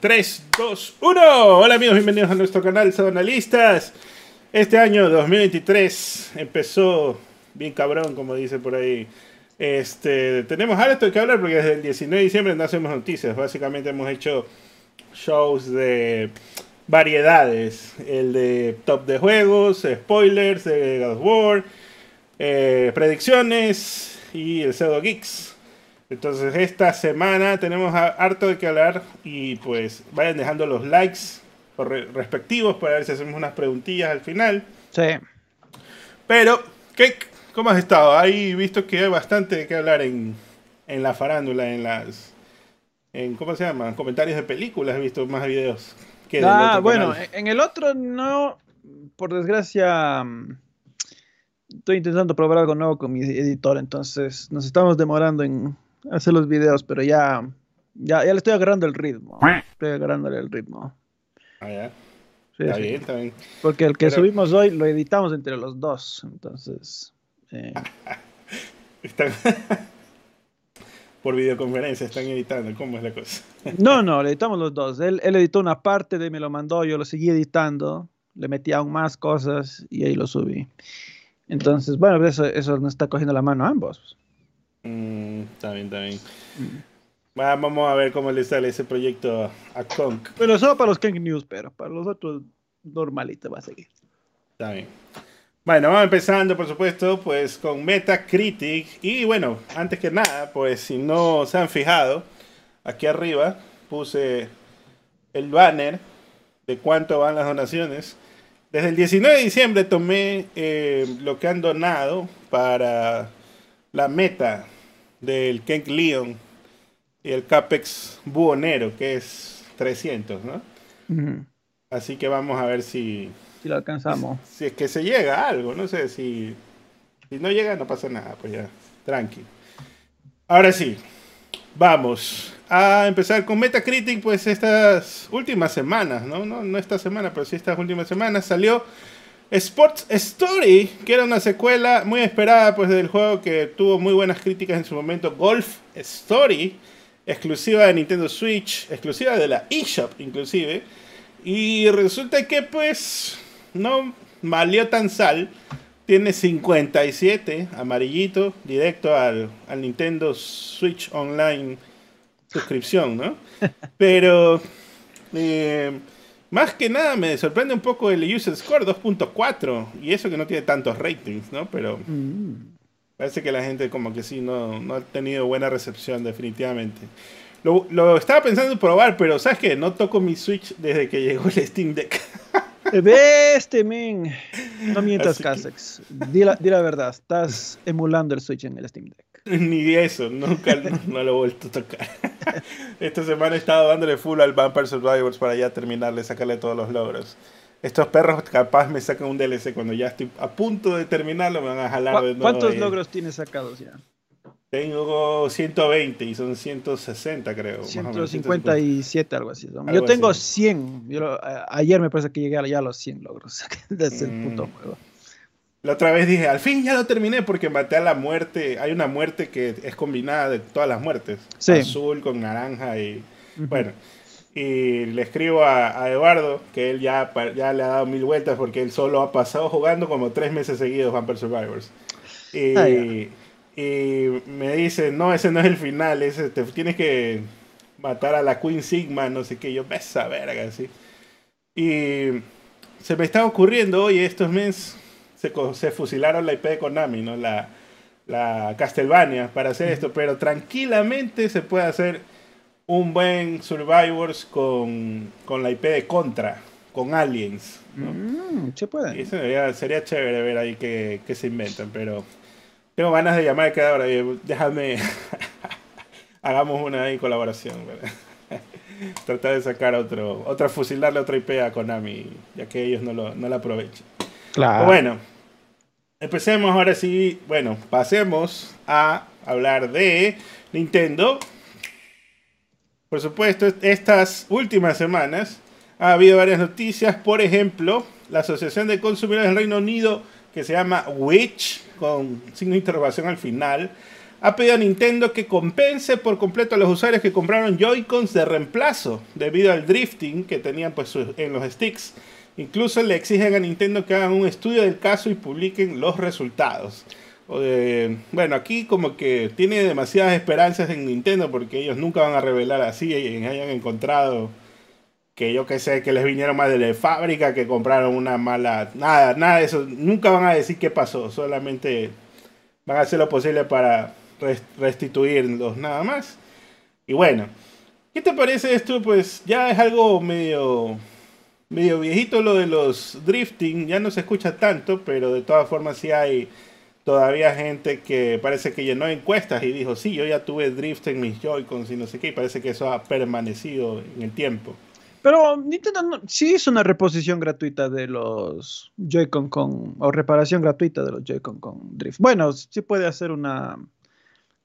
3, 2, 1. Hola amigos, bienvenidos a nuestro canal Analistas. Este año 2023 empezó bien cabrón, como dice por ahí. Este, tenemos harto que hablar porque desde el 19 de diciembre no hacemos noticias. Básicamente hemos hecho shows de variedades. El de top de juegos, spoilers de God of War, eh, predicciones y el pseudo geeks. Entonces esta semana tenemos harto de que hablar y pues vayan dejando los likes respectivos para ver si hacemos unas preguntillas al final. Sí. Pero, ¿qué, ¿cómo has estado? Ahí visto que hay bastante de qué hablar en, en la farándula, en las... En, ¿Cómo se llama? Comentarios de películas, he visto más videos. Que ah, bueno, en el otro no, por desgracia, mm, estoy intentando probar algo nuevo con mi editor, entonces nos estamos demorando en hacer los videos, pero ya, ya, ya le estoy agarrando el ritmo. Estoy agarrándole el ritmo. Ah, ya. está bien, está bien. Porque el que subimos hoy lo editamos entre los dos, entonces. Eh. Por videoconferencia están editando, ¿cómo es la cosa? no, no, le editamos los dos. Él, él editó una parte de me lo mandó, yo lo seguí editando, le metí aún más cosas y ahí lo subí. Entonces, bueno, eso, eso nos está cogiendo la mano a ambos. Mm, está bien, está bien. Vamos a ver cómo le sale ese proyecto a Kong. Pero solo para los Kong News, pero para los otros normalito va a seguir. Está bien. Bueno, vamos empezando, por supuesto, pues con Metacritic. Y bueno, antes que nada, pues si no se han fijado, aquí arriba puse el banner de cuánto van las donaciones. Desde el 19 de diciembre tomé eh, lo que han donado para la meta del Kenk Leon y el Capex Buonero, que es 300, ¿no? Así que vamos a ver si... Si lo alcanzamos. Si, es que se llega a algo, no sé, si, si no llega no pasa nada, pues ya, tranqui. Ahora sí, vamos a empezar con Metacritic, pues estas últimas semanas, ¿no? No, no esta semana, pero sí estas últimas semanas salió Sports Story, que era una secuela muy esperada pues del juego que tuvo muy buenas críticas en su momento, Golf Story, exclusiva de Nintendo Switch, exclusiva de la eShop inclusive, y resulta que pues no valió tan sal, tiene 57 amarillito, directo al, al Nintendo Switch Online suscripción, ¿no? Pero... Eh, más que nada me sorprende un poco el user score 2.4 y eso que no tiene tantos ratings, ¿no? Pero mm. parece que la gente como que sí no, no ha tenido buena recepción definitivamente. Lo, lo, estaba pensando en probar, pero ¿sabes qué? No toco mi Switch desde que llegó el Steam Deck. Veste, men. No mientas, Casex. Di la, di la verdad, estás emulando el Switch en el Steam Deck. Ni eso, nunca no lo he vuelto a tocar. Esta semana he estado dándole full al Vampire Survivors para ya terminarle, sacarle todos los logros. Estos perros capaz me sacan un DLC cuando ya estoy a punto de terminarlo, me van a jalar de nuevo. ¿Cuántos logros tienes sacados ya? Tengo 120 y son 160 creo. 157 algo así. yo tengo 100. ayer me parece que llegué ya a los 100 logros desde el puto mm. juego. La otra vez dije, al fin ya lo terminé porque maté a la muerte. Hay una muerte que es combinada de todas las muertes. Azul con naranja y... Bueno, y le escribo a, Eduardo que él ya, ya le ha dado mil vueltas porque él solo ha pasado jugando como tres meses seguidos Vampire Survivors. Y, ah, y me dice, no, ese no es el final, ese, te tienes que matar a la Queen Sigma, no sé qué. Yo, esa verga, así. Y se me está ocurriendo, oye, estos meses se, fusilaron la IP de Konami, ¿no? La, la Castlevania para hacer esto, pero tranquilamente se puede hacer un buen Survivors con, con la IP de Contra, con Aliens. ¿no? Mm, se puede. sería, sería, chévere ver ahí qué, se inventan, pero tengo ganas de llamar a cada hora. Déjame, hagamos una ahí colaboración. Tratar de sacar otro, otra, fusilarle otra IP a Konami, ya que ellos no, lo, no la aprovechan. Claro. Bueno, empecemos ahora sí. Bueno, pasemos a hablar de Nintendo. Por supuesto, estas últimas semanas ha habido varias noticias. Por ejemplo, la Asociación de Consumidores del Reino Unido, que se llama Witch, con signo de interrogación al final, ha pedido a Nintendo que compense por completo a los usuarios que compraron Joy-Cons de reemplazo debido al drifting que tenían pues, en los sticks. Incluso le exigen a Nintendo que hagan un estudio del caso y publiquen los resultados. bueno, aquí como que tiene demasiadas esperanzas en Nintendo porque ellos nunca van a revelar así hayan encontrado que yo que sé, que les vinieron más de la fábrica, que compraron una mala... Nada, nada de eso. Nunca van a decir qué pasó, solamente van a hacer lo posible para restituirlos nada más. Y bueno, ¿qué te parece esto? Pues ya es algo medio, medio viejito lo de los drifting, ya no se escucha tanto, pero de todas formas sí hay todavía gente que parece que llenó encuestas y dijo, sí, yo ya tuve drift en mis Joy-Cons y no sé qué, y parece que eso ha permanecido en el tiempo. Pero Nintendo sí hizo una reposición gratuita de los Joy-Con con, o reparación gratuita de los Joy-Con con drift. Bueno, sí puede hacer una,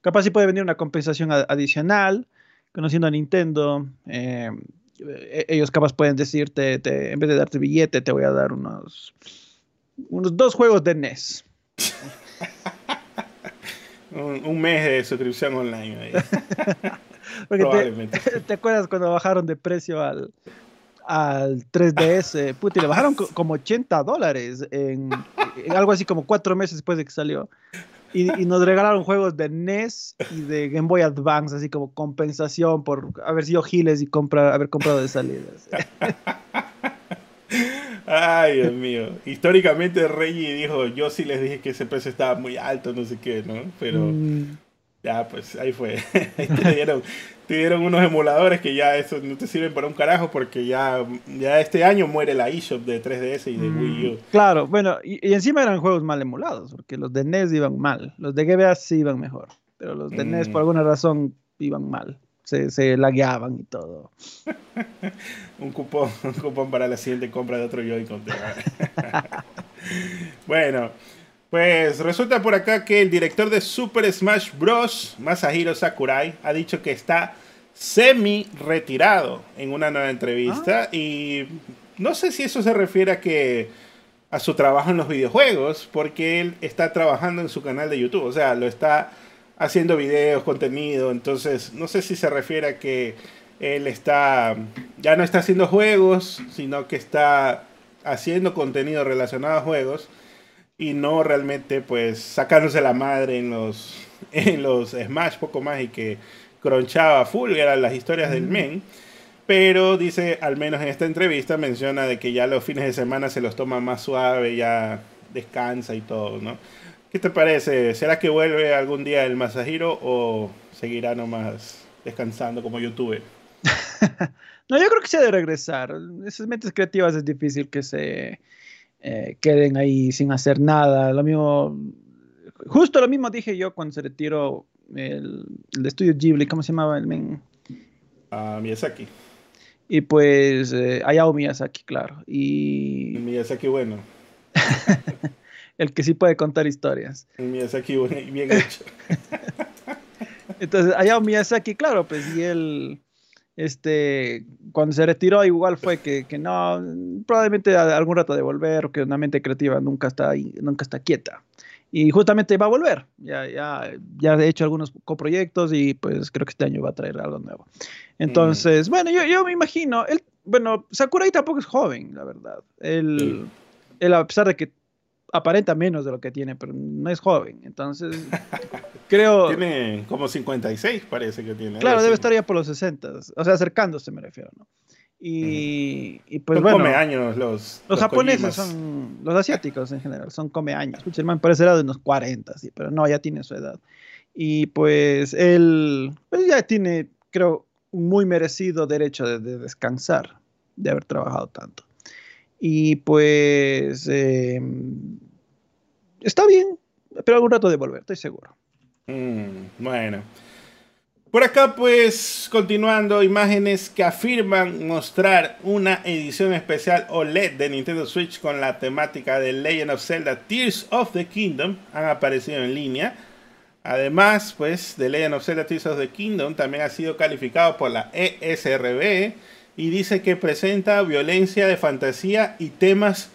capaz sí puede venir una compensación adicional, conociendo a Nintendo. Eh, ellos capaz pueden decirte, en vez de darte billete, te voy a dar unos, unos dos juegos de NES. un, mes de suscripción online. te, acuerdas cuando bajaron de precio al, al 3DS? Puti, le bajaron como 80 dólares en, algo así como cuatro meses después de que salió. Y, nos regalaron juegos de NES y de Game Boy Advance, así como compensación por haber sido giles y haber comprado de salidas. Ay, Dios mío. Históricamente Reggie dijo, yo sí les dije que ese precio estaba muy alto, no sé qué, ¿no? Pero mm. Ya, pues ahí fue. te, dieron, unos emuladores que ya eso no te sirven para un carajo porque ya, ya este año muere la eShop de 3DS y de mm, Wii U. Claro, bueno, y, encima eran juegos mal emulados, porque los de NES iban mal. Los de GBA sí iban mejor, pero los de NES mm. por alguna razón iban mal se, se lagueaban y todo. un, cupón, un cupón para la siguiente compra de otro Joy-Con. bueno, pues resulta por acá que el director de Super Smash Bros., Masahiro Sakurai, ha dicho que está semi retirado en una nueva entrevista ah. y no sé si eso se refiere a que a su trabajo en los videojuegos, porque él está trabajando en su canal de YouTube, o sea, lo está haciendo videos, contenido, entonces no sé si se refiere a que él está, ya no está haciendo juegos, sino que está haciendo contenido relacionado a juegos y no realmente pues sacándose la madre en los, en los Smash poco más y que cronchaba full, eran las historias del men. Pero dice, al menos en esta entrevista, menciona de que ya los fines de semana se los toma más suave, ya descansa y todo, ¿no? ¿Qué te parece? ¿Será que vuelve algún día el Masahiro o seguirá nomás descansando como youtuber? no, yo creo que se ha de regresar. Esas mentes creativas es difícil que se eh, queden ahí sin hacer nada. Lo mismo, justo lo mismo dije yo cuando se retiró el, el estudio Ghibli, ¿cómo se llamaba el men? Uh, Miyazaki. Y pues eh, Hayao Miyazaki, claro. Y Miyazaki bueno. el que sí puede contar historias. Miyazaki bien hecho. Entonces, allá Miyazaki, claro, pues y él, este, cuando se retiró igual fue que, que no, probablemente algún rato de volver, que una mente creativa nunca está, nunca está quieta. Y justamente va a volver, ya, ya, ya he hecho algunos coproyectos y pues creo que este año va a traer algo nuevo. Entonces, mm. bueno, yo, yo me imagino, él, bueno, Sakurai tampoco es joven, la verdad. Él, él a pesar de que aparenta menos de lo que tiene, pero no es joven. Entonces, creo. Tiene como 56, parece que tiene. Claro, debe estar ya por los 60. O sea, acercándose, me refiero, ¿no? Y, y pues son come años los. Los, japoneses son. Los asiáticos en general son come años. El man parece de unos 40, sí, pero no, ya tiene su edad. Y pues él. Pues ya tiene, creo, un muy merecido derecho de descansar, de haber trabajado tanto. Y pues em, está bien, pero algún rato de volver, estoy seguro. Mm, bueno. Por acá pues continuando, imágenes que afirman mostrar una edición especial OLED de Nintendo Switch con la temática de Legend of Zelda Tears of the Kingdom han aparecido en línea. Además, pues, The Legend of Zelda Tears of the Kingdom también ha sido calificado por la ESRB y dice que presenta violencia de fantasía y temas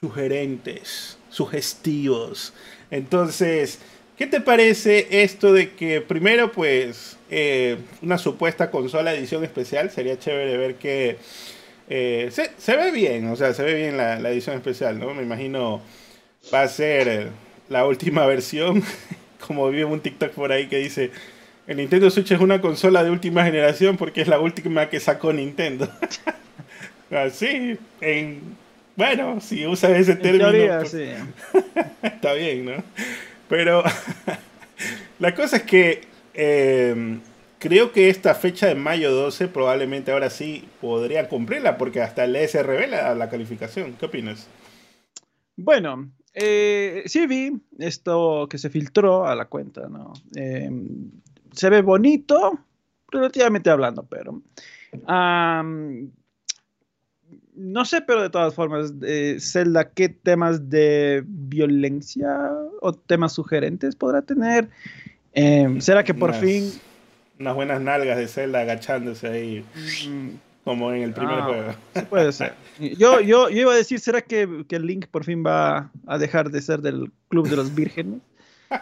sugerentes, sugestivos. Entonces, ¿Qué te parece esto de que primero, pues, eh, una supuesta consola edición especial? Sería chévere ver que eh, se, ve bien, o sea, se ve bien la, edición especial, ¿no? Me imagino va a ser la última versión, como vi un TikTok por ahí que dice, el Nintendo Switch es una consola de última generación porque es la última que sacó Nintendo. Así, en, bueno, si usa ese término. Pues, está bien, ¿no? Pero la cosa es que eh, creo que esta fecha de mayo 12 probablemente ahora sí podría cumplirla porque hasta el ES revela la calificación. ¿Qué opinas? Bueno, eh, sí vi esto que se filtró a la cuenta, ¿no? Eh, se ve bonito, relativamente hablando, pero no sé, pero de todas formas, eh, Zelda, ¿qué temas de violencia o temas sugerentes podrá tener? Em, ¿Será que por fin... Unas buenas nalgas de Zelda agachándose ahí, mm. como en el primer ah, juego. Sí puede ser. Yo, yo, yo, iba a decir, ¿será que, que Link por fin va a dejar de ser del Club de los Vírgenes?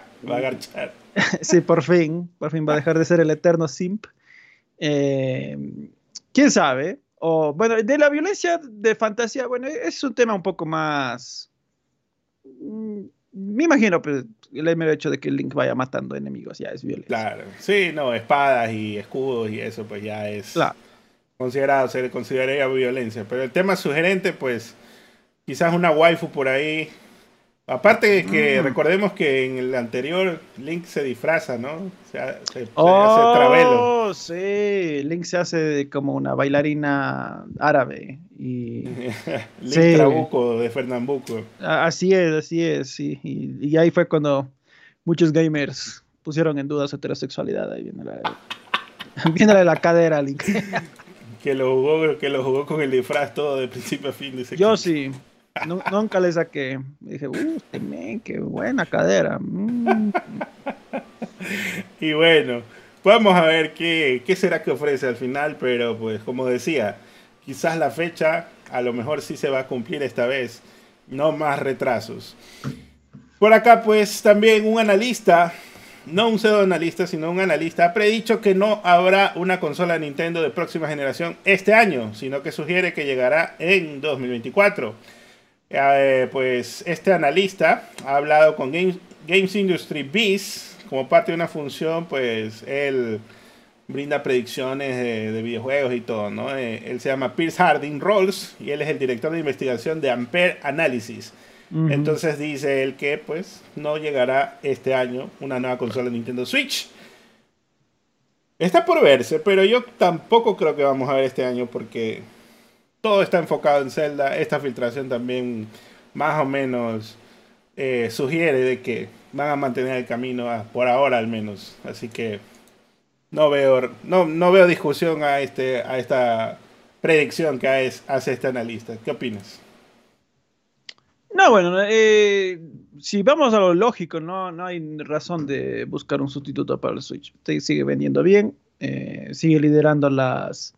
va a agachar. sí, por fin, por fin va a dejar de ser el eterno simp. Eh, ¿Quién sabe? O, bueno, de la violencia de fantasía, bueno, es un tema un poco más... Mm, me imagino, pues, el mero hecho de que Link vaya matando enemigos ya es violencia. Claro, sí, no, espadas y escudos y eso, pues ya es considerado, se consideraría violencia. Pero el tema sugerente, pues, quizás una waifu por ahí Aparte de que mm. recordemos que en el anterior Link se disfraza, ¿no? Se, hace travelo. Oh, sí, Link se hace como una bailarina árabe. Y... Link Trabuco de Fernambuco. Así es, así es, sí. Y, ahí fue cuando muchos gamers pusieron en duda su heterosexualidad. Ahí viene la, la cadera Link. que, lo jugó, que lo jugó con el disfraz todo de principio a fin. Yo sí nunca le saqué. Dije, uh, este qué buena cadera. Mm. y bueno, vamos a ver qué, qué será que ofrece al final, pero pues como decía, quizás la fecha a lo mejor sí se va a cumplir esta vez, no más retrasos. Por acá pues también un analista, no un pseudo analista, sino un analista, ha predicho que no habrá una consola Nintendo de próxima generación este año, sino que sugiere que llegará en 2024. Eh, pues este analista ha hablado con Games, Industry Biz como parte de una función, pues él brinda predicciones de, videojuegos y todo, ¿no? Eh, él se llama Pierce Harding Rolls y él es el director de investigación de Ampere Analysis. Entonces dice él que pues no llegará este año una nueva consola de Nintendo Switch. Está por verse, pero yo tampoco creo que vamos a ver este año porque todo está enfocado en Zelda. Esta filtración también más o menos eh, sugiere de que van a mantener el camino por ahora al menos. Así que no veo, no, no veo discusión a, este, a esta predicción que hace este analista. ¿Qué opinas? No, bueno, eh, si vamos a lo lógico, no, no hay razón de buscar un sustituto para el Switch. Sigue vendiendo bien, eh, sigue liderando las,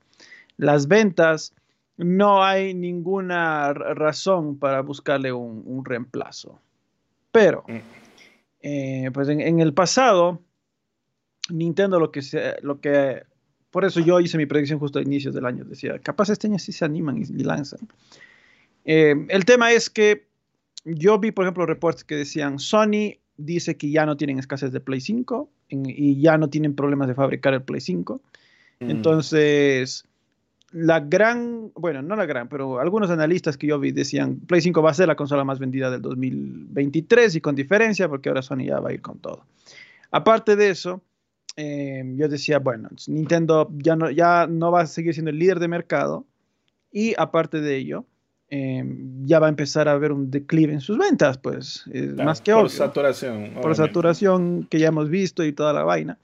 las ventas no hay ninguna razón para buscarle un, reemplazo. Pero, mm. eh, pues en, el pasado, Nintendo lo que, se, lo que, por eso yo hice mi predicción justo a inicios del año, decía, capaz este año sí se animan y, lanzan. Eh, el tema es que yo vi, por ejemplo, reportes que decían, Sony dice que ya no tienen escasez de Play 5 y ya no tienen problemas de fabricar el Play 5. Mm. Entonces, la gran, bueno, no la gran, pero algunos analistas que yo vi decían, Play 5 va a ser la consola más vendida del 2023 y con diferencia porque ahora Sony ya va a ir con todo. Aparte de eso, em, yo decía, bueno, Nintendo ya no, ya no va a seguir siendo el líder de mercado y aparte de ello, em, ya va a empezar a haber un declive en sus ventas, pues, más que por saturación. Por saturación que ya hemos visto y toda la vaina.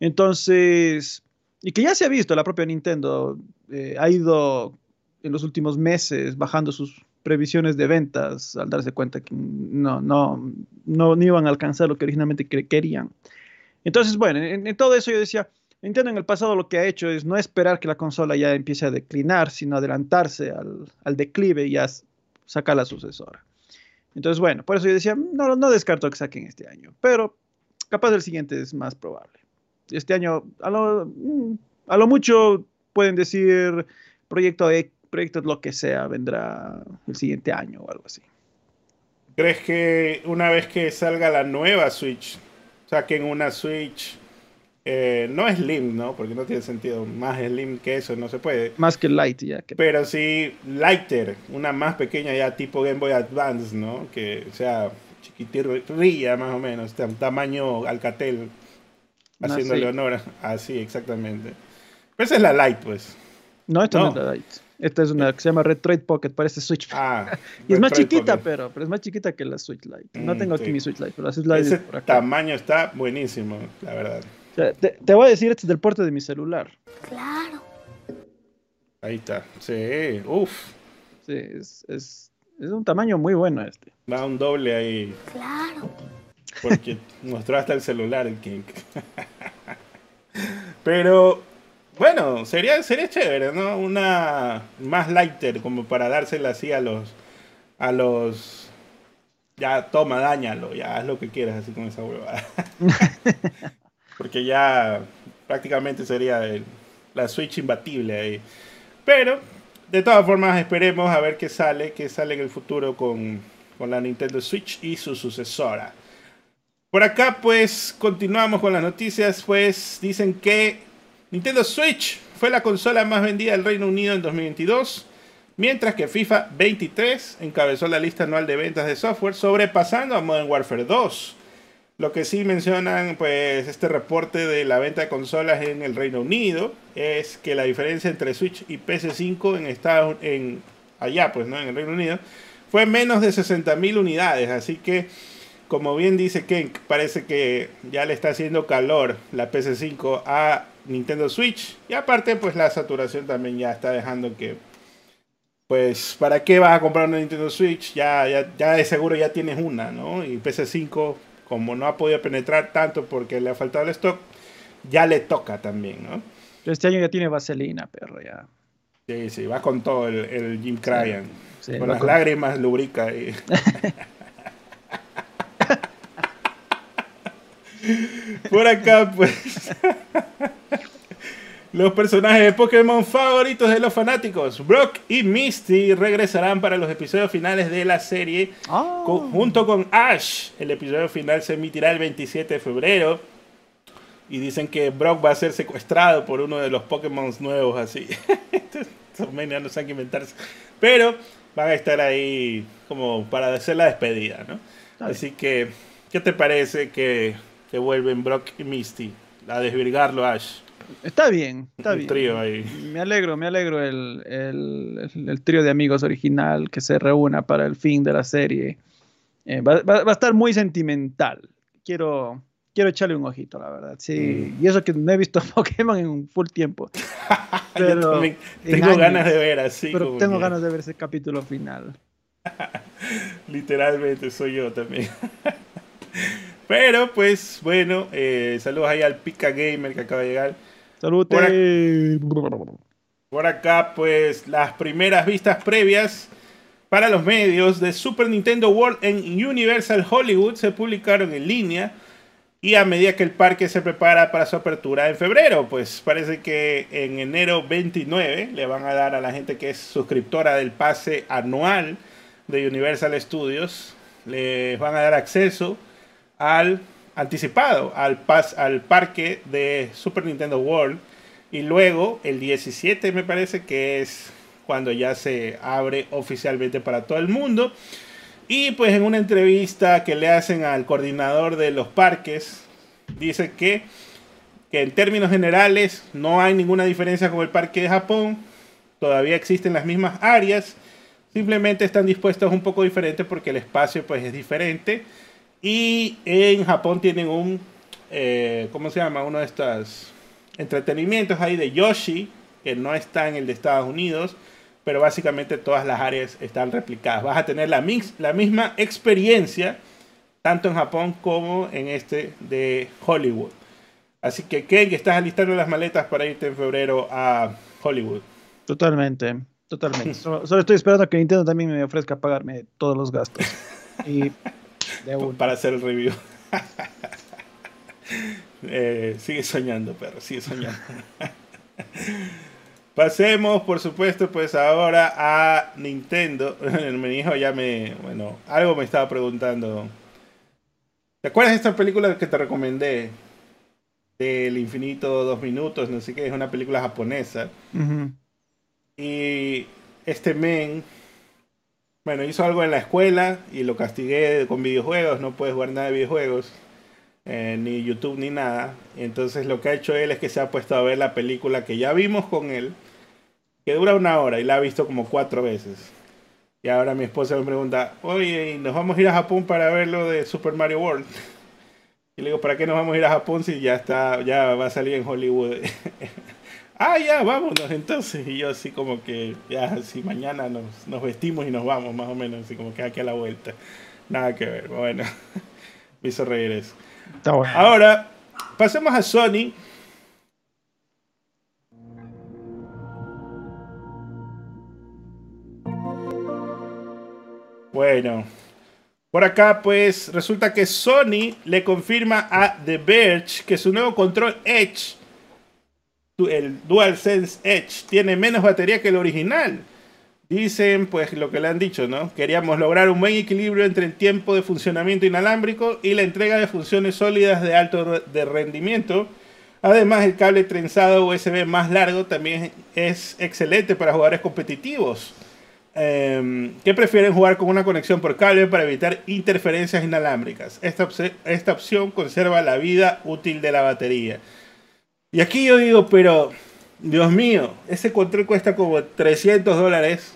Entonces, y que ya se ha visto, la propia Nintendo eh, ha ido en los últimos meses bajando sus previsiones de ventas al darse cuenta que no, no, no, iban a alcanzar lo que originalmente querían. Entonces, bueno, en, todo eso yo decía, Nintendo en el pasado lo que ha hecho es no esperar que la consola ya empiece a declinar, sino adelantarse al, al declive y ya sacar la sucesora. Entonces, bueno, por eso yo decía, no, no descarto que saquen este año, pero capaz el siguiente es más probable. Este año, a lo, mm, a lo mucho pueden decir proyecto de proyecto lo que sea vendrá el siguiente año o algo así. ¿Crees que una vez que salga la nueva Switch, saquen una Switch eh, no Slim, ¿no? Porque no tiene sentido. Más Slim que eso no se puede. Más que Light, ya. Pero sí Lighter, una más pequeña ya tipo Game Boy Advance, ¿no? Que sea chiquitirrilla más o menos, tamaño Alcatel, haciéndole honor. Así, exactamente. Pero esa es la Light, pues. No, esta no, es la Light. Esta es una que se llama Retroid Pocket, parece Switch. Ah, y es más chiquita, pero, pero es más chiquita que la Switch Lite. No mm, tengo aquí mi Switch Lite, pero la Switch Lite Ese tamaño está buenísimo, la verdad. te, voy a decir, este es del puerto de mi celular. Claro. Ahí está. Sí, uff. Sí, es, es, es, un tamaño muy bueno este. Va un doble ahí. Claro. Porque mostró hasta el celular el King. Pero bueno, sería, sería chévere, ¿no? Una más lighter, como para dársela así a los. A los. Ya, toma, dañalo, ya haz lo que quieras así con esa huevada. Porque ya prácticamente sería la Switch imbatible ahí. Pero, de todas formas, esperemos a ver qué sale, qué sale en el futuro con, con la Nintendo Switch y su sucesora. Por acá, pues, continuamos con las noticias. Pues dicen que Nintendo Switch fue la consola más vendida del Reino Unido en 2022, mientras que FIFA 23 encabezó la lista anual de ventas de software, sobrepasando a Modern Warfare 2. Lo que sí mencionan, pues, este reporte de la venta de consolas en el Reino Unido es que la diferencia entre Switch y PS5 en Estados, en allá, pues, ¿no? En el Reino Unido, fue menos de 60.000 unidades. Así que, como bien dice Ken, parece que ya le está haciendo calor la PS5 a Nintendo Switch. Y aparte, pues la saturación también ya está dejando que, pues, ¿para qué vas a comprar una Nintendo Switch? Ya, ya, ya de seguro ya tienes una, ¿no? Y PS5, como no ha podido penetrar tanto porque le ha faltado el stock, ya le toca también, ¿no? Este año ya tiene vaselina, perro, ya. Sí, sí, va con todo el, Jim Cryan. con las lágrimas lubrica. Y... Por acá, pues. Los personajes de Pokémon favoritos de los fanáticos, Brock y Misty, regresarán para los episodios finales de la serie ah. junto con Ash. El episodio final se emitirá el 27 de febrero. Y dicen que Brock va a ser secuestrado por uno de los Pokémon nuevos, así. Estos no saben inventarse. Pero van a estar ahí como para hacer la despedida, ¿no? Así que, ¿qué te parece que que vuelven Brock y Misty a desvirgarlo Ash. Está bien, está bien. Trío ahí. Me alegro, me alegro el, el, trío de amigos original que se reúna para el fin de la serie. Eh, va, a estar muy sentimental. Quiero, quiero echarle un ojito, la verdad. Sí, mm. y eso que no he visto Pokémon en un full tiempo. Pero tengo ganas de ver así. Pero tengo ganas de ver ese capítulo final. Literalmente soy yo también. Pero pues bueno, eh, saludos ahí al Pika Gamer que acaba de llegar. Saludos. Por, acá pues las primeras vistas previas para los medios de Super Nintendo World en Universal Hollywood se publicaron en línea. Y a medida que el parque se prepara para su apertura en febrero, pues parece que en enero 29 le van a dar a la gente que es suscriptora del pase anual de Universal Studios, les van a dar acceso al anticipado al, pas, al parque de Super Nintendo World. Y luego el 17 me parece que es cuando ya se abre oficialmente para todo el mundo. Y pues en una entrevista que le hacen al coordinador de los parques, dice que, que en términos generales no hay ninguna diferencia con el parque de Japón. Todavía existen las mismas áreas. Simplemente están dispuestos un poco diferente porque el espacio pues es diferente y en Japón tienen un, eh, ¿cómo se llama? Uno de estos entretenimientos ahí de Yoshi, que no está en el de Estados Unidos, pero básicamente todas las áreas están replicadas. Vas a tener la, mix, la misma experiencia, tanto en Japón como en este de Hollywood. Así que, Ken, estás alistando las maletas para irte en febrero a Hollywood. Totalmente, totalmente. solo, estoy esperando a que Nintendo también me ofrezca pagarme todos los gastos. Y para hacer el review. Eh, sigue soñando, perro, sigue soñando. Pasemos, por supuesto, pues ahora a Nintendo. Mi hijo ya me, bueno, algo me estaba preguntando. ¿Te acuerdas de esta película que te recomendé? Del infinito, dos minutos, no sé qué, es una película japonesa. Y este men, bueno, hizo algo en la escuela y lo castigué con videojuegos, no puedes jugar nada de videojuegos. Eh, ni YouTube ni nada. Entonces lo que ha hecho él es que se ha puesto a ver la película que ya vimos con él, que dura una hora y la ha visto como cuatro veces. Y ahora mi esposa me pregunta, oye, ¿nos vamos a ir a Japón para ver lo de Super Mario World? Y le digo, ¿para qué nos vamos a ir a Japón si ya está, ya va a salir en Hollywood? ah, ya, vámonos entonces. Y yo así como que, ya, así mañana nos, nos vestimos y nos vamos, más o menos, así como que aquí a la vuelta. Nada que ver, bueno, me hizo reír eso. Ahora, pasemos a Sony. Bueno, por acá pues resulta que Sony le confirma a The Verge que su nuevo control Edge, el DualSense Edge, tiene menos batería que el original. Dicen, pues lo que le han dicho, ¿no? Queríamos lograr un buen equilibrio entre el tiempo de funcionamiento inalámbrico y la entrega de funciones sólidas de alto de rendimiento. Además, el cable trenzado USB más largo también es excelente para jugadores competitivos eh, que prefieren jugar con una conexión por cable para evitar interferencias inalámbricas. Esta, esta opción conserva la vida útil de la batería. Y aquí yo digo, pero Dios mío, ese control cuesta como 300 dólares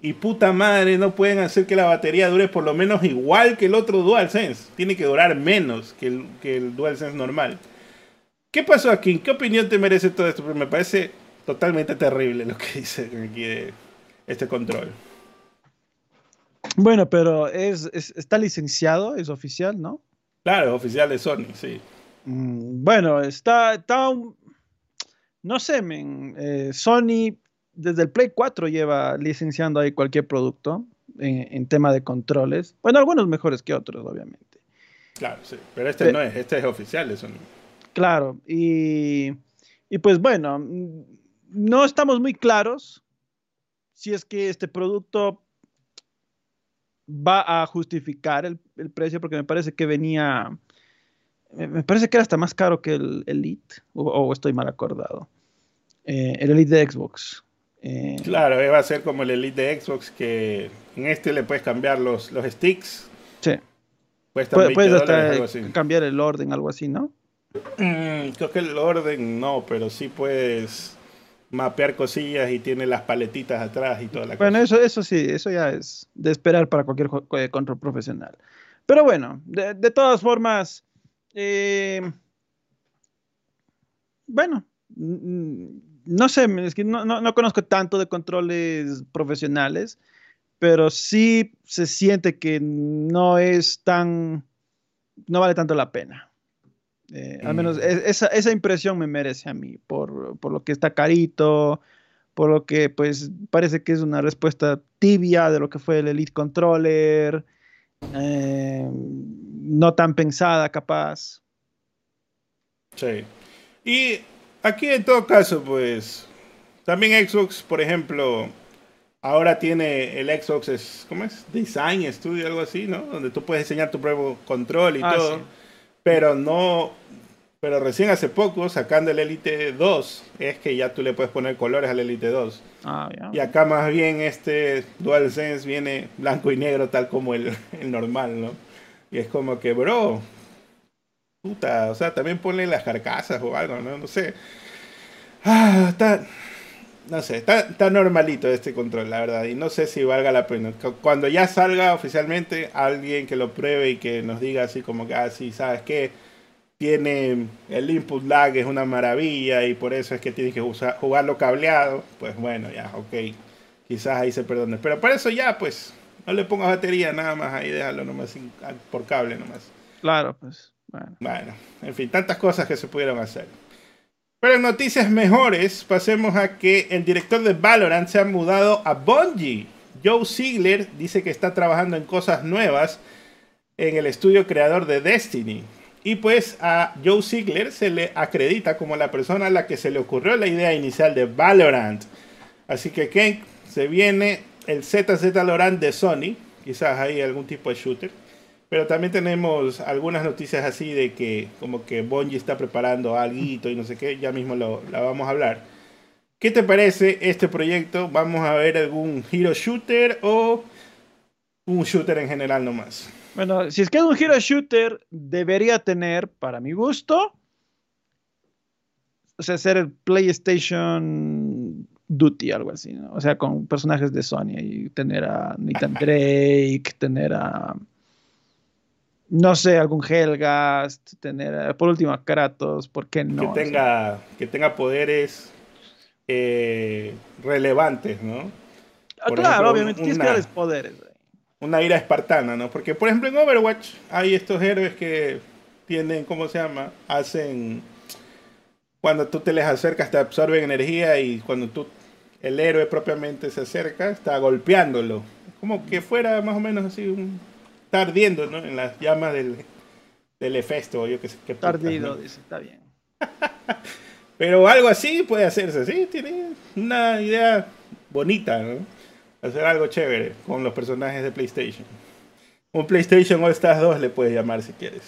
y puta madre, no pueden hacer que la batería dure por lo menos igual que el otro DualSense. Tiene que durar menos que el, que el DualSense normal. ¿Qué pasó aquí? ¿Qué opinión te merece todo esto? me parece totalmente terrible lo que dice aquí de este control. Bueno, pero es, está licenciado, es oficial, ¿no? Claro, oficial de Sony, sí. Mm, bueno, está, está no sé, eh, Sony desde el Play 4 lleva licenciando ahí cualquier producto en, tema de controles. Bueno, algunos mejores que otros, obviamente. Claro, sí, pero este no es, este es oficial de Sony. Claro, y, y pues bueno, no estamos muy claros si es que este producto va a justificar el, precio, porque me parece que venía, me parece que era hasta más caro que el Elite, o, estoy mal acordado. Eh, el Elite de Xbox. Eh, claro, va a ser como el Elite de Xbox que en este le puedes cambiar los, los sticks. Sí. puedes hasta cambiar el orden, algo así, ¿no? Mm, creo que el orden no, pero sí puedes mapear cosillas y tiene las paletitas atrás y toda la bueno, cosa. Bueno, eso, eso sí, eso ya es de esperar para cualquier eh, control profesional. Pero bueno, de, todas formas, bueno, no sé, es que no, no, conozco tanto de controles profesionales, pero sí se siente que no es tan, no vale tanto la pena. Eh, al menos mm. esa, esa, impresión me merece a mí, por, por, lo que está carito, por lo que pues parece que es una respuesta tibia de lo que fue el Elite Controller, eh, no tan pensada capaz. Sí. Y Aquí en todo caso, pues, también Xbox, por ejemplo, ahora tiene el Xbox, ¿cómo es? Design Studio, algo así, ¿no? Donde tú puedes diseñar tu propio control y ah, todo. Pero no, pero recién hace poco, sacando el Elite 2, es que ya tú le puedes poner colores al Elite 2. Ah, y acá más bien este DualSense viene blanco y negro tal como el, el normal, ¿no? Y es como que, bro, Puta, o sea, también ponle las carcasas o algo, ¿no? No sé. Ah, está. No sé, está, normalito este control, la verdad. Y no sé si valga la pena. Cuando ya salga oficialmente, alguien que lo pruebe y que nos diga así como que, ah, sí, ¿sabes qué? Tiene el input lag, es una maravilla y por eso es que tienes que usar, jugarlo cableado. Pues bueno, ya, ok. Quizás ahí se perdone. Pero para eso ya, pues, no le pongas batería nada más ahí, déjalo nomás por cable nomás. Claro, pues. Bueno. en fin, tantas cosas que se pudieron hacer. Pero en noticias mejores, pasemos a que el director de Valorant se ha mudado a Bungie. Joe Ziegler dice que está trabajando en cosas nuevas en el estudio creador de Destiny. Y pues a Joe Ziegler se le acredita como la persona a la que se le ocurrió la idea inicial de Valorant. Así que Ken se viene el ZZ Valorant de Sony, quizás hay algún tipo de shooter. Pero también tenemos algunas noticias así de que como que Bungie está preparando algo y no sé qué, ya mismo lo, la vamos a hablar. ¿Qué te parece este proyecto? ¿Vamos a ver algún hero shooter o un shooter en general nomás? Bueno, si es que es un hero shooter, debería tener, para mi gusto, o sea, ser el PlayStation Duty, algo así, ¿no? O sea, con personajes de Sony y tener a Nathan Drake, tener a no sé, algún Helgast, tener por último a Kratos, ¿por qué no? Que tenga, que tenga poderes eh, relevantes, ¿no? Ah, claro, obviamente, tienes que darles poderes. Una ira espartana, ¿no? Porque, por ejemplo, en Overwatch hay estos héroes que tienen, ¿cómo se llama? Hacen. Cuando tú te les acercas, te absorben energía y cuando tú, el héroe propiamente se acerca, está golpeándolo. Como que fuera más o menos así un está ardiendo, ¿no? En las llamas del, del Hefesto, yo que sé. Qué está ardido, dice, está bien. Pero algo así puede hacerse, sí, tiene una idea bonita, ¿no? Hacer algo chévere con los personajes de PlayStation. Un PlayStation All Stars 2 le puedes llamar si quieres.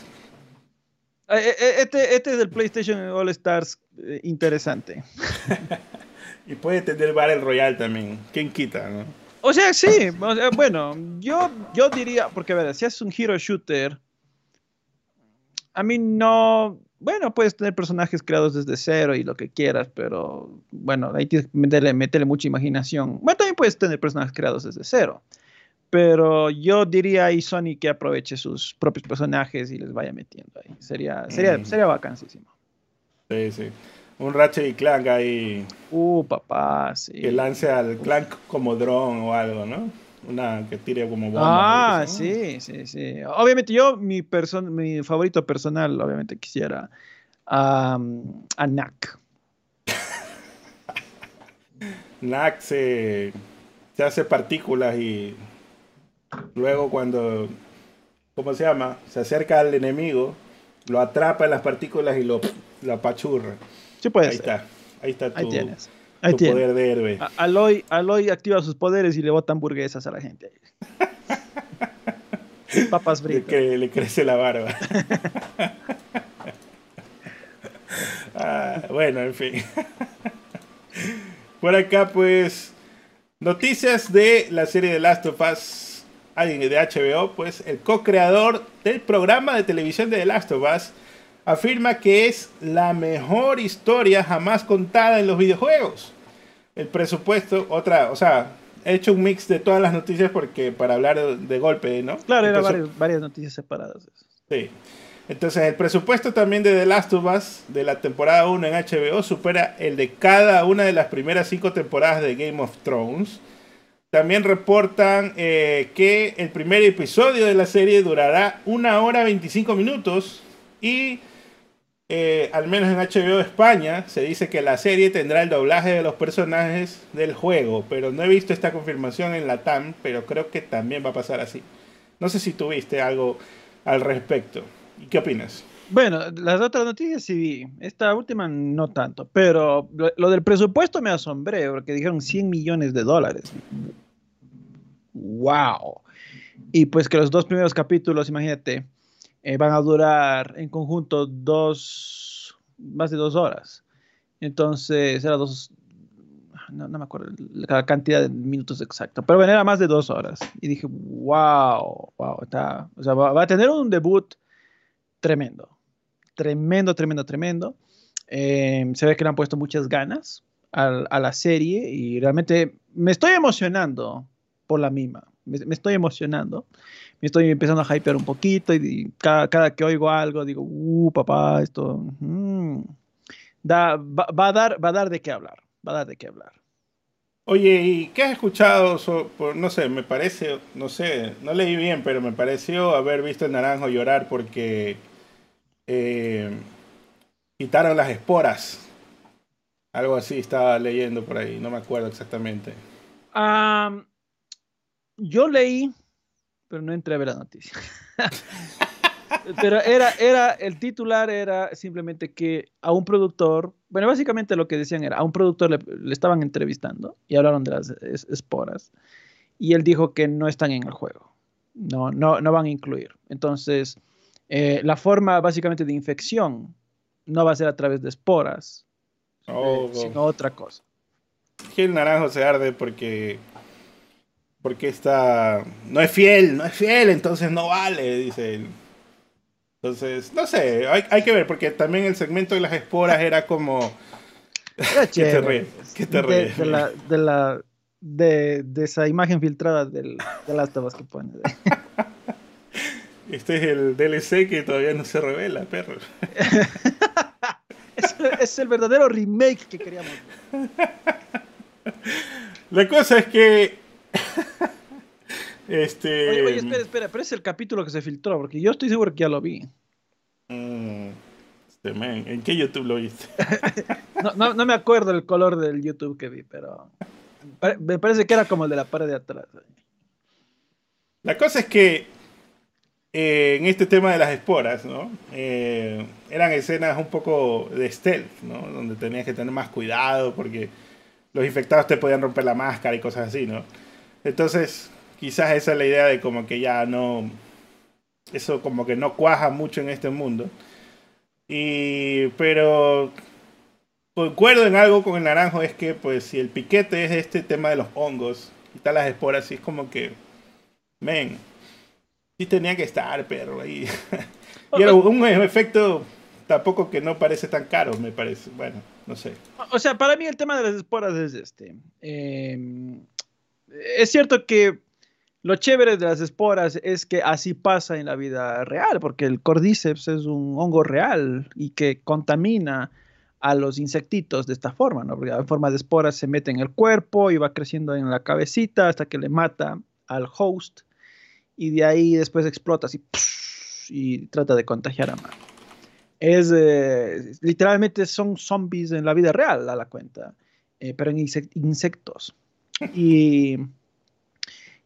Eh, eh, eh, este, este es el PlayStation All Stars interesante. y puede tener Battle Royale también. ¿Quién quita, no? O sea, sí, bueno, yo, yo diría, porque a ver, si es un hero shooter, a mí no, bueno, puedes tener personajes creados desde cero y lo que quieras, pero bueno, ahí tienes que meterle, mucha imaginación. Bueno, también puedes tener personajes creados desde cero, pero yo diría ahí Sony que aproveche sus propios personajes y les vaya metiendo ahí. Sería, sería, mm. sería vacancísimo. Sí, sí un Ratchet y Clank ahí. Uh, papá, sí. Que lance al Clank como dron o algo, ¿no? Una que tire como bomba. Ah, sí, sí, sí. Obviamente yo, mi, mi favorito personal, obviamente quisiera a Nak. Nak se, se hace partículas y luego cuando, ¿cómo se llama? Se acerca al enemigo, lo atrapa en las partículas y lo, lo apachurra puede Ahí está. Ahí está tu, tienes. Poder de héroe. Aloy, Aloy activa sus poderes y le bota hamburguesas a la gente. Papas fritas. Le, le crece la barba. Ah, bueno, en fin. Por acá, pues, noticias de la serie de Last of Us, alguien de HBO, pues, el co-creador del programa de televisión de The Last of Us, afirma que es la mejor historia jamás contada en los videojuegos. El presupuesto, otra, o sea, he hecho un mix de todas las noticias porque para hablar de, golpe, ¿no? Claro, eran varias, noticias separadas. Sí. Entonces, el presupuesto también de The Last of Us de la temporada 1 en HBO supera el de cada una de las primeras cinco temporadas de Game of Thrones. También reportan eh, que el primer episodio de la serie durará una hora 25 minutos y eh, al menos en HBO España, se dice que la serie tendrá el doblaje de los personajes del juego, pero no he visto esta confirmación en la TAM, pero creo que también va a pasar así. No sé si tuviste algo al respecto. ¿Y qué opinas? Bueno, las otras noticias sí vi. Esta última no tanto. Pero lo, del presupuesto me asombré porque dijeron 100 millones de dólares. ¡Wow! Y pues que los dos primeros capítulos, imagínate, eh, van a durar en conjunto dos, más de dos horas. Entonces, era dos, no, me acuerdo la cantidad de minutos exacta, pero bueno, era más de dos horas. Y dije, wow, wow, está, o sea, va, a tener un debut tremendo, tremendo, tremendo, tremendo. Eh, se ve que le han puesto muchas ganas a, a, la serie y realmente me estoy emocionando por la misma, me, me estoy emocionando me estoy empezando a hypear un poquito y, cada, que oigo algo digo, uh, papá, esto mm, da, va, a dar, va a dar de qué hablar, va a dar de qué hablar. Oye, ¿y qué has escuchado? por, no sé, me parece, no sé, no leí bien, pero me pareció haber visto el naranjo llorar porque eh, quitaron las esporas. Algo así estaba leyendo por ahí, no me acuerdo exactamente. Yo leí pero no entré a ver la noticia. Pero era, era, el titular era simplemente que a un productor, bueno, básicamente lo que decían era, a un productor le, estaban entrevistando y hablaron de las esporas y él dijo que no están en el juego, no, no, no van a incluir. Entonces, eh, la forma básicamente de infección no va a ser a través de esporas, oh, sino otra cosa. El naranjo se arde porque porque está no es fiel, no es fiel, entonces no vale, dice él. Entonces, no sé, hay, que ver, porque también el segmento de las esporas era como... ¿Qué te ríes? ¿Qué te ríes? De, la, de, la, de, de, esa imagen filtrada del, de las tabas que pone. Este es el DLC que todavía no se revela, perro. es, es, el verdadero remake que queríamos. La cosa es que este... Oye, oye, espera, espera, pero es el capítulo que se filtró, porque yo estoy seguro que ya lo vi. Mm, este ¿En qué YouTube lo viste? no, no, me acuerdo el color del YouTube que vi, pero me parece que era como el de la pared de atrás. La cosa es que eh, en este tema de las esporas, ¿no? Eh, eran escenas un poco de stealth, ¿no? Donde tenías que tener más cuidado porque los infectados te podían romper la máscara y cosas así, ¿no? Entonces, quizás esa es la idea de como que ya no, eso como que no cuaja mucho en este mundo. Y, pero concuerdo en algo con el naranjo, es que pues si el piquete es este tema de los hongos, quitar las esporas, y es como que, men, sí tenía que estar, perro, ahí. y era un efecto tampoco que no parece tan caro, me parece. Bueno, no sé. O sea, para mí el tema de las esporas es este. Eh, es cierto que lo chévere de las esporas es que así pasa en la vida real, porque el cordyceps es un hongo real y que contamina a los insectitos de esta forma, ¿no? Porque en forma de esporas se mete en el cuerpo y va creciendo en la cabecita hasta que le mata al host y de ahí después explota así y trata de contagiar a más. Es eh, literalmente son zombies en la vida real a la cuenta, eh, pero en insectos. Y,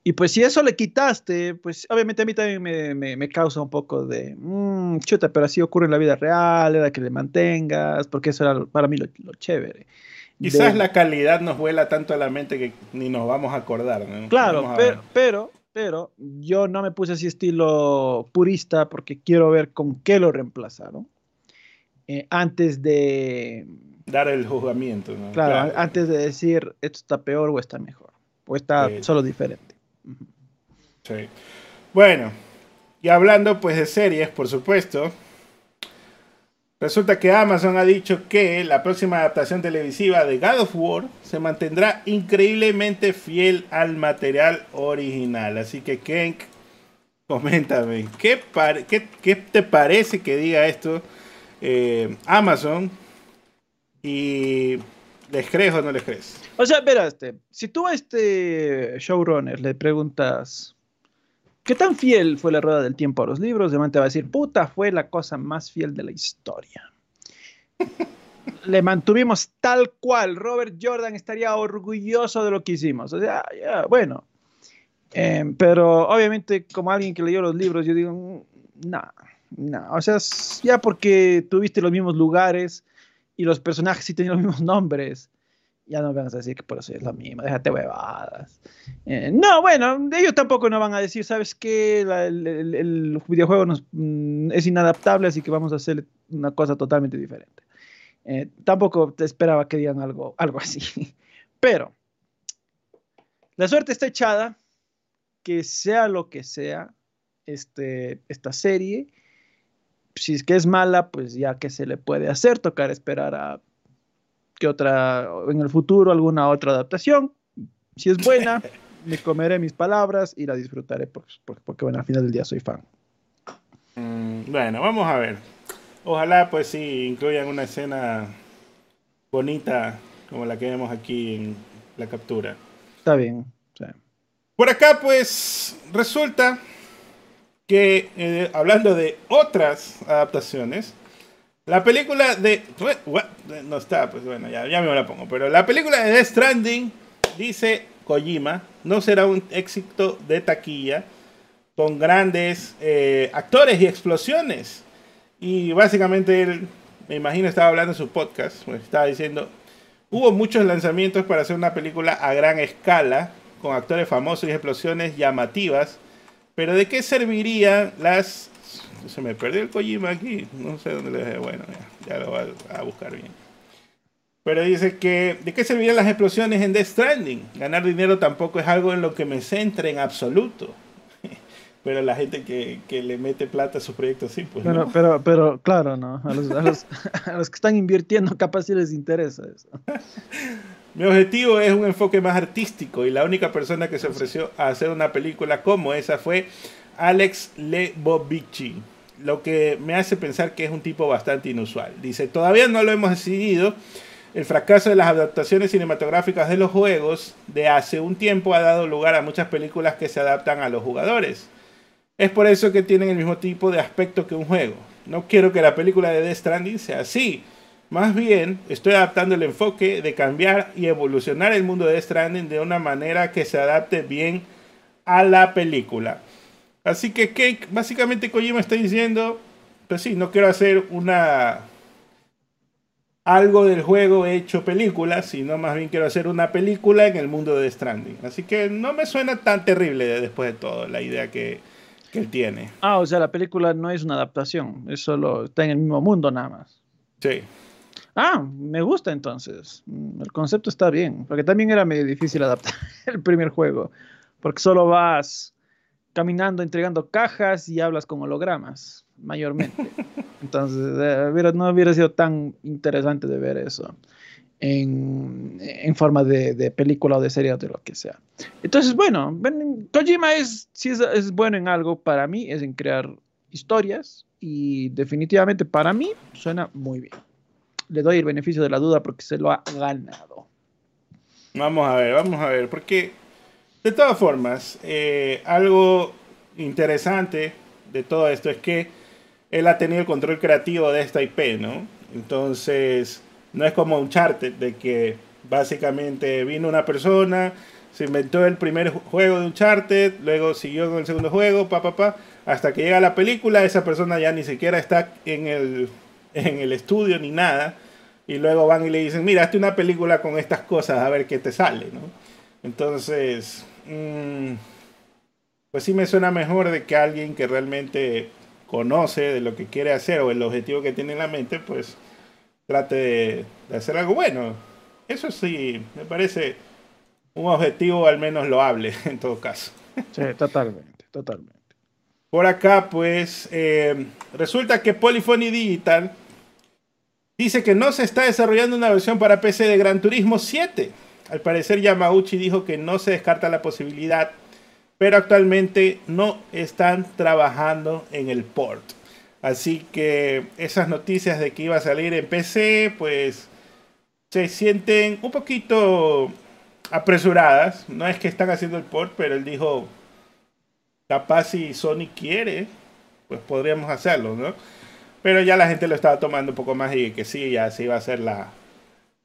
y pues si eso le quitaste, pues obviamente a mí también me, me, causa un poco de, mmm, chuta, pero así ocurre en la vida real, era que le mantengas, porque eso era para mí lo, chévere. Quizás la calidad nos vuela tanto a la mente que ni nos vamos a acordar. Claro, pero, pero, pero yo no me puse así estilo purista porque quiero ver con qué lo reemplazaron. Eh, antes de dar el juzgamiento. Claro, antes de decir esto está peor o está mejor, o está solo diferente. Sí. Bueno, y hablando pues de series, por supuesto, resulta que Amazon ha dicho que la próxima adaptación televisiva de God of War se mantendrá increíblemente fiel al material original. Así que Kenk, coméntame, ¿qué, qué, te parece que diga esto eh, Amazon y ¿les crees o no les crees? O sea, este, si tú a este showrunner le preguntas ¿qué tan fiel fue la rueda del tiempo a los libros? De te va a decir, puta, fue la cosa más fiel de la historia. le mantuvimos tal cual. Robert Jordan estaría orgulloso de lo que hicimos. O sea, ya, bueno. Em, pero obviamente, como alguien que leyó los libros, yo digo, mm, no, no. O sea, ya porque tuviste los mismos lugares, y los personajes sí tenían los mismos nombres. Ya no van a decir que por eso es lo mismo, déjate huevadas. Eh, no, bueno, ellos tampoco no van a decir, ¿sabes qué? el, videojuego nos, mm, es inadaptable, así que vamos a hacer una cosa totalmente diferente. Eh, tampoco te esperaba que digan algo, algo así. Pero la suerte está echada, que sea lo que sea este, esta serie, si es que es mala, pues ya que se le puede hacer, tocar esperar a que otra, en el futuro, alguna otra adaptación. Si es buena, me comeré mis palabras y la disfrutaré, pues, porque, bueno, al final del día soy fan. Mm, bueno, vamos a ver. Ojalá, pues sí, incluyan una escena bonita como la que vemos aquí en la captura. Está bien. Por acá, pues, resulta que eh, hablando de otras adaptaciones, la película de... No está, pues bueno, ya, ya me la pongo, pero la película de Death Stranding, dice Kojima, no será un éxito de taquilla con grandes eh, actores y explosiones. Y básicamente él, me imagino, estaba hablando en su podcast, pues, estaba diciendo, hubo muchos lanzamientos para hacer una película a gran escala, con actores famosos y explosiones llamativas, pero ¿de qué servirían las... Se me perdió el Kojima aquí, no sé dónde le dejé, bueno, ya, lo voy a buscar bien. Pero dice que, ¿de qué servirían las explosiones en Death Stranding? Ganar dinero tampoco es algo en lo que me centre en absoluto. Pero la gente que, que le mete plata a sus proyectos, sí, pues. Pero, pero, pero claro, ¿no? A los, a, los, a los, que están invirtiendo, capaz sí les interesa eso. Mi objetivo es un enfoque más artístico y la única persona que se ofreció a hacer una película como esa fue Alex Lebovici, lo que me hace pensar que es un tipo bastante inusual. Dice, todavía no lo hemos decidido el fracaso de las adaptaciones cinematográficas de los juegos de hace un tiempo ha dado lugar a muchas películas que se adaptan a los jugadores. Es por eso que tienen el mismo tipo de aspecto que un juego. No quiero que la película de Death Stranding sea así. Más bien, estoy adaptando el enfoque de cambiar y evolucionar el mundo de Stranding de una manera que se adapte bien a la película. Así que, Cake, básicamente Kojima está diciendo, pues sí, no quiero hacer una algo del juego hecho película, sino más bien quiero hacer una película en el mundo de Stranding. Así que no me suena tan terrible después de todo la idea que, él tiene. Ah, o sea, la película no es una adaptación, es solo está en el mismo mundo nada más. Sí. Ah, me gusta entonces. El concepto está bien, porque también era medio difícil adaptar el primer juego, porque solo vas caminando entregando cajas y hablas con hologramas mayormente. Entonces, eh, no hubiera sido tan interesante de ver eso en, en forma de, de, película o de serie o de lo que sea. Entonces, bueno, Kojima es, si es, es bueno en algo, para mí es en crear historias y definitivamente para mí suena muy bien. Le doy el beneficio de la duda porque se lo ha ganado. Vamos a ver, vamos a ver, porque de todas formas, eh, algo interesante de todo esto es que él ha tenido el control creativo de esta IP, ¿no? Entonces, no es como un Uncharted, de que básicamente vino una persona, se inventó el primer juego de un Uncharted, luego siguió con el segundo juego, pa, pa, pa, hasta que llega la película, esa persona ya ni siquiera está en el, en el estudio ni nada, y luego van y le dicen, mira, hazte una película con estas cosas, a ver qué te sale, ¿no? Entonces, mmm, pues sí me suena mejor de que alguien que realmente conoce de lo que quiere hacer o el objetivo que tiene en la mente, pues trate de, hacer algo bueno. Eso sí, me parece un objetivo al menos loable en todo caso. Sí, totalmente, totalmente. Por acá, pues, eh, resulta que Polyphony Digital dice que no se está desarrollando una versión para PC de Gran Turismo 7. Al parecer, Yamauchi dijo que no se descarta la posibilidad pero actualmente no están trabajando en el port. Así que esas noticias de que iba a salir en PC, pues se sienten un poquito apresuradas. No es que están haciendo el port, pero él dijo, capaz si Sony quiere, pues podríamos hacerlo, ¿no? Pero ya la gente lo estaba tomando un poco más y que sí, ya se iba a hacer la,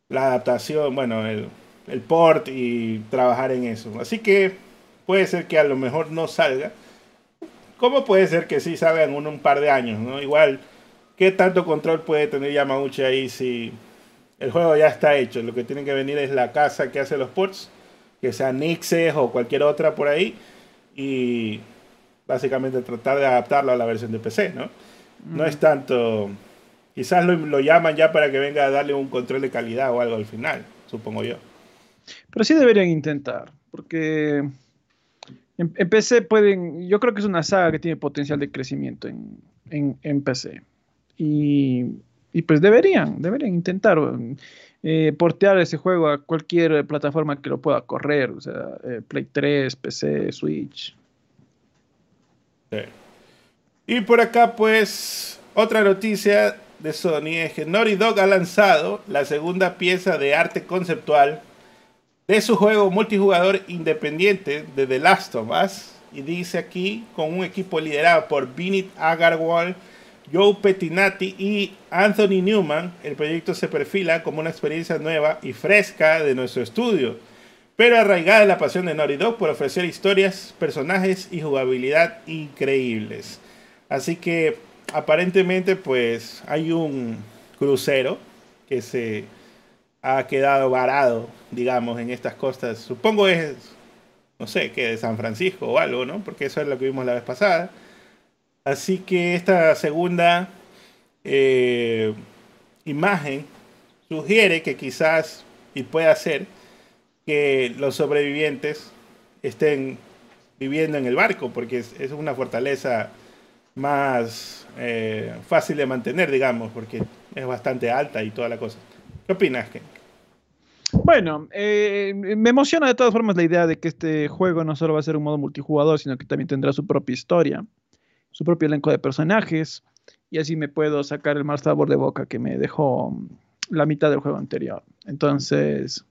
la adaptación, bueno, el, el port y trabajar en eso. Así que puede ser que a lo mejor no salga. ¿Cómo puede ser que sí salga en un, par de años? ¿no? Igual, ¿qué tanto control puede tener Yamauchi ahí si el juego ya está hecho? Lo que tiene que venir es la casa que hace los ports, que sea Nixes o cualquier otra por ahí, y básicamente tratar de adaptarlo a la versión de PC, ¿no? No es tanto... Quizás lo, lo llaman ya para que venga a darle un control de calidad o algo al final, supongo yo. Pero sí deberían intentar, porque en, PC pueden, yo creo que es una saga que tiene potencial de crecimiento en, PC. Y, pues deberían, deberían intentar eh, portear ese juego a cualquier plataforma que lo pueda correr, o sea, eh, Play 3, PC, Switch. Y por acá pues otra noticia de Sony es que Naughty Dog ha lanzado la segunda pieza de arte conceptual de su juego multijugador independiente de The Last of Us. Y dice aquí, con un equipo liderado por Vinit Agarwal, Joe Pettinati y Anthony Newman, el proyecto se perfila como una experiencia nueva y fresca de nuestro estudio. pero arraigada en la pasión de Naughty Dog por ofrecer historias, personajes y jugabilidad increíbles. Así que aparentemente pues hay un crucero que se ha quedado varado, digamos, en estas costas. Supongo es, no sé, que de San Francisco o algo, ¿no? Porque eso es lo que vimos la vez pasada. Así que esta segunda eh, imagen sugiere que quizás, y puede ser, que los sobrevivientes estén viviendo en el barco, porque es, una fortaleza más eh, fácil de mantener, digamos, porque es bastante alta y toda la cosa. ¿Qué opinas, Ken? Bueno, eh, me emociona de todas formas la idea de que este juego no solo va a ser un modo multijugador, sino que también tendrá su propia historia, su propio elenco de personajes, y así me puedo sacar el más sabor de boca que me dejó la mitad del juego anterior. Entonces,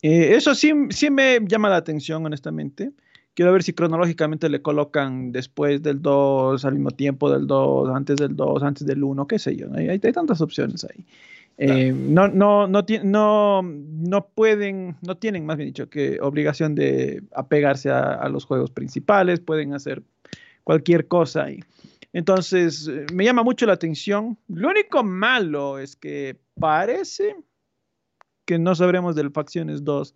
eh, eso sí, sí me llama la atención, honestamente. Quiero ver si cronológicamente le colocan después del 2, al mismo tiempo del 2, antes del 2, antes del 1, qué sé yo. Hay, hay, tantas opciones ahí. Eh, no, no, no, no, no pueden, no tienen más bien dicho que obligación de apegarse a, a los juegos principales, pueden hacer cualquier cosa ahí. Entonces, eh, me llama mucho la atención. Lo único malo es que parece que no sabremos del Facciones 2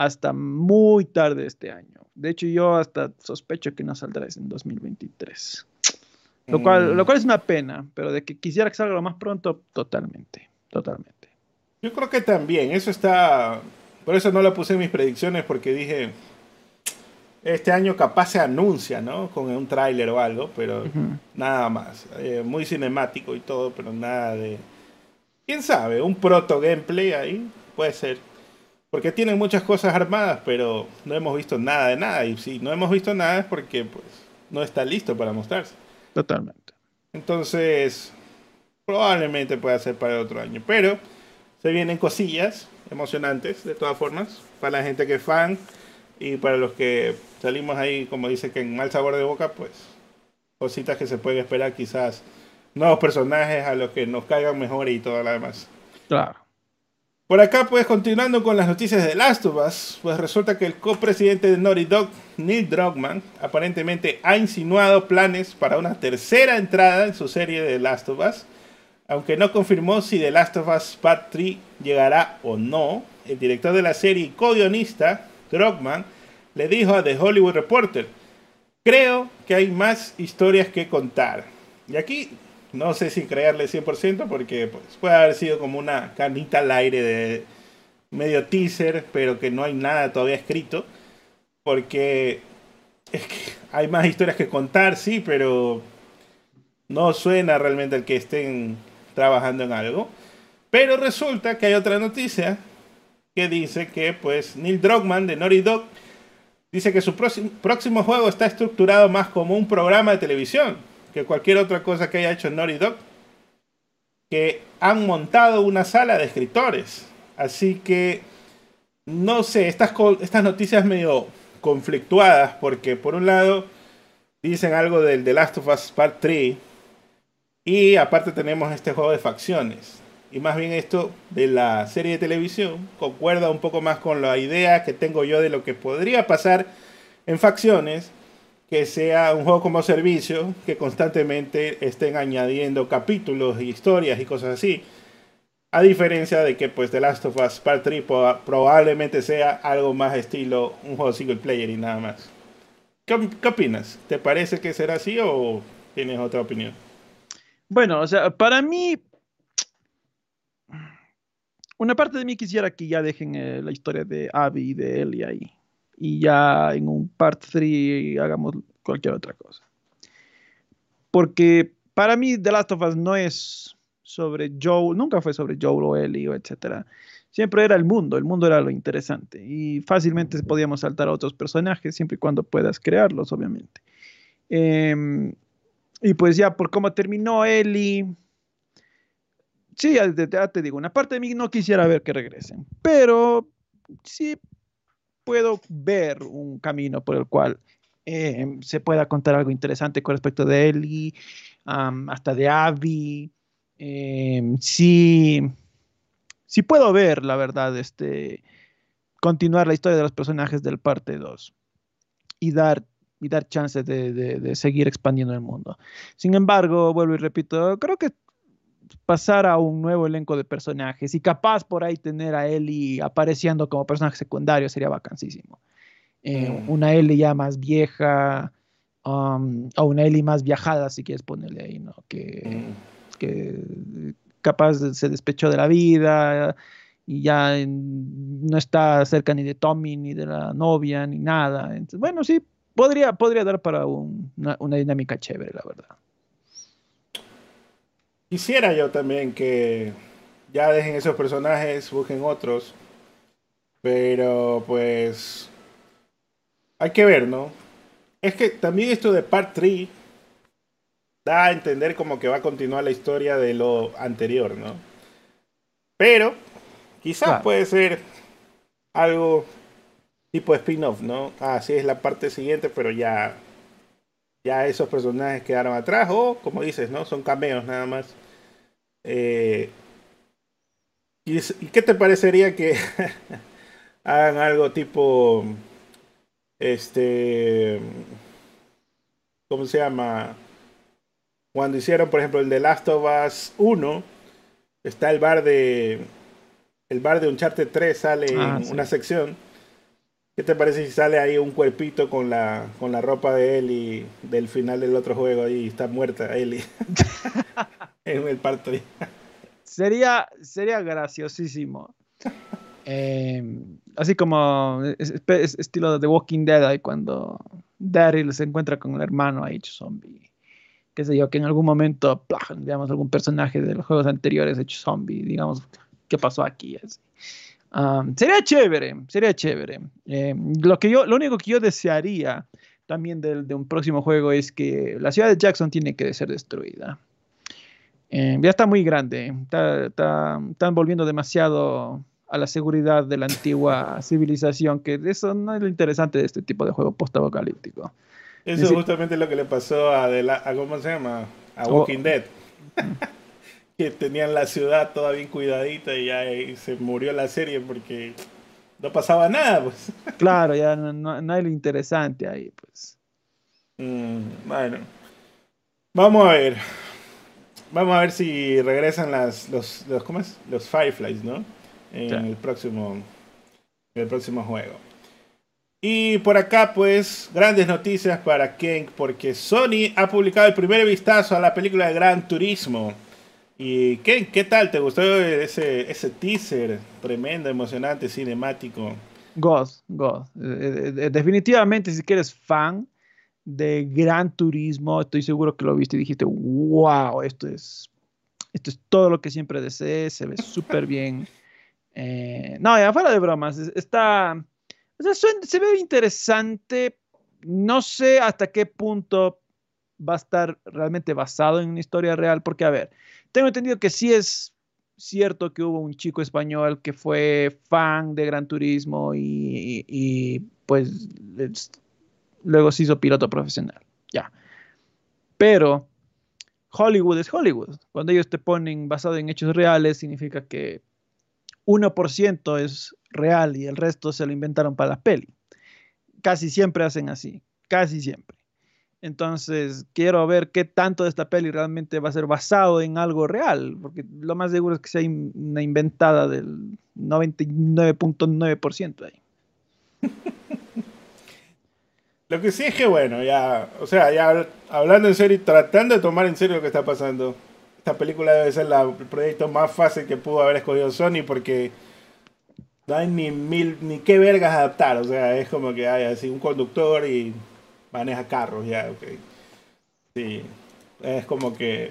hasta muy tarde este año. De hecho, yo hasta sospecho que no saldrá en 2023. Lo cual, lo cual es una pena, pero de que quisiera que salga lo más pronto, totalmente, totalmente. Yo creo que también, eso está, por eso no lo puse en mis predicciones, porque dije, este año capaz se anuncia, ¿no? Con un tráiler o algo, pero nada más. Eh, muy cinemático y todo, pero nada de... ¿Quién sabe? Un proto gameplay ahí puede ser. Porque tienen muchas cosas armadas, pero no hemos visto nada de nada. Y si no hemos visto nada es porque pues, no está listo para mostrarse. Totalmente. Entonces, probablemente pueda ser para el otro año. Pero se vienen cosillas emocionantes, de todas formas, para la gente que es fan y para los que salimos ahí, como dice que en mal sabor de boca, pues cositas que se pueden esperar quizás, nuevos personajes a los que nos caigan mejor y todo lo demás. Claro. Por acá, pues continuando con las noticias de Last of Us, pues resulta que el copresidente de Naughty Dog, Neil Druckmann, aparentemente ha insinuado planes para una tercera entrada en su serie de Last of Us, aunque no confirmó si The Last of Us Part 3 llegará o no. El director de la serie y co-guionista, Druckmann, le dijo a The Hollywood Reporter, creo que hay más historias que contar. Y aquí no sé si creerle 100% porque pues, puede haber sido como una canita al aire de medio teaser, pero que no hay nada todavía escrito. Porque es que hay más historias que contar, sí, pero no suena realmente el que estén trabajando en algo. Pero resulta que hay otra noticia que dice que pues Neil Druckmann de Naughty Dog Dice que su próximo juego está estructurado más como un programa de televisión que cualquier otra cosa que haya hecho Naughty Dog. Que han montado una sala de escritores. Así que, no sé, estas, estas noticias medio conflictuadas porque por un lado dicen algo del The Last of Us Part 3 y aparte tenemos este juego de facciones. Y más bien esto de la serie de televisión concuerda un poco más con la idea que tengo yo de lo que podría pasar en facciones, que sea un juego como servicio, que constantemente estén añadiendo capítulos y historias y cosas así. A diferencia de que pues The Last of Us Part 3 probablemente sea algo más estilo un juego single player y nada más. ¿Qué, ¿Qué, opinas? ¿Te parece que será así o tienes otra opinión? Bueno, o sea, para mí una parte de mí quisiera que ya dejen eh, la historia de Abby y de Ellie ahí. Y ya en un part 3 hagamos cualquier otra cosa. Porque para mí The Last of Us no es sobre Joe, nunca fue sobre Joe o Ellie o etcétera. Siempre era el mundo, el mundo era lo interesante. Y fácilmente podíamos saltar a otros personajes siempre y cuando puedas crearlos, obviamente. Em, y pues ya por cómo terminó Ellie sí, ya te, digo, una parte de mí no quisiera ver que regresen, pero sí puedo ver un camino por el cual eh, se pueda contar algo interesante con respecto de Ellie, hasta de Abby. Em, sí, sí puedo ver, la verdad, este, continuar la historia de los personajes del parte 2 y dar, y dar chances de, de, seguir expandiendo el mundo. Sin embargo, vuelvo y repito, creo que pasar a un nuevo elenco de personajes y capaz por ahí tener a Ellie apareciendo como personaje secundario sería vacancísimo. Eh, mm. Una Ellie ya más vieja, um, o una Ellie más viajada, si quieres ponerle ahí, ¿no? Que, mm. que capaz se despechó de la vida y ya no está cerca ni de Tommy, ni de la novia, ni nada. Entonces, bueno, sí, podría, podría dar para una, una dinámica chévere, la verdad. Quisiera yo también que ya dejen esos personajes, busquen otros. Pero pues hay que ver, ¿no? Es que también esto de Part 3 da a entender como que va a continuar la historia de lo anterior, ¿no? Pero quizás puede ser algo tipo spin-off, ¿no? Ah, sí es la parte siguiente, pero ya ya esos personajes quedaron atrás o como dices, ¿no? Son cameos nada más. Eh, ¿y, ¿Y qué te parecería que hagan algo tipo este, ¿cómo se llama? Cuando hicieron, por ejemplo, el de Last of Us 1, está el bar de, el bar de Uncharted 3 sale ah, en una sección. ¿Qué te parece si sale ahí un cuerpito con la, con la ropa de Ellie del final del otro juego y está muerta Ellie en el parto? sería, sería graciosísimo. Eh, así como estilo de The Walking Dead, ahí cuando Daryl se encuentra con el hermano ahí hecho zombie. Qué sé yo, que en algún momento, digamos, algún personaje de los juegos anteriores hecho zombie, digamos, ¿qué pasó aquí? Sería chévere, sería chévere. Eh, lo, que yo, lo único que yo desearía también de, un próximo juego es que la ciudad de Jackson tiene que ser destruida. Eh, ya está muy grande, están volviendo demasiado a la seguridad de la antigua civilización, que eso no es lo interesante de este tipo de juego post-apocalíptico. Eso es justamente lo que le pasó a, de la, ¿cómo se llama? A oh. Walking Dead. Que tenían la ciudad toda bien cuidadita y ya se murió la serie porque no pasaba nada, pues. claro, ya no, hay lo interesante ahí, pues. Mm, bueno, vamos a ver. Vamos a ver si regresan las, los, los, ¿cómo es? Los Fireflies, ¿no? en el próximo el próximo juego. Y por acá, pues, grandes noticias para Ken, porque Sony ha publicado el primer vistazo a la película de Gran Turismo. Y Ken, ¿qué tal? ¿Te gustó ese, ese teaser tremendo, emocionante, cinemático? Ghost, Ghost. Eh, eh, definitivamente, si quieres fan de Gran Turismo, estoy seguro que lo viste y dijiste, wow, esto es, esto es todo lo que siempre deseé, se ve súper bien. Eh, no, ya fuera de bromas, está. se ve interesante. No sé hasta qué punto va a estar realmente basado en una historia real, porque, a ver, tengo entendido que sí es cierto que hubo un chico español que fue fan de Gran Turismo y, pues luego se hizo piloto profesional. Ya. Pero Hollywood es Hollywood. Cuando ellos te ponen basado en hechos reales, significa que 1% es real y el resto se lo inventaron para la peli. Casi siempre hacen así, casi siempre. Entonces, quiero ver qué tanto de esta peli realmente va a ser basado en algo real, porque lo más seguro es que sea una inventada del 99.9% ahí. Lo que sí es que, bueno, ya, o sea, ya hablando en serio y tratando de tomar en serio lo que está pasando, esta película debe ser el proyecto más fácil que pudo haber escogido Sony porque no hay ni mil, ni qué vergas adaptar. O sea, es como que hay así un conductor y maneja carros, ya, ok. Sí, es como que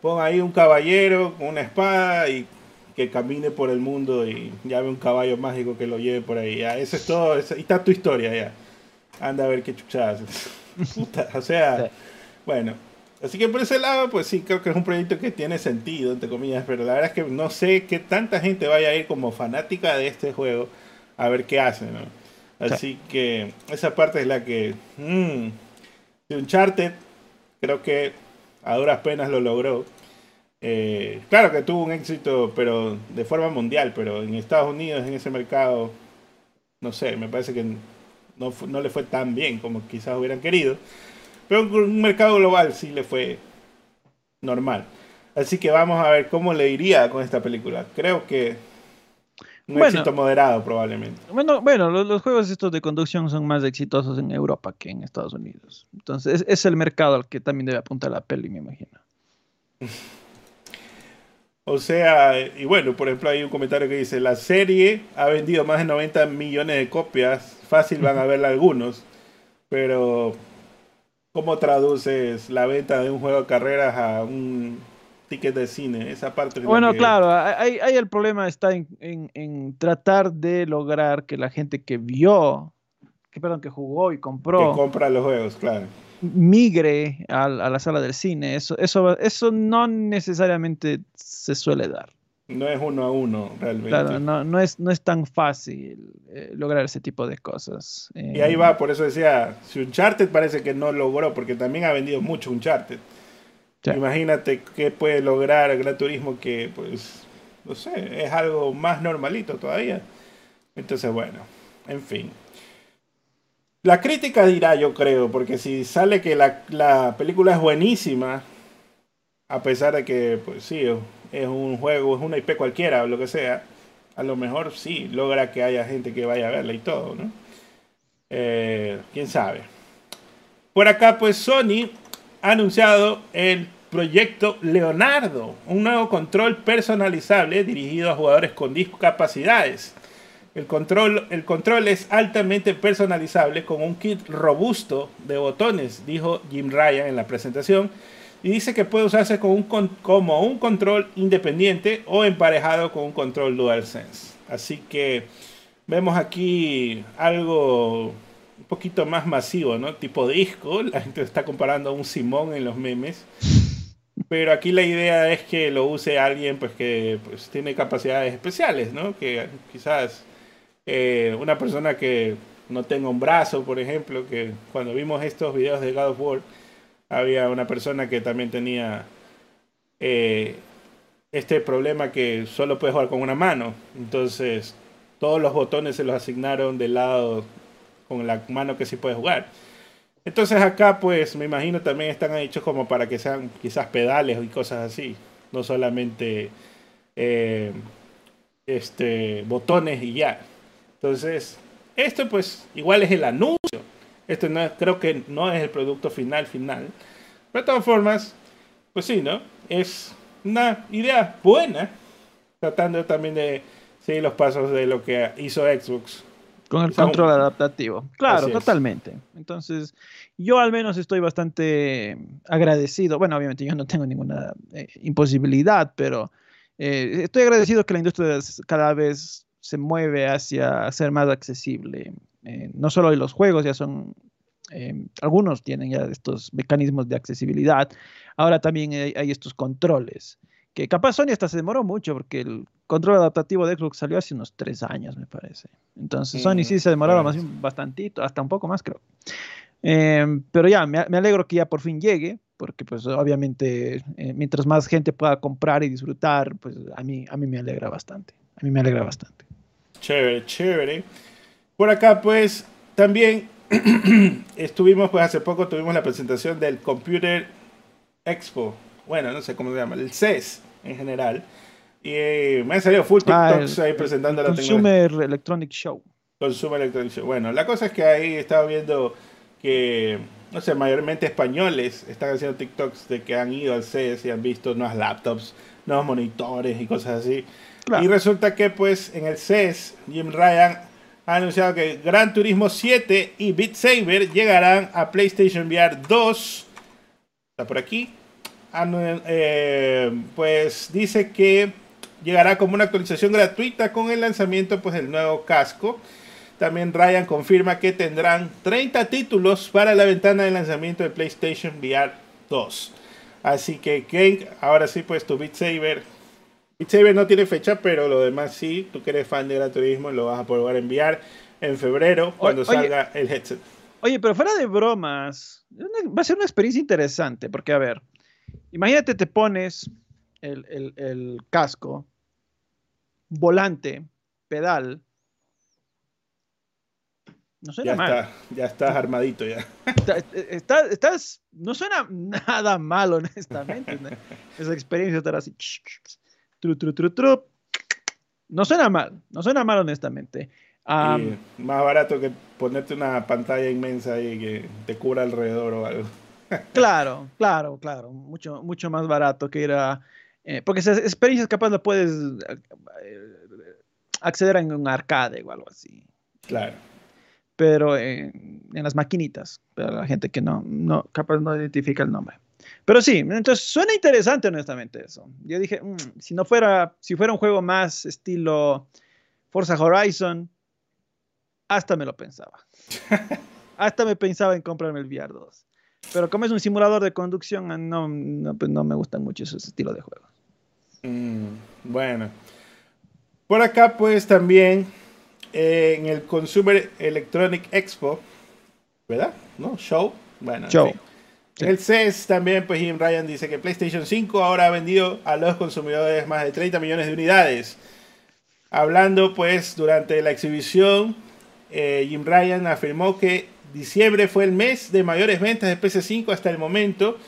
ponga ahí un caballero con una espada y que camine por el mundo y llame un caballo mágico que lo lleve por ahí. Ya, eso es todo. Eso, y está tu historia ya. Anda a ver qué chuchadas. o sea, bueno. Así que por ese lado, pues sí, creo que es un proyecto que tiene sentido, entre comillas, pero la verdad es que no sé qué tanta gente vaya a ir como fanática de este juego a ver qué hace, ¿no? Así que esa parte es la que... Mmm, Uncharted creo que a duras penas lo logró. Eh, claro que tuvo un éxito, pero de forma mundial, pero en Estados Unidos, en ese mercado, no sé, me parece que no, no le fue tan bien como quizás hubieran querido. Pero un mercado global sí le fue normal. Así que vamos a ver cómo le iría con esta película. Creo que un éxito moderado probablemente. Bueno, bueno los, juegos estos de conducción son más exitosos en Europa que en Estados Unidos. Entonces es, el mercado al que también debe apuntar la peli, me imagino. o sea, y bueno, por ejemplo hay un comentario que dice, la serie ha vendido más de 90 millones de copias, fácil van a verla algunos, pero ¿cómo traduces la venta de un juego de carreras a un ticket de cine, esa parte. Bueno, claro, hay, el problema está en, tratar de lograr que la gente que vio, que perdón, que jugó y compró. Que compra los juegos, claro. Migre a, la sala del cine. Eso, eso, eso no necesariamente se suele dar. No es uno a uno, realmente. Claro, no, no, es, no es tan fácil eh, lograr ese tipo de cosas. y ahí va, por eso decía, si Uncharted parece que no logró, porque también ha vendido mucho Uncharted. Imagínate qué puede lograr el Gran Turismo que, pues, no sé, es algo más normalito todavía. Entonces, bueno, en fin. La crítica dirá, yo creo, porque si sale que la, película es buenísima, a pesar de que, pues sí, es un juego, es una IP cualquiera o lo que sea, a lo mejor sí logra que haya gente que vaya a verla y todo, ¿no? Eh, Quién sabe. Por acá, pues Sony ha anunciado el proyecto Leonardo, un nuevo control personalizable dirigido a jugadores con discapacidades. El control, el control es altamente personalizable con un kit robusto de botones, dijo Jim Ryan en la presentación, y dice que puede usarse con un, como un control independiente o emparejado con un control DualSense. Así que vemos aquí algo un poquito más masivo, ¿no? Tipo disco. La gente está comparando a un Simón en los memes. Pero aquí la idea es que lo use alguien pues que pues, tiene capacidades especiales, ¿no? Que quizás eh, una persona que no tenga un brazo, por ejemplo, que cuando vimos estos videos de God of War, había una persona que también tenía eh, este problema que solo puede jugar con una mano. Entonces, todos los botones se los asignaron del lado con la mano que sí puede jugar. Entonces acá pues me imagino también están hechos como para que sean quizás pedales y cosas así, no solamente eh, este, botones y ya. Entonces, esto pues igual es el anuncio. Esto no creo que no es el producto final final. Pero de todas formas, pues sí, ¿no? Es una idea buena, tratando también de seguir los pasos de lo que hizo Xbox con el control adaptativo. Claro, totalmente. Entonces, yo al menos estoy bastante agradecido. Bueno, obviamente yo no tengo ninguna eh, imposibilidad, pero eh, estoy agradecido que la industria cada vez se mueve hacia ser más accesible. Eh, no solo los juegos ya son, algunos tienen ya estos mecanismos de accesibilidad, ahora también hay estos controles que capaz Sony hasta se demoró mucho porque el control adaptativo de Xbox salió hace unos tres años, me parece. Entonces Sony sí se demoró más bien bastantito, hasta un poco más creo. Em, pero ya, me, alegro que ya por fin llegue, porque pues obviamente eh, mientras más gente pueda comprar y disfrutar, pues a mí, a mí me alegra bastante. A mí me alegra bastante. Chévere, chévere. Por acá pues también estuvimos, pues hace poco tuvimos la presentación del Computer Expo bueno, no sé cómo se llama, el CES en general. Y eh, me han salido full ah, TikToks ahí presentando la Consumer Electronic Show. Consumer Electronic Show. Bueno, la cosa es que ahí estaba viendo que, no sé, mayormente españoles están haciendo TikToks de que han ido al CES y han visto nuevas laptops, nuevos monitores y cosas así. Y resulta que, pues, en el CES, Jim Ryan ha anunciado que Gran Turismo 7 y Beat Saber llegarán a PlayStation VR 2. Está por aquí eh, pues dice que llegará como una actualización gratuita con el lanzamiento pues del nuevo casco. También Ryan confirma que tendrán 30 títulos para la ventana de lanzamiento de PlayStation VR 2. Así que Ken, ahora sí pues tu Beat Saber. Beat Saber no tiene fecha, pero lo demás sí. Tú que eres fan de Gran Turismo lo vas a poder enviar en febrero cuando salga el headset. Oye, pero fuera de bromas, va a ser una experiencia interesante porque a ver, Imagínate, te pones el, casco, volante, pedal, No suena ya mal. Está, ya estás armadito ya. Está, estás, no suena nada mal, honestamente. Esa experiencia estar así. Tru, tru, tru, tru. No suena mal, no suena mal, honestamente. Um, más barato que ponerte una pantalla inmensa ahí que te cubra alrededor o algo. claro, claro, claro. Mucho, mucho más barato que ir a. Eh, porque esas experiencias capaz las puedes eh, acceder en un arcade o algo así. Claro. Pero en, en las maquinitas, para la gente que no, no, capaz no identifica el nombre. Pero sí, entonces suena interesante honestamente eso. Yo dije, mmm, si no fuera, si fuera un juego más estilo Forza Horizon, hasta me lo pensaba. hasta me pensaba en comprarme el VR 2. Pero como es un simulador de conducción, no, no, pues no me gustan mucho ese estilo de juegos. Mm, bueno. Por acá pues también eh, en el Consumer Electronic Expo, ¿verdad? ¿No? Show. Bueno, Show. Sí. El CES también, pues Jim Ryan dice que PlayStation 5 ahora ha vendido a los consumidores más de 30 millones de unidades. Hablando pues durante la exhibición, eh, Jim Ryan afirmó que diciembre fue el mes de mayores ventas de PC5 hasta el momento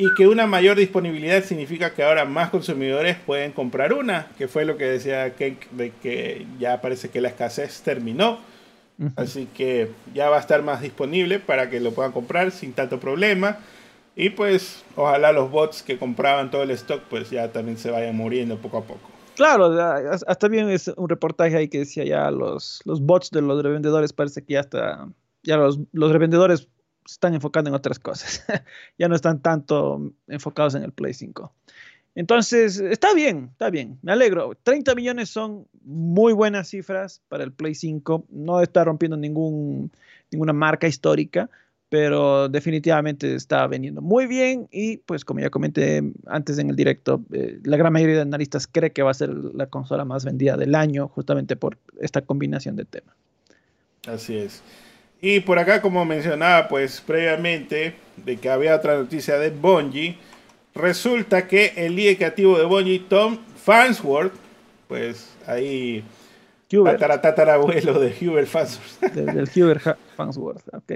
y que una mayor disponibilidad significa que ahora más consumidores pueden comprar una, que fue lo que decía Kenk de que ya parece que la escasez terminó. Uh -huh. Así que ya va a estar más disponible para que lo puedan comprar sin tanto problema. Y pues ojalá los bots que compraban todo el stock pues ya también se vayan muriendo poco a poco. Claro, hasta bien es un reportaje ahí que decía ya los, los bots de los revendedores parece que ya está, ya los, los revendedores están enfocando en otras cosas. ya no están tanto enfocados en el Play 5. Entonces, está bien, está bien, me alegro. 30 millones son muy buenas cifras para el Play 5. No está rompiendo ningún, ninguna marca histórica, pero definitivamente está vendiendo muy bien y pues como ya comenté antes en el directo, eh, la gran mayoría de analistas cree que va a ser la consola más vendida del año justamente por esta combinación de temas. Así es. Y por acá, como mencionaba pues previamente, de que había otra noticia de Bungie, resulta que el líder creativo de Bungie, Tom Farnsworth, pues ahí de Hubert Farnsworth. Del Hubert Farnsworth, ok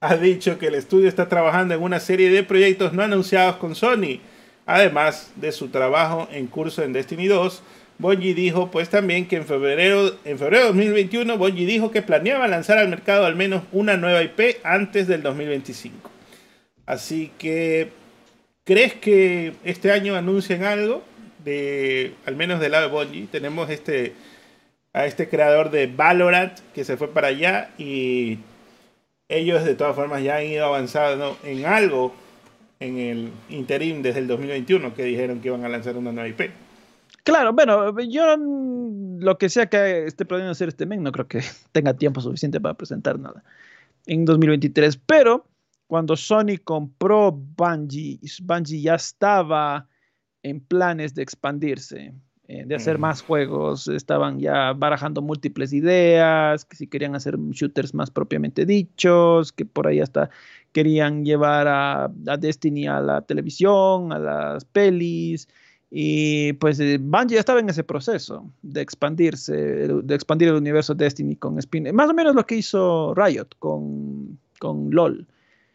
ha dicho que el estudio está trabajando en una serie de proyectos no anunciados con Sony. Además de su trabajo en curso en Destiny 2, Bungie dijo pues también que en febrero, en febrero de 2021 Bungie dijo que planeaba lanzar al mercado al menos una nueva IP antes del 2025. Así que, ¿crees que este año anuncien algo? De, al menos del lado de Bungie. Tenemos este, a este creador de Valorant que se fue para allá y ellos de todas formas ya han ido avanzando en algo en el interim desde el 2021 que dijeron que iban a lanzar una nueva IP. Claro, bueno, yo lo que sea que esté planeando hacer este men, no creo que tenga tiempo suficiente para presentar nada en 2023, pero cuando Sony compró Bungie, Bungie ya estaba en planes de expandirse, eh, de hacer mm. más juegos, estaban ya barajando múltiples ideas, que si querían hacer shooters más propiamente dichos, que por ahí hasta querían llevar a, a Destiny a la televisión, a las pelis, y pues eh, Bungie ya estaba en ese proceso de expandirse, de expandir el universo Destiny con Spin, más o menos lo que hizo Riot con, con LOL,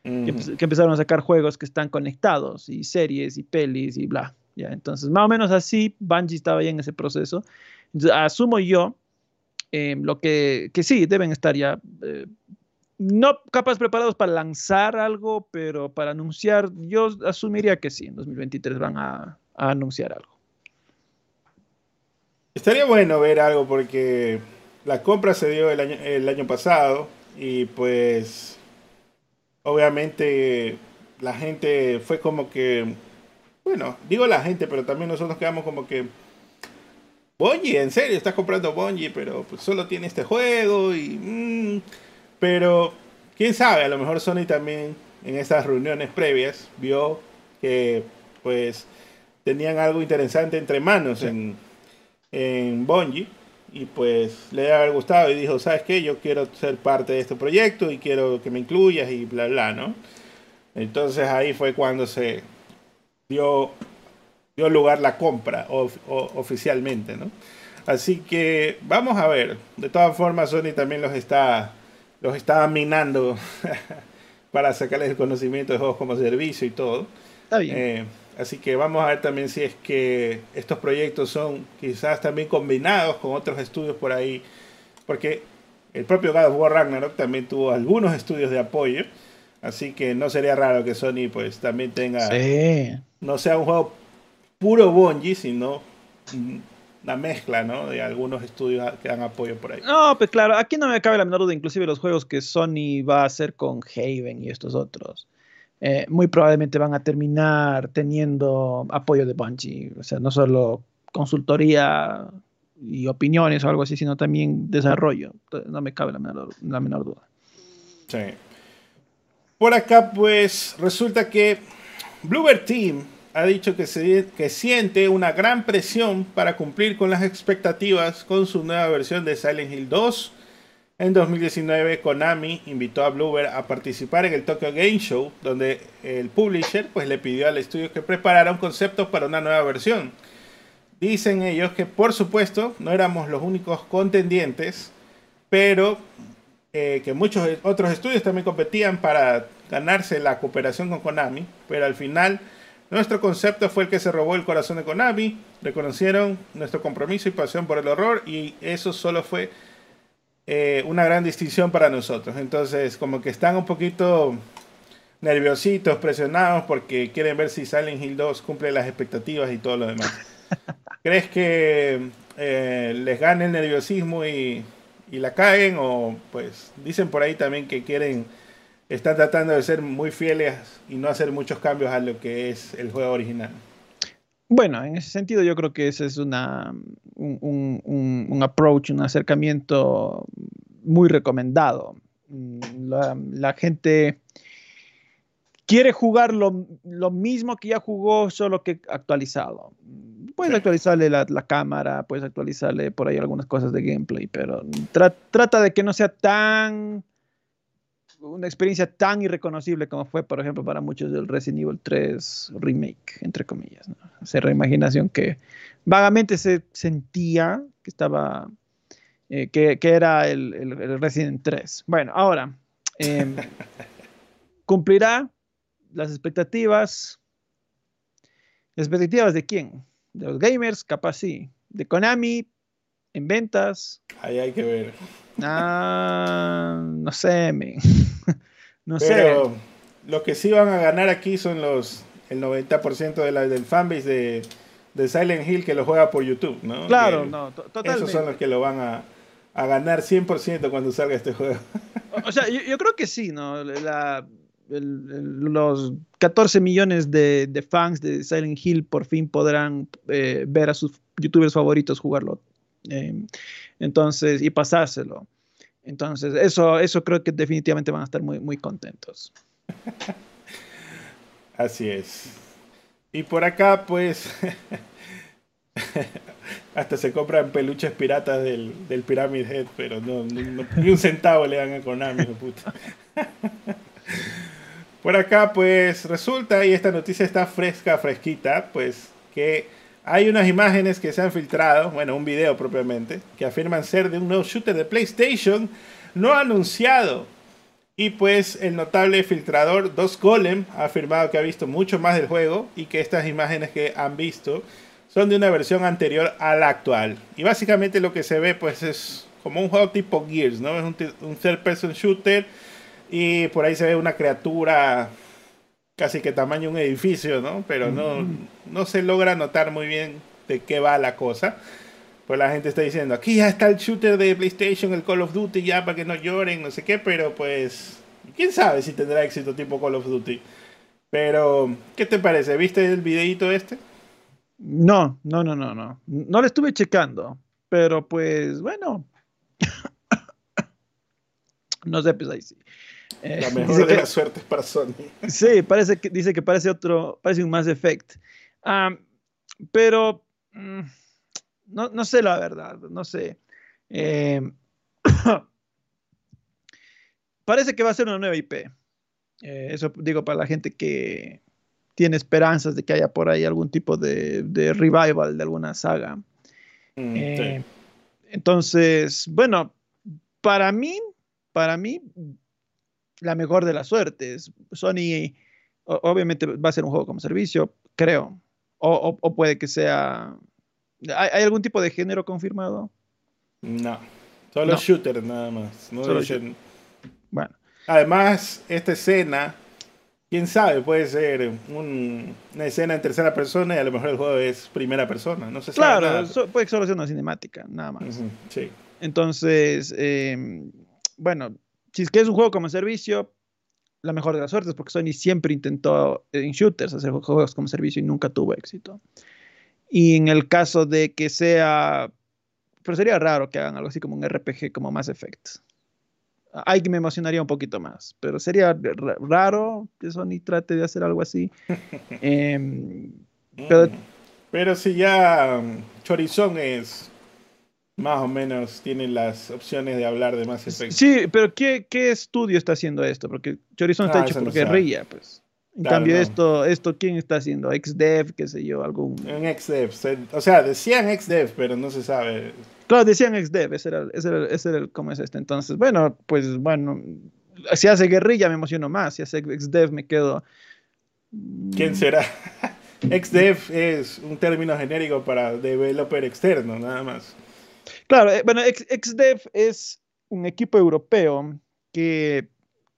que, que empezaron a sacar juegos que están conectados, y series, y pelis, y bla. ¿ya? Entonces, más o menos así, Bungie estaba ya en ese proceso. Entonces, asumo yo eh, lo que, que, sí, deben estar ya, eh, no capaz preparados para lanzar algo, pero para anunciar, yo asumiría que sí, en 2023 van a, anunciar algo. Estaría bueno ver algo porque la compra se dio el año, el año pasado y pues obviamente la gente fue como que bueno, digo la gente, pero también nosotros quedamos como que. Bungie, en serio, estás comprando Bungie, pero pues solo tiene este juego y. Mmm, pero, quién sabe, a lo mejor Sony también en esas reuniones previas vio que, pues, tenían algo interesante entre manos sí. en, en Bungie y pues le haber gustado y dijo, ¿sabes qué? Yo quiero ser parte de este proyecto y quiero que me incluyas y bla, bla, ¿no? Entonces ahí fue cuando se, dio, dio lugar la compra of, o, oficialmente, ¿no? Así que vamos a ver. De todas formas, Sony también los está los estaban minando para sacarles el conocimiento de juegos como servicio y todo. Está bien. Eh, así que vamos a ver también si es que estos proyectos son quizás también combinados con otros estudios por ahí. Porque el propio God of War Ragnarok también tuvo algunos estudios de apoyo. Así que no sería raro que Sony pues también tenga... No sea un juego puro Bungie, sino una mezcla, ¿no? De algunos estudios que dan apoyo por ahí. No, pues claro, aquí no me cabe la menor duda, inclusive los juegos que Sony va a hacer con Haven y estos otros, eh, muy probablemente van a terminar teniendo apoyo de Bungie, o sea, no solo consultoría y opiniones o algo así, sino también desarrollo. No me cabe la menor, la menor duda. Sí. Por acá, pues, resulta que Bluebird Team ha dicho que, se, que siente una gran presión para cumplir con las expectativas con su nueva versión de Silent Hill 2. En 2019, Konami invitó a Bluebird a participar en el Tokyo Game Show, donde el publisher pues, le pidió al estudio que preparara un concepto para una nueva versión. Dicen ellos que, por supuesto, no éramos los únicos contendientes, pero eh, que muchos otros estudios también competían para ganarse la cooperación con Konami, pero al final nuestro concepto fue el que se robó el corazón de Konami. Reconocieron nuestro compromiso y pasión por el horror y eso solo fue eh, una gran distinción para nosotros. Entonces, como que están un poquito nerviositos, presionados porque quieren ver si Silent Hill 2 cumple las expectativas y todo lo demás. ¿Crees que eh, les gane el nerviosismo y, y la caen? O pues dicen por ahí también que quieren están tratando de ser muy fieles y no hacer muchos cambios a lo que es el juego original. Bueno, en ese sentido yo creo que ese es una, un, un, approach, un acercamiento muy recomendado. Mm, la, gente quiere jugar lo, lo, mismo que ya jugó, solo que actualizado. Puedes actualizarle la, la, cámara, puedes actualizarle por ahí algunas cosas de gameplay, pero trata de que no sea tan una experiencia tan irreconocible como fue, por ejemplo, para muchos del Resident Evil 3 remake, entre comillas. ¿no? Esa reimaginación que vagamente se sentía que estaba, eh, que, que, era el, el, Resident 3. Bueno, ahora, eh, ¿cumplirá las expectativas? ¿Las expectativas de quién? ¿De los gamers? Capaz sí. ¿De Konami? ¿En ventas? Ahí hay que ver. Ah, no sé, no Pero sé. Los que sí van a ganar aquí son los el 90% de la, del fanbase de, de, Silent Hill que lo juega por YouTube, ¿no? Claro, no, totalmente. Esos son los que lo van a, a ganar 100% cuando salga este juego. o sea, yo, yo, creo que sí, ¿no? La, el, los 14 millones de, de, fans de Silent Hill por fin podrán eh, ver a sus youtubers favoritos jugarlo. Eh, entonces, y pasárselo. Entonces, eso, eso creo que definitivamente van a estar muy, muy contentos. Así es. Y por acá, pues, hasta se compran peluches piratas del, del Pyramid Head, pero no, ni un centavo le dan a Konami, puta. Por acá, pues, resulta, y esta noticia está fresca, fresquita, pues, que hay unas imágenes que se han filtrado, bueno, un video propiamente, que afirman ser de un nuevo shooter de PlayStation no anunciado. Y pues el notable filtrador Dos Golem ha afirmado que ha visto mucho más del juego y que estas imágenes que han visto son de una versión anterior a la actual. Y básicamente lo que se ve pues es como un juego tipo Gears, ¿no? Es un, un third person shooter y por ahí se ve una criatura casi que tamaño un edificio, ¿no? Pero no, no se logra notar muy bien de qué va la cosa. Pues la gente está diciendo, aquí ya está el shooter de PlayStation, el Call of Duty, ya para que no lloren, no sé qué, pero pues, quién sabe si tendrá éxito tipo Call of Duty. Pero, ¿qué te parece? ¿Viste el videito este? No, no, no, no, no. No lo estuve checando, pero pues, bueno. no sé, pues ahí sí. La eh, mejor de las suertes para Sony. Sí, parece que, dice que parece otro, parece un Mass Effect. pero mm, no, no, sé la verdad, no sé. Eh, parece que va a ser una nueva IP. Eh, eso digo para la gente que tiene esperanzas de que haya por ahí algún tipo de, de revival de alguna saga. Mm, entonces, bueno, para mí para mí, la mejor de las suertes. Sony, obviamente, va a ser un juego como servicio, creo. O, puede que sea. ¿Hay, algún tipo de género confirmado? No, solo shooter nada más. Bueno. Además, esta escena, quién sabe, puede ser una escena en tercera persona y a lo mejor el juego es primera persona. No sé Claro, puede que solo sea una cinemática, nada más. sí. Entonces, em, bueno, si es que es un juego como servicio, la mejor de las suertes, porque Sony siempre intentó en shooters hacer juegos como servicio y nunca tuvo éxito. Y en el caso de que sea, pero sería raro que hagan algo así como un RPG como Mass Effect. Ahí me emocionaría un poquito más, pero sería raro que Sony trate de hacer algo así. Em, pero, mm. pero si ya um, Chorizón es más o menos tienen las opciones de hablar de más efectos. Sí, pero ¿qué, qué estudio está haciendo esto? Porque Chorizón está ah, hecho por guerrilla, pues. En cambio, esto, esto, ¿quién está haciendo? XDev, qué sé yo, algún... En XDev, o sea, decían XDev, pero no se sabe. Claro, decían XDev, ese era, ese era, ese era el, cómo es este. Entonces, bueno, pues bueno, si hace guerrilla me emociono más, si hace XDev me quedo... ¿Quién será? XDev es un término genérico para developer externo, nada más. Claro, eh, bueno, XDev es un equipo europeo que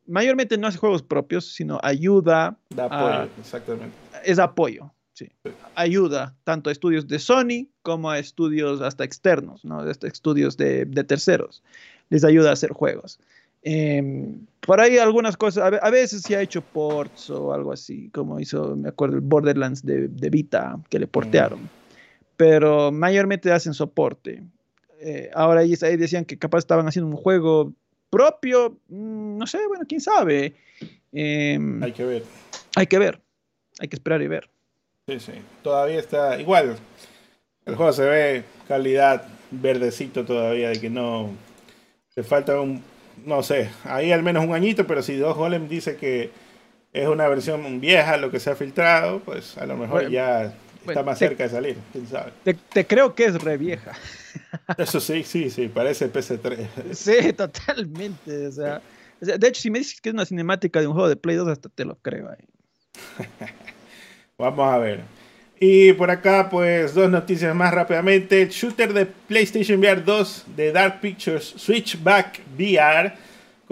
mayormente no hace juegos propios, sino ayuda. Da apoyo, exactamente. Es apoyo, sí. Ayuda tanto a estudios de Sony como a estudios hasta externos, ¿no? Hasta estudios de, terceros. Les ayuda a hacer juegos. Em, por ahí algunas cosas, a, veces se ha hecho ports o algo así, como hizo, me acuerdo, el Borderlands de, Vita, que le portearon. Mm. Pero mayormente hacen soporte. Eh, ahora ahí, decían que capaz estaban haciendo un juego propio, mm, no sé, bueno, quién sabe. Em, hay que ver. Hay que ver, hay que esperar y ver. Sí, sí, todavía está igual. El juego se ve calidad verdecito todavía, de que no. Le falta un. No sé, ahí al menos un añito, pero si Dos Golem dice que es una versión vieja lo que se ha filtrado, pues a lo mejor ya está más cerca de salir, quién sabe. te, creo que es re vieja. Eso sí, sí, sí, parece PC3. Sí, totalmente. O sea, de hecho, si me dices que es una cinemática de un juego de Play 2, hasta te lo creo ahí. Vamos a ver. Y por acá, pues, dos noticias más rápidamente. El shooter de PlayStation VR 2 de Dark Pictures Switchback VR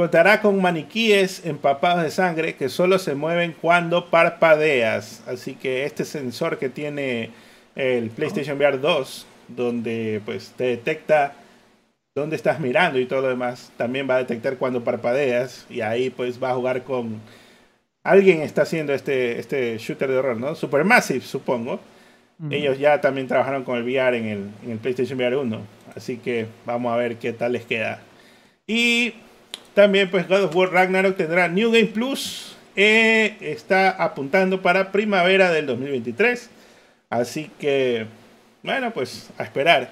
contará con maniquíes empapados de sangre que solo se mueven cuando parpadeas. Así que este sensor que tiene el PlayStation VR 2 donde pues te detecta dónde estás mirando y todo lo demás. También va a detectar cuando parpadeas y ahí pues va a jugar con... Alguien está haciendo este, este shooter de horror, ¿no? Supermassive, supongo. Ellos ya también trabajaron con el VR en el, en el PlayStation VR 1. Así que vamos a ver qué tal les queda. Y también pues God of War Ragnarok tendrá New Game Plus. Eh, está apuntando para primavera del 2023. Así que bueno, pues a esperar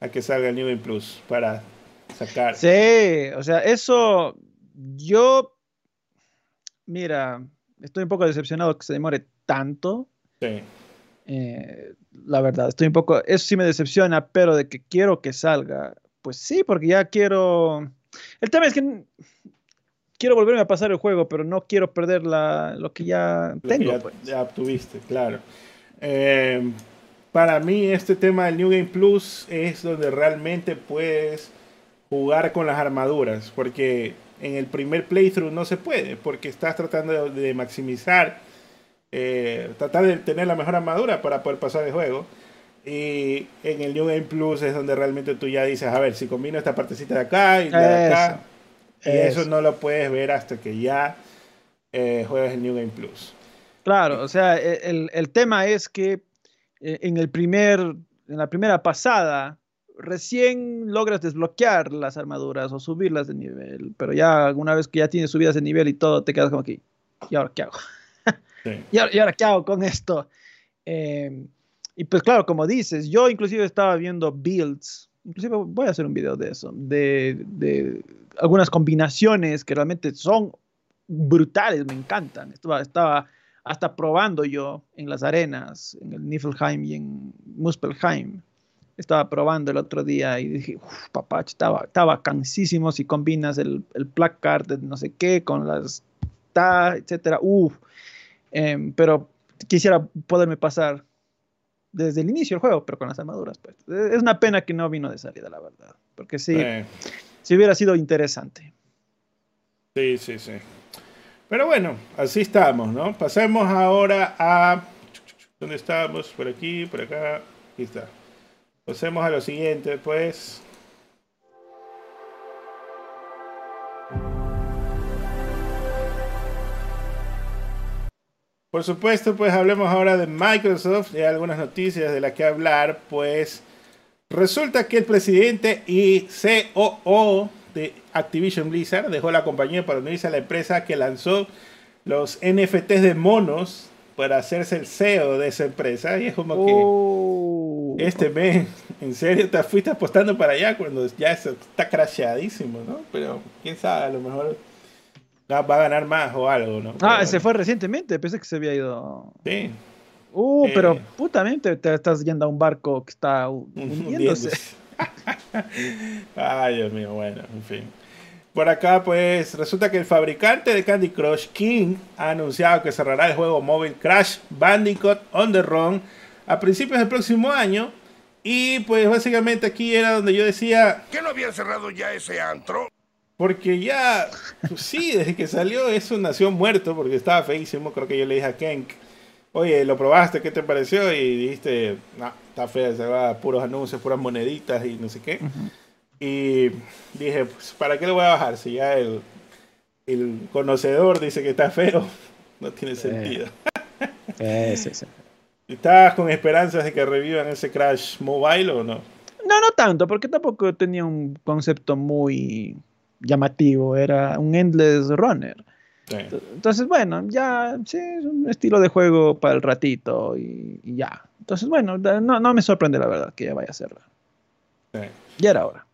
a que salga el New Game Plus para sacar. Sí, o sea, eso yo, mira, estoy un poco decepcionado que se demore tanto. Sí. Eh, la verdad, estoy un poco, eso sí me decepciona, pero de que quiero que salga, pues sí, porque ya quiero... El tema es que quiero volverme a pasar el juego, pero no quiero perder la, lo que ya tengo. ya, pues. ya, obtuviste, claro. Eh, para mí este tema del New Game Plus es donde realmente puedes jugar con las armaduras, porque en el primer playthrough no se puede, porque estás tratando de, maximizar, eh, tratar de tener la mejor armadura para poder pasar el juego. Y en el New Game Plus es donde realmente tú ya dices, a ver, si combino esta partecita de acá y de acá, y eso. no lo puedes ver hasta que ya eh, juegas el New Game Plus. Claro, o sea, e, el, el tema es que eh, en, el primer, en la primera pasada, recién logras desbloquear las armaduras o subirlas de nivel, pero ya una vez que ya tienes subidas de nivel y todo, te quedas como aquí. ¿Y ahora qué hago? ¿Y, ahora, qué hago con esto? Em, y pues claro, como dices, yo inclusive estaba viendo builds, inclusive voy a hacer un video de eso, de, de algunas combinaciones que realmente son brutales, me encantan. Estaba, estaba hasta probando yo en las arenas, en el Niflheim y en Muspelheim. estaba probando el otro día y dije, papá, estaba, estaba cansísimo si combinas el, el placard de no sé qué con las ta, etcétera, uff. Em, pero quisiera poderme pasar desde el inicio del juego, pero con las armaduras, pues. Es una pena que no vino de salida, la verdad. Porque sí, si hubiera sido interesante. Sí, sí, sí. Pero bueno, así estamos, ¿no? Pasemos ahora a... ¿Dónde estamos? Por aquí, por acá. Aquí está. Pasemos a lo siguiente, pues. Por supuesto, pues hablemos ahora de Microsoft y algunas noticias de las que hablar, pues resulta que el presidente y COO de Activision Blizzard dejó la compañía para unirse a la empresa que lanzó los NFTs de monos para hacerse el CEO de esa empresa. Y es como que oh. este mes, en serio, te fuiste apostando para allá cuando ya está crashadísimo, ¿no? Pero quién sabe, a lo mejor va a ganar más o algo, ¿no? Ah, se fue recientemente, pensé que se había ido. Sí. Uh, pero eh. putamente te estás yendo a un barco que está hundiéndose. Ay, Dios mío, bueno, en fin. Por acá, pues resulta que el fabricante de Candy Crush, King, ha anunciado que cerrará el juego móvil Crash Bandicoot on the Run a principios del próximo año. Y pues básicamente aquí era donde yo decía... ¿Que no habían cerrado ya ese antro? Porque ya, pues sí, desde que salió eso nació muerto porque estaba feísimo. Creo que yo le dije a Kenk, oye, ¿lo probaste? ¿Qué te pareció? Y dijiste, no, está feo, se va a puros anuncios, puras moneditas y no sé qué. Y dije, pues, ¿para qué lo voy a bajar? Si ya el, el conocedor dice que está feo, no tiene sentido. Eh, sí, sí. ¿Estabas con esperanzas de que revivan ese Crash Mobile o no? No, no tanto, porque tampoco tenía un concepto muy llamativo, era un endless runner. Entonces, bueno, ya, sí, es un estilo de juego para el ratito y, ya. Entonces, bueno, no, no, me sorprende la verdad que ya vaya a hacerlo. Sí. Ya era hora.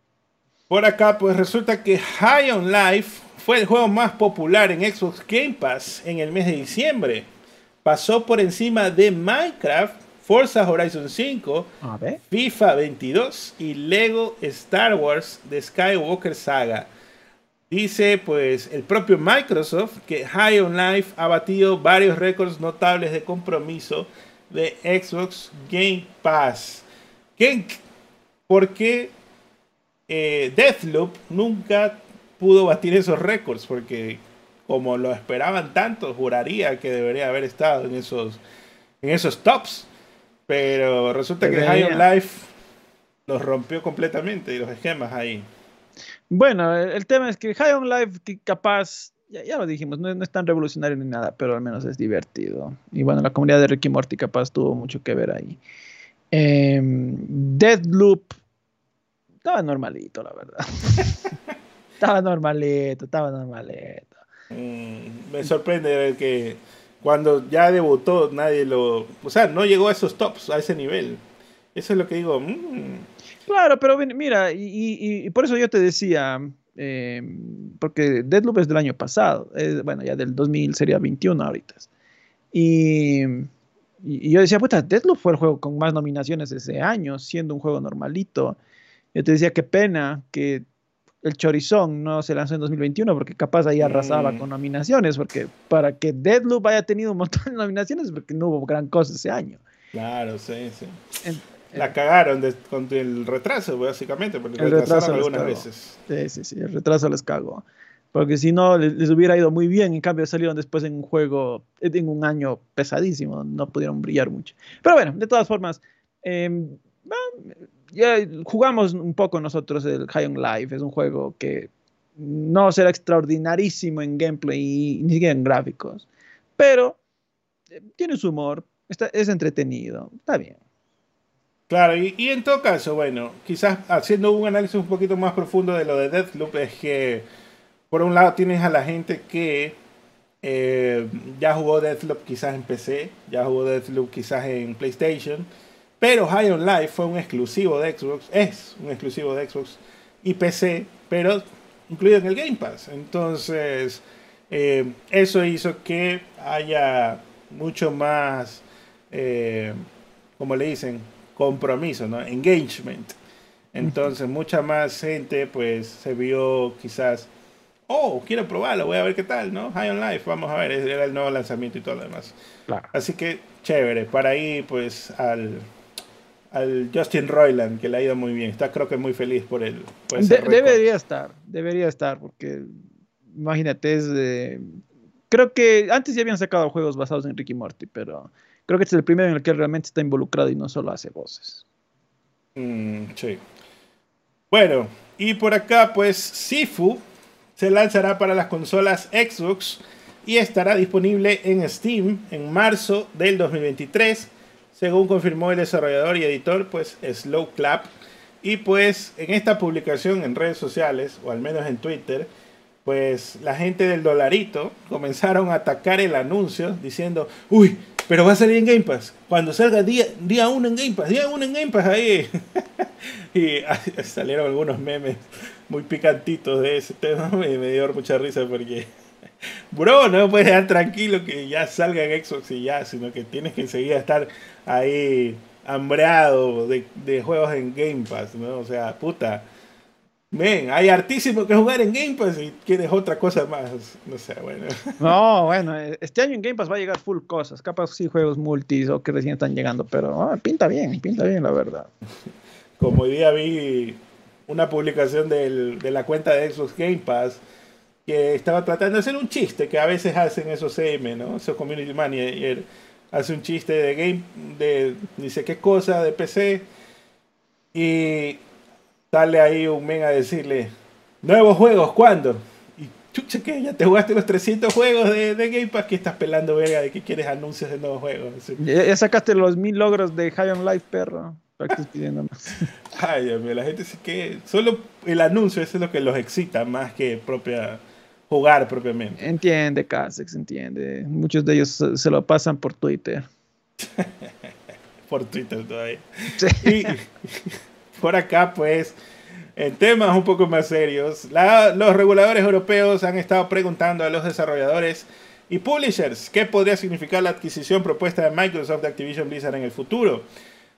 Por acá, pues resulta que High on Life fue el juego más popular en Xbox Game Pass en el mes de diciembre. Pasó por encima de Minecraft, Forza Horizon 5, FIFA 22 y Lego Star Wars de Skywalker Saga. Dice pues el propio Microsoft que High on Life ha batido varios récords notables de compromiso de Xbox Game Pass. ¿Por qué eh, Deathloop nunca pudo batir esos récords? Porque como lo esperaban tanto, juraría que debería haber estado en esos, en esos tops. Pero resulta que High on Life los rompió completamente y los esquemas ahí. Bueno, el, tema es que High on Life, capaz, ya, lo dijimos, no, es tan revolucionario ni nada, pero al menos es divertido. Y bueno, la comunidad de Ricky Morty capaz tuvo mucho que ver ahí. Eh, Deadloop estaba normalito, la verdad. estaba normalito, estaba normalito. Mm, me sorprende ver que cuando ya debutó nadie lo... O sea, no llegó a esos tops, a ese nivel. Eso es lo que digo. Mm, Claro, pero mira, y, por eso yo te decía, eh, porque Deadloop es del año pasado, bueno, ya del 2000 sería 21 ahorita. Y, yo decía, puta, Deadloop fue el juego con más nominaciones ese año, siendo un juego normalito. Yo te decía, qué pena que el Chorizón no se lanzó en 2021 porque capaz ahí arrasaba mm. con nominaciones, porque para que Deadloop haya tenido un montón de nominaciones porque no hubo gran cosa ese año. Claro, sí, sí. La cagaron con el retraso, básicamente, porque el retraso algunas veces. Sí, sí, sí, el retraso les cagó. Porque si no, les, hubiera ido muy bien. En cambio, salieron después en un juego, en un año pesadísimo. No pudieron brillar mucho. Pero bueno, de todas formas, em, ya jugamos un poco nosotros el High on Life. Es un juego que no será extraordinarísimo en gameplay y ni siquiera en gráficos. Pero eh, tiene su humor, está, es entretenido, está bien. Claro, y, en todo caso, bueno, quizás haciendo un análisis un poquito más profundo de lo de Deathloop, es que por un lado tienes a la gente que eh, ya jugó Deathloop quizás en PC, ya jugó Deathloop quizás en PlayStation, pero High on Life fue un exclusivo de Xbox, es un exclusivo de Xbox y PC, pero incluido en el Game Pass. Entonces, eh, eso hizo que haya mucho más, eh, como le dicen, compromiso, ¿no? Engagement. Entonces, mucha más gente, pues, se vio quizás, oh, quiero probarlo, voy a ver qué tal, ¿no? High on Life, vamos a ver, era el nuevo lanzamiento y todo lo demás. Así que, chévere, para ahí, pues, al, al Justin Roiland, que le ha ido muy bien. Está, creo que, muy feliz por él. debería estar, debería estar, porque, imagínate, es de... Creo que antes ya habían sacado juegos basados en Ricky Morty, pero creo que es el primero en el que realmente está involucrado y no solo hace voces. Mm, sí. Bueno, y por acá pues Sifu se lanzará para las consolas Xbox y estará disponible en Steam en marzo del 2023, según confirmó el desarrollador y editor pues Slow Clap. Y pues en esta publicación en redes sociales, o al menos en Twitter, pues la gente del dolarito comenzaron a atacar el anuncio diciendo, uy, pero va a salir en Game Pass. Cuando salga día, día uno en Game Pass, día uno en Game Pass ahí. y salieron algunos memes muy picantitos de ese tema. Y me dio mucha risa porque, bro, no puedes dejar tranquilo que ya salga en Xbox y ya, sino que tienes que seguir a estar ahí hambreado de, de juegos en Game Pass, ¿no? O sea, puta Men, hay hartísimo que jugar en Game Pass y quieres otra cosa más. No sé, bueno. No, bueno, este año en Game Pass va a llegar full cosas. Capaz sí juegos multis o que recién están llegando, pero ah, pinta bien, pinta bien, la verdad. Como hoy día vi una publicación del, de la cuenta de Xbox Game Pass que estaba tratando de hacer un chiste que a veces hacen esos CM, ¿no? Esos Community Manager. Hace un chiste de Game, de dice qué cosa, de PC. Y sale ahí un men a decirle, nuevos juegos, ¿cuándo? Y chucha, que ya te jugaste los 300 juegos de, de, Game Pass, que estás pelando verga de que quieres anuncios de nuevos juegos. Ya, sacaste los mil logros de High on Life, perro. pidiendo más. Ay, Dios mío, la gente dice que solo el anuncio es lo que los excita más que propia jugar propiamente. Entiende, Casex, entiende. Muchos de ellos se lo pasan por Twitter. por Twitter todavía. Sí. por acá, pues, en temas un poco más serios, los reguladores europeos han estado preguntando a los desarrolladores y publishers qué podría significar la adquisición propuesta de Microsoft de Activision Blizzard en el futuro.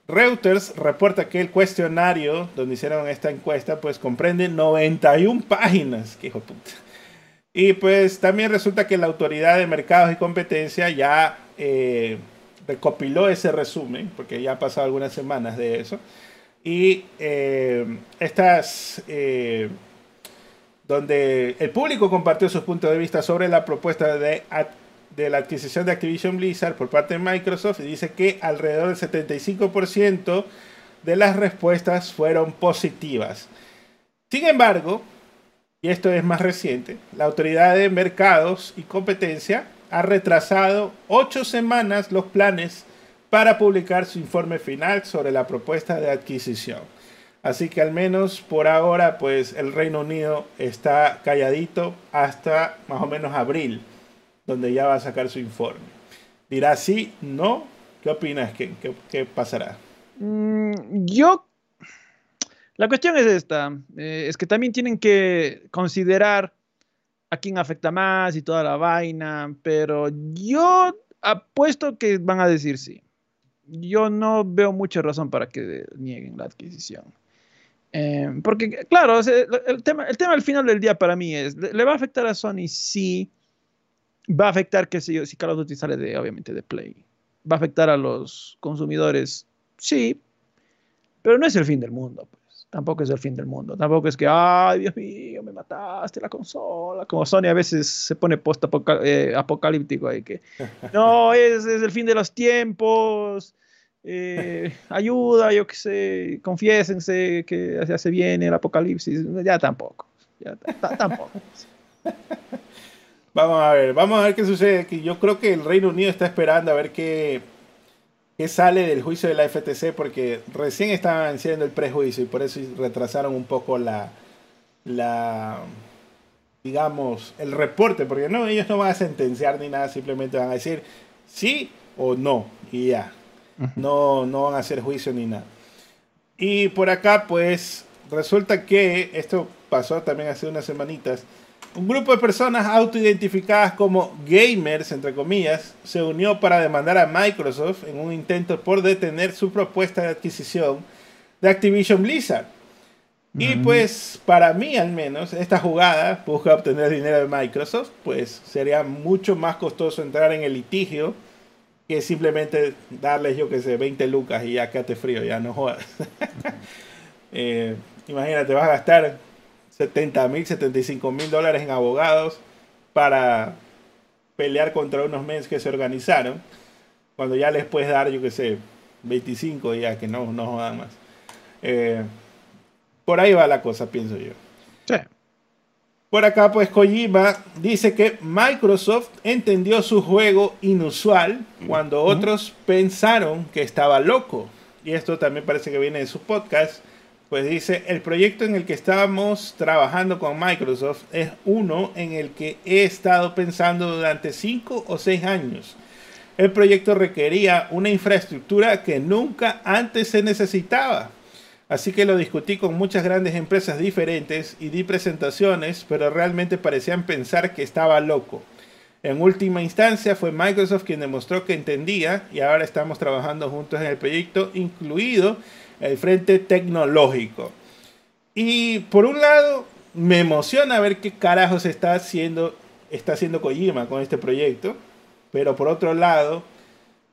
Reuters reporta que el cuestionario donde hicieron esta encuesta pues comprende 91 páginas. ¡Qué hijo de puta! Y pues también resulta que la Autoridad de Mercados y Competencia ya eh, recopiló ese resumen, porque ya han pasado algunas semanas de eso, y eh, estas, eh, donde el público compartió sus puntos de vista sobre la propuesta de, de la adquisición de Activision Blizzard por parte de Microsoft y dice que alrededor del 75% de las respuestas fueron positivas. Sin embargo, y esto es más reciente, la Autoridad de Mercados y Competencia ha retrasado ocho semanas los planes para publicar su informe final sobre la propuesta de adquisición. Así que al menos por ahora, pues el Reino Unido está calladito hasta más o menos abril, donde ya va a sacar su informe. Dirá sí, no. ¿Qué opinas? ¿Qué, pasará? Mm, yo... La cuestión es esta, eh, es que también tienen que considerar a quién afecta más y toda la vaina, pero yo apuesto que van a decir sí yo no veo mucha razón para que nieguen la adquisición. Eh, porque, claro, el, tema, el tema al final del día para mí es, ¿le, va a afectar a Sony? Sí. Va a afectar, que si, si Call of Duty sale de, obviamente, de Play. Va a afectar a los consumidores, sí. Pero no es el fin del mundo, pues. Tampoco es el fin del mundo. Tampoco es que, ay, Dios mío, me mataste la consola. Como Sony a veces se pone post-apocalíptico eh, ahí, que no, es, es el fin de los tiempos eh, ayuda, yo qué sé, confiésense que ya se viene el apocalipsis. Ya tampoco. Ya tampoco. Vamos a ver, vamos a ver qué sucede. Que yo creo que el Reino Unido está esperando a ver qué, qué sale del juicio de la FTC, porque recién estaban haciendo el prejuicio y por eso retrasaron un poco la, la digamos, el reporte, porque no, ellos no van a sentenciar ni nada, simplemente van a decir sí o no, y ya. No, no van a hacer juicio ni nada. Y por acá, pues, resulta que esto pasó también hace unas semanitas. Un grupo de personas autoidentificadas como gamers, entre comillas, se unió para demandar a Microsoft en un intento por detener su propuesta de adquisición de Activision Blizzard. Y pues para mí al menos, esta jugada busca obtener dinero de Microsoft, pues sería mucho más costoso entrar en el litigio que simplemente darles, yo que sé, 20 lucas y ya quédate frío, ya no jodas. Eh, imagínate, vas a gastar 70 mil, 75 mil dólares en abogados para pelear contra unos mens que se organizaron, cuando ya les puedes dar, yo que sé, 25 ya que no, no jodan más. Eh, por ahí va la cosa, pienso yo. Por acá, pues Kojima dice que Microsoft entendió su juego inusual cuando otros pensaron que estaba loco. Y esto también parece que viene de su podcast. Pues dice, el proyecto en el que estábamos trabajando con Microsoft es uno en el que he estado pensando durante 5 o 6 años. El proyecto requería una infraestructura que nunca antes se necesitaba Así que lo discutí con muchas grandes empresas diferentes y di presentaciones, pero realmente parecían pensar que estaba loco. En última instancia fue Microsoft quien demostró que entendía y ahora estamos trabajando juntos en el proyecto, incluido el frente tecnológico. Y por un lado, me emociona ver qué carajos está haciendo, está haciendo Kojima con este proyecto, pero por otro lado,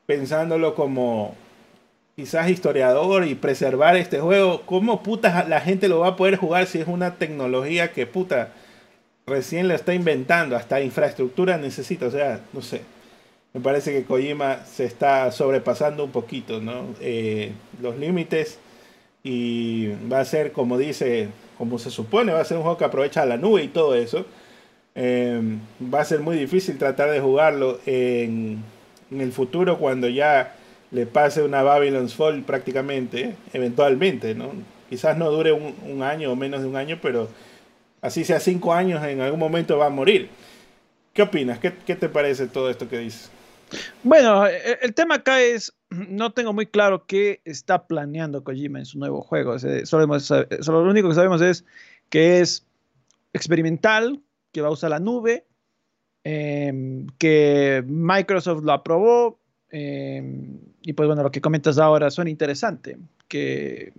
pensándolo como quizás historiador y preservar este juego, ¿cómo puta la gente lo va a poder jugar si es una tecnología que puta recién lo está inventando? Hasta infraestructura necesita, o sea, no sé. Me parece que Kojima se está sobrepasando un poquito, ¿no? Eh, los límites y va a ser, como dice, como se supone, va a ser un juego que aprovecha la nube y todo eso. Eh, va a ser muy difícil tratar de jugarlo en el futuro cuando ya le pase una Babylon's Fall prácticamente, eventualmente, ¿no? Quizás no dure un, año o menos de un año, pero así sea cinco años, en algún momento va a morir. ¿Qué opinas? ¿Qué, te parece todo esto que dices? Bueno, e, el, tema acá es, no tengo muy claro qué está planeando Kojima en su nuevo juego. solo, lo único que sabemos es que es experimental, que va a usar la nube, em, que Microsoft lo aprobó, Em, y pues bueno, lo que comentas ahora suena interesante, que,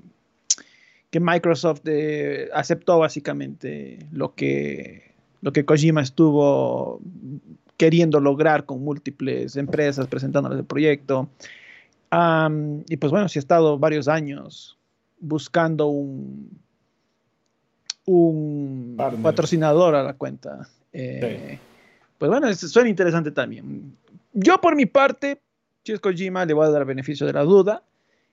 que Microsoft eh, aceptó básicamente lo que, lo que Kojima estuvo queriendo lograr con múltiples empresas presentándoles el proyecto. y pues bueno, si ha estado varios años buscando un, un patrocinador a la cuenta. Eh, pues bueno, suena interesante también. Yo por mi parte, si es Kojima, le voy a dar beneficio de la duda.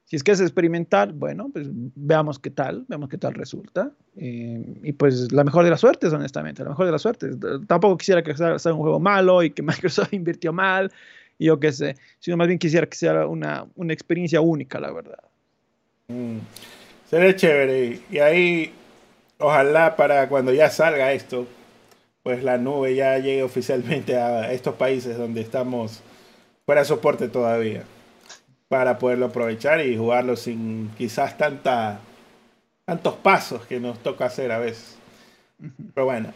Si es que es experimental, bueno, pues veamos qué tal, veamos qué tal resulta. Eh, y pues la mejor de las suertes, honestamente, la mejor de las suertes. Tampoco quisiera que sea, un juego malo y que Microsoft invirtió mal, y yo qué sé, sino más bien quisiera que sea una, una experiencia única, la verdad. Mm. Sería chévere. Y ahí, ojalá para cuando ya salga esto, pues la nube ya llegue oficialmente a estos países donde estamos fuera soporte todavía para poderlo aprovechar y jugarlo sin quizás tanta, tantos pasos que nos toca hacer a veces. Pero bueno,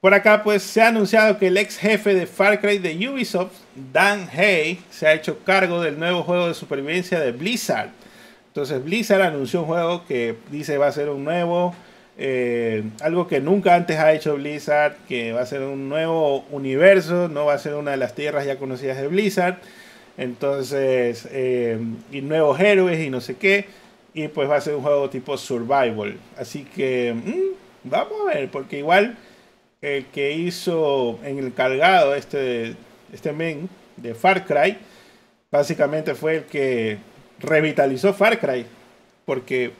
por acá pues se ha anunciado que el ex jefe de Far Cry de Ubisoft, Dan Hay, se ha hecho cargo del nuevo juego de supervivencia de Blizzard. Entonces Blizzard anunció un juego que dice va a ser un nuevo, eh, algo que nunca antes ha hecho Blizzard, que va a ser un nuevo universo, no va a ser una de las tierras ya conocidas de Blizzard. Entonces, eh, y nuevos héroes y no sé qué. Y pues va a ser un juego tipo survival. Así que mm, vamos a ver, porque igual el que hizo en el cargado este, este men de Far Cry, básicamente fue el que revitalizó Far Cry. Porque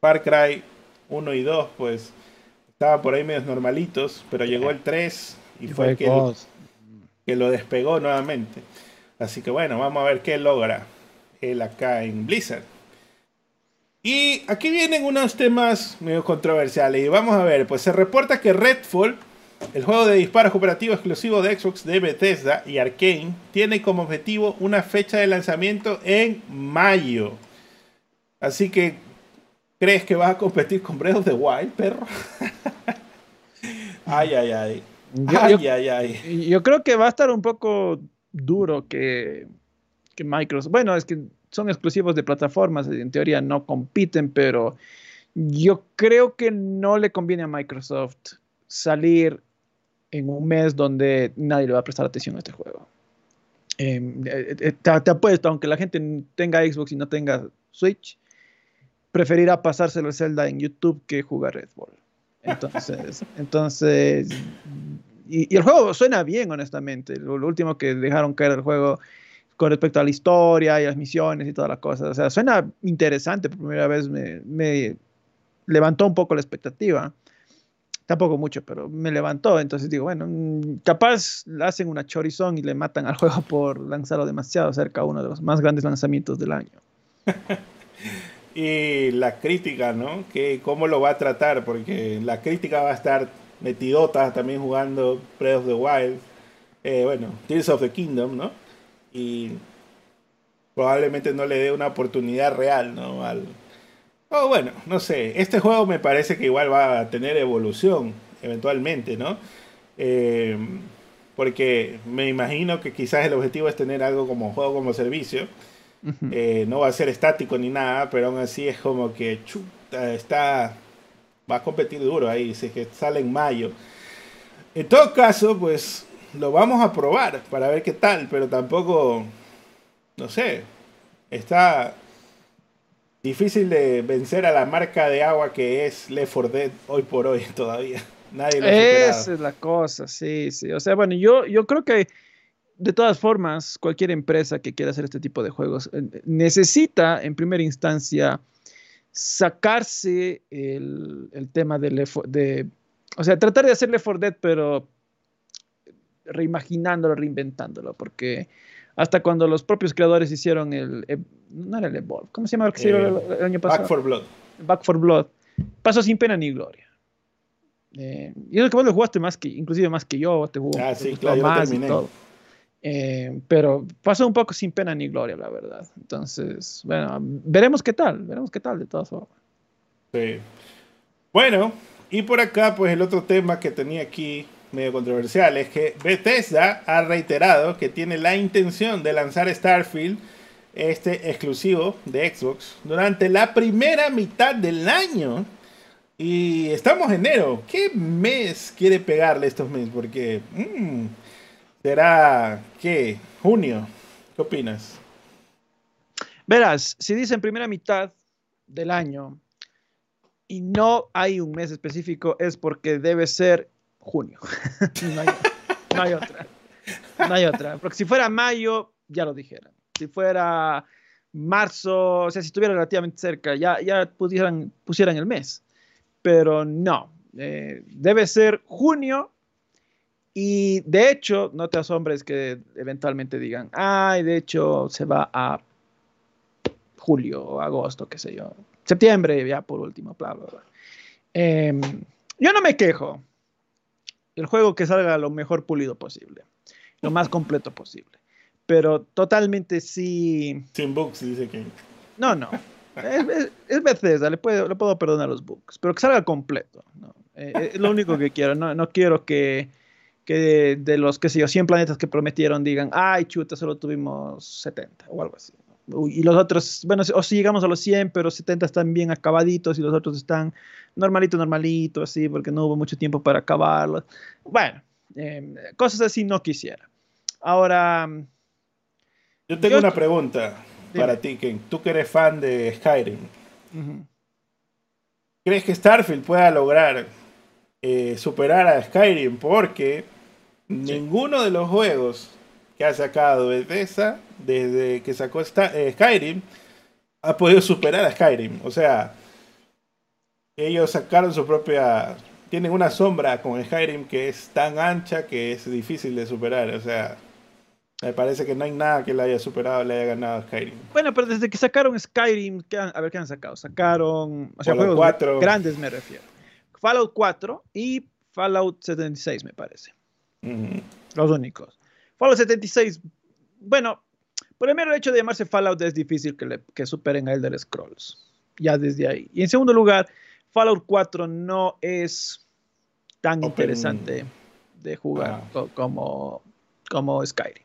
Far Cry 1 y 2, pues estaban por ahí medios normalitos, pero llegó el 3 y, fue el que, que lo despegó nuevamente. Así que bueno, vamos a ver qué logra él acá en Blizzard. Y aquí vienen unos temas medio controversiales. Y vamos a ver, pues se reporta que Redfall, el juego de disparos cooperativo exclusivo de Xbox de Bethesda y Arkane, tiene como objetivo una fecha de lanzamiento en mayo. Así que ¿Crees que vas a competir con Breath of the Wild, perro? Ay, ay, ay. ay, ay, ay. Yo creo que va a estar un poco duro que, que Microsoft. Bueno, es que son exclusivos de plataformas, en teoría no compiten, pero yo creo que no le conviene a Microsoft salir en un mes donde nadie le va a prestar atención a este juego. Em, eh, eh, te, apuesto, aunque la gente tenga Xbox y no tenga Switch, preferirá pasárselo el Zelda en YouTube que jugar Red Bull. Entonces, entonces y, el juego suena bien, honestamente. Lo, último que dejaron caer el juego con respecto a la historia y las misiones y todas las cosas. O sea, suena interesante. Por primera vez me, me levantó un poco la expectativa. Tampoco mucho, pero me levantó. Entonces digo, bueno, mm, capaz hacen una chorizón y le matan al juego por lanzarlo demasiado cerca a uno de los más grandes lanzamientos del año. y la crítica, ¿no? Que cómo lo va a tratar, porque la crítica va a estar metidota también jugando Breath of the Wild, eh, bueno, Tears of the Kingdom, ¿no? Y probablemente no le dé una oportunidad real, ¿no? Oh, bueno, no sé, este juego me parece que igual va a tener evolución eventualmente, ¿no? Eh, porque me imagino que quizás el objetivo es tener algo como juego como servicio. Eh, no va a ser estático ni nada, pero aún así es como que chuta, está va a competir duro ahí, si que sale en mayo. En todo caso, pues lo vamos a probar para ver qué tal, pero tampoco, no sé, está difícil de vencer a la marca de agua que es Left 4 Dead hoy por hoy todavía. Nadie lo Esa es la cosa, sí, sí. O sea, bueno, yo, yo creo que de todas formas, cualquier empresa que quiera hacer este tipo de juegos eh, necesita en primera instancia sacarse el, tema de, de, o sea, tratar de hacerle for Dead, pero reimaginándolo, reinventándolo, porque hasta cuando los propios creadores hicieron el, no era el Evolve, ¿cómo se llama el que hicieron el, año pasado? Back for Blood. Back for Blood. Pasó sin pena ni gloria. Eh, y es que vos lo jugaste más que, inclusive más que yo, te jugó ah, sí, claro, más y todo. Eh, pero pasó un poco sin pena ni gloria, la verdad. Entonces, bueno, veremos qué tal, veremos qué tal de todas formas. Sí. Bueno, y por acá, pues el otro tema que tenía aquí medio controversial es que Bethesda ha reiterado que tiene la intención de lanzar Starfield, este exclusivo de Xbox, durante la primera mitad del año. Y estamos en enero. ¿Qué mes quiere pegarle estos meses? Porque... Mm, Será, ¿qué? Junio. ¿Qué opinas? Verás, si dicen primera mitad del año y no hay un mes específico, es porque debe ser junio. no, hay, otra. No hay otra. Porque si fuera mayo, ya lo dijeran. Si fuera marzo, o sea, si estuviera relativamente cerca, ya, ya pusieran, pusieran el mes. Pero no. Eh, debe ser junio y de hecho, no te asombres que eventualmente digan, ay, de hecho se va a julio o agosto, qué sé yo. Septiembre, ya por último, bla, bla, bla. Em, yo no me quejo. El juego que salga lo mejor pulido posible, lo más completo posible. Pero totalmente sí. Sin bugs, dice que. No, no. Es, es, Bethesda, le puedo, le puedo perdonar los bugs, pero que salga completo. ¿no? Eh, es lo único que quiero. No, no quiero que que de, los, que sé yo, 100 planetas que prometieron digan, ay, chuta, solo tuvimos 70 o algo así. Y los otros, bueno, o si llegamos a los 100, pero 70 están bien acabaditos y los otros están normalito, normalito, así, porque no hubo mucho tiempo para acabarlos. Bueno, em, cosas así no quisiera. Ahora... Yo tengo una pregunta para ti, Ken. Tú que eres fan de Skyrim. ¿Crees que Starfield pueda lograr eh, superar a Skyrim? Porque Ninguno de los juegos que ha sacado Bethesda desde que sacó eh, Skyrim ha podido superar a Skyrim. O sea, ellos sacaron su propia. Tienen una sombra con Skyrim que es tan ancha que es difícil de superar. O sea, me parece que no hay nada que le haya superado, le haya ganado a Skyrim. Bueno, pero desde que sacaron Skyrim, a ver qué han sacado. Sacaron. O sea, juegos grandes me refiero. Fallout 4 y Fallout 76, me parece. Los únicos. Fallout 76, bueno, por el mero hecho de llamarse Fallout es difícil que, que superen a Elder Scrolls. Ya desde ahí. Y en segundo lugar, Fallout 4 no es tan interesante de jugar ah. como, como Skyrim.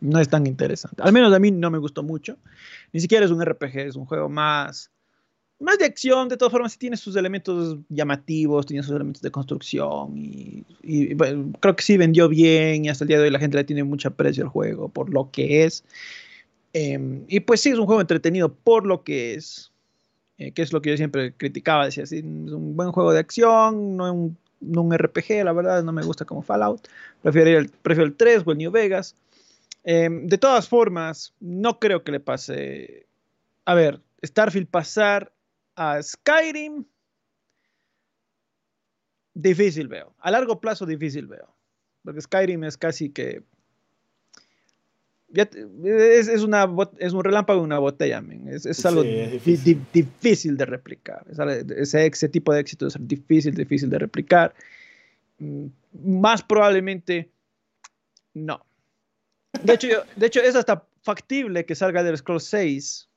No es tan interesante. Al menos a mí no me gustó mucho. Ni siquiera es un RPG, es un juego más, más de acción. De todas formas, sí tiene sus elementos llamativos, tiene sus elementos de construcción. Y, creo que sí vendió bien. Y hasta el día de hoy la gente le tiene mucho aprecio al juego por lo que es. Em, y pues sí, es un juego entretenido por lo que es. Eh, que es lo que yo siempre criticaba. Decía, sí, es un buen juego de acción, no un, no un RPG, la verdad, no me gusta como Fallout. Prefiero el, prefiero el 3 o el New Vegas. Em, de todas formas, no creo que le pase. A ver, Starfield pasar a Skyrim. Difícil veo. A largo plazo, difícil veo. Porque Skyrim es casi que. es, una, es un relámpago en una botella, es, algo difícil. de replicar. ese, ese, tipo de éxito es difícil, difícil de replicar. Mm, más probablemente no. De hecho, de hecho, es hasta factible que salga del Scroll 6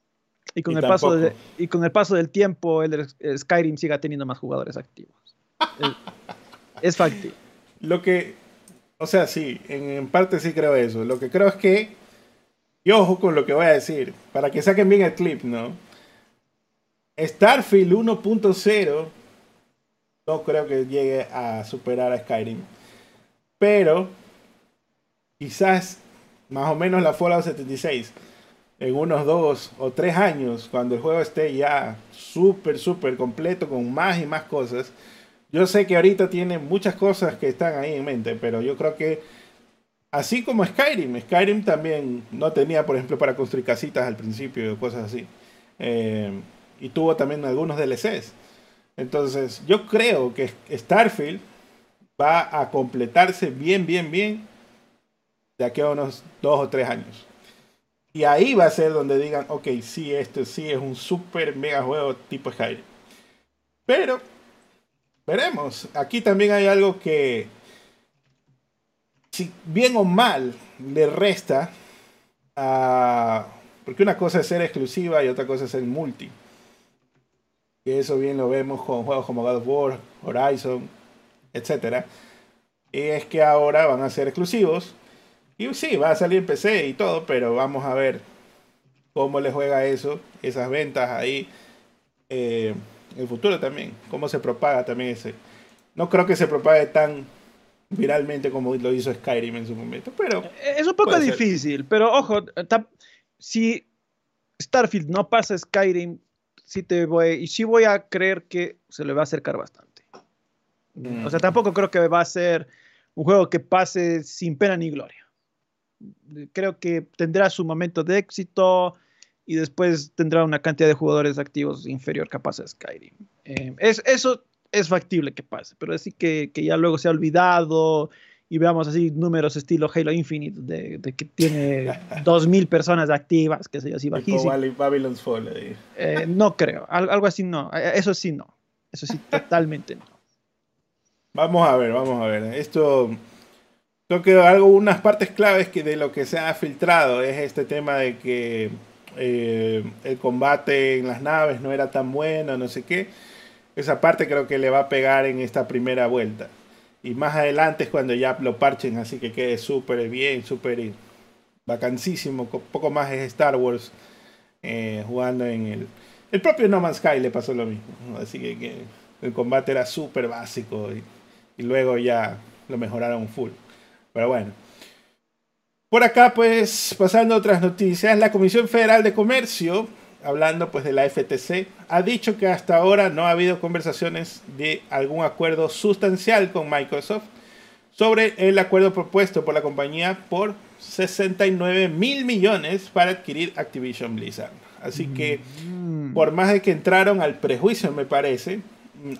y con, el paso y con el paso del tiempo el, Skyrim siga teniendo más jugadores activos. es, factible. Lo que, o sea, sí, en, parte sí creo eso. Lo que creo es que, y ojo con lo que voy a decir, para que saquen bien el clip, ¿no? Starfield 1.0 no creo que llegue a superar a Skyrim. Pero quizás más o menos la Fallout 76 en unos dos o tres años, cuando el juego esté ya súper, súper completo con más y más cosas. Yo sé que ahorita tiene muchas cosas que están ahí en mente, pero yo creo que así como Skyrim, Skyrim también no tenía, por ejemplo, para construir casitas al principio, cosas así. Eh, y tuvo también algunos DLCs. Entonces, yo creo que Starfield va a completarse bien, bien, bien de aquí a unos dos o tres años. Y ahí va a ser donde digan, ok, sí, esto sí es un super mega juego tipo Skyrim. Pero, veremos. Aquí también hay algo que, si bien o mal, le resta a... Porque una cosa es ser exclusiva y otra cosa es ser multi. Y eso bien lo vemos con juegos como God of War, Horizon, etc. Y es que ahora van a ser exclusivos y sí, va a salir PC y todo, pero vamos a ver cómo le juega eso, esas ventas ahí. Eh, el futuro también, cómo se propaga también ese. No creo que se propague tan viralmente como lo hizo Skyrim en su momento, pero... Es un poco difícil, pero ojo, si Starfield no pasa Skyrim, sí te voy, y sí voy a creer que se le va a acercar bastante. O sea, mm. tampoco creo que va a ser un juego que pase sin pena ni gloria creo que tendrá su momento de éxito y después tendrá una cantidad de jugadores activos inferior capaz a Skyrim. Eh, es, eso es factible que pase, pero así que, que, ya luego se ha olvidado y veamos así números estilo Halo Infinite de, que tiene 2.000 personas activas, que sé yo, así bajísimo. Babylon's Fall. Eh, no creo, algo así no, eh, eso sí no, eso sí totalmente no. Vamos a ver, vamos a ver. Esto Creo que algo, unas partes claves que de lo que se ha filtrado es este tema de que eh, el combate en las naves no era tan bueno, no sé qué. Esa parte creo que le va a pegar en esta primera vuelta. Y más adelante es cuando ya lo parchen, así que quede súper bien, súper vacancísimo. Poco más es Star Wars eh, jugando en el... El propio No Man's Sky le pasó lo mismo. Así que, el combate era súper básico y luego ya lo mejoraron full. Pero bueno. Por acá, pues, pasando a otras noticias, la Comisión Federal de Comercio, hablando pues de la FTC, ha dicho que hasta ahora no ha habido conversaciones de algún acuerdo sustancial con Microsoft sobre el acuerdo propuesto por la compañía por 69 mil millones para adquirir Activision Blizzard. Así que, mm. por más de que entraron al prejuicio, me parece,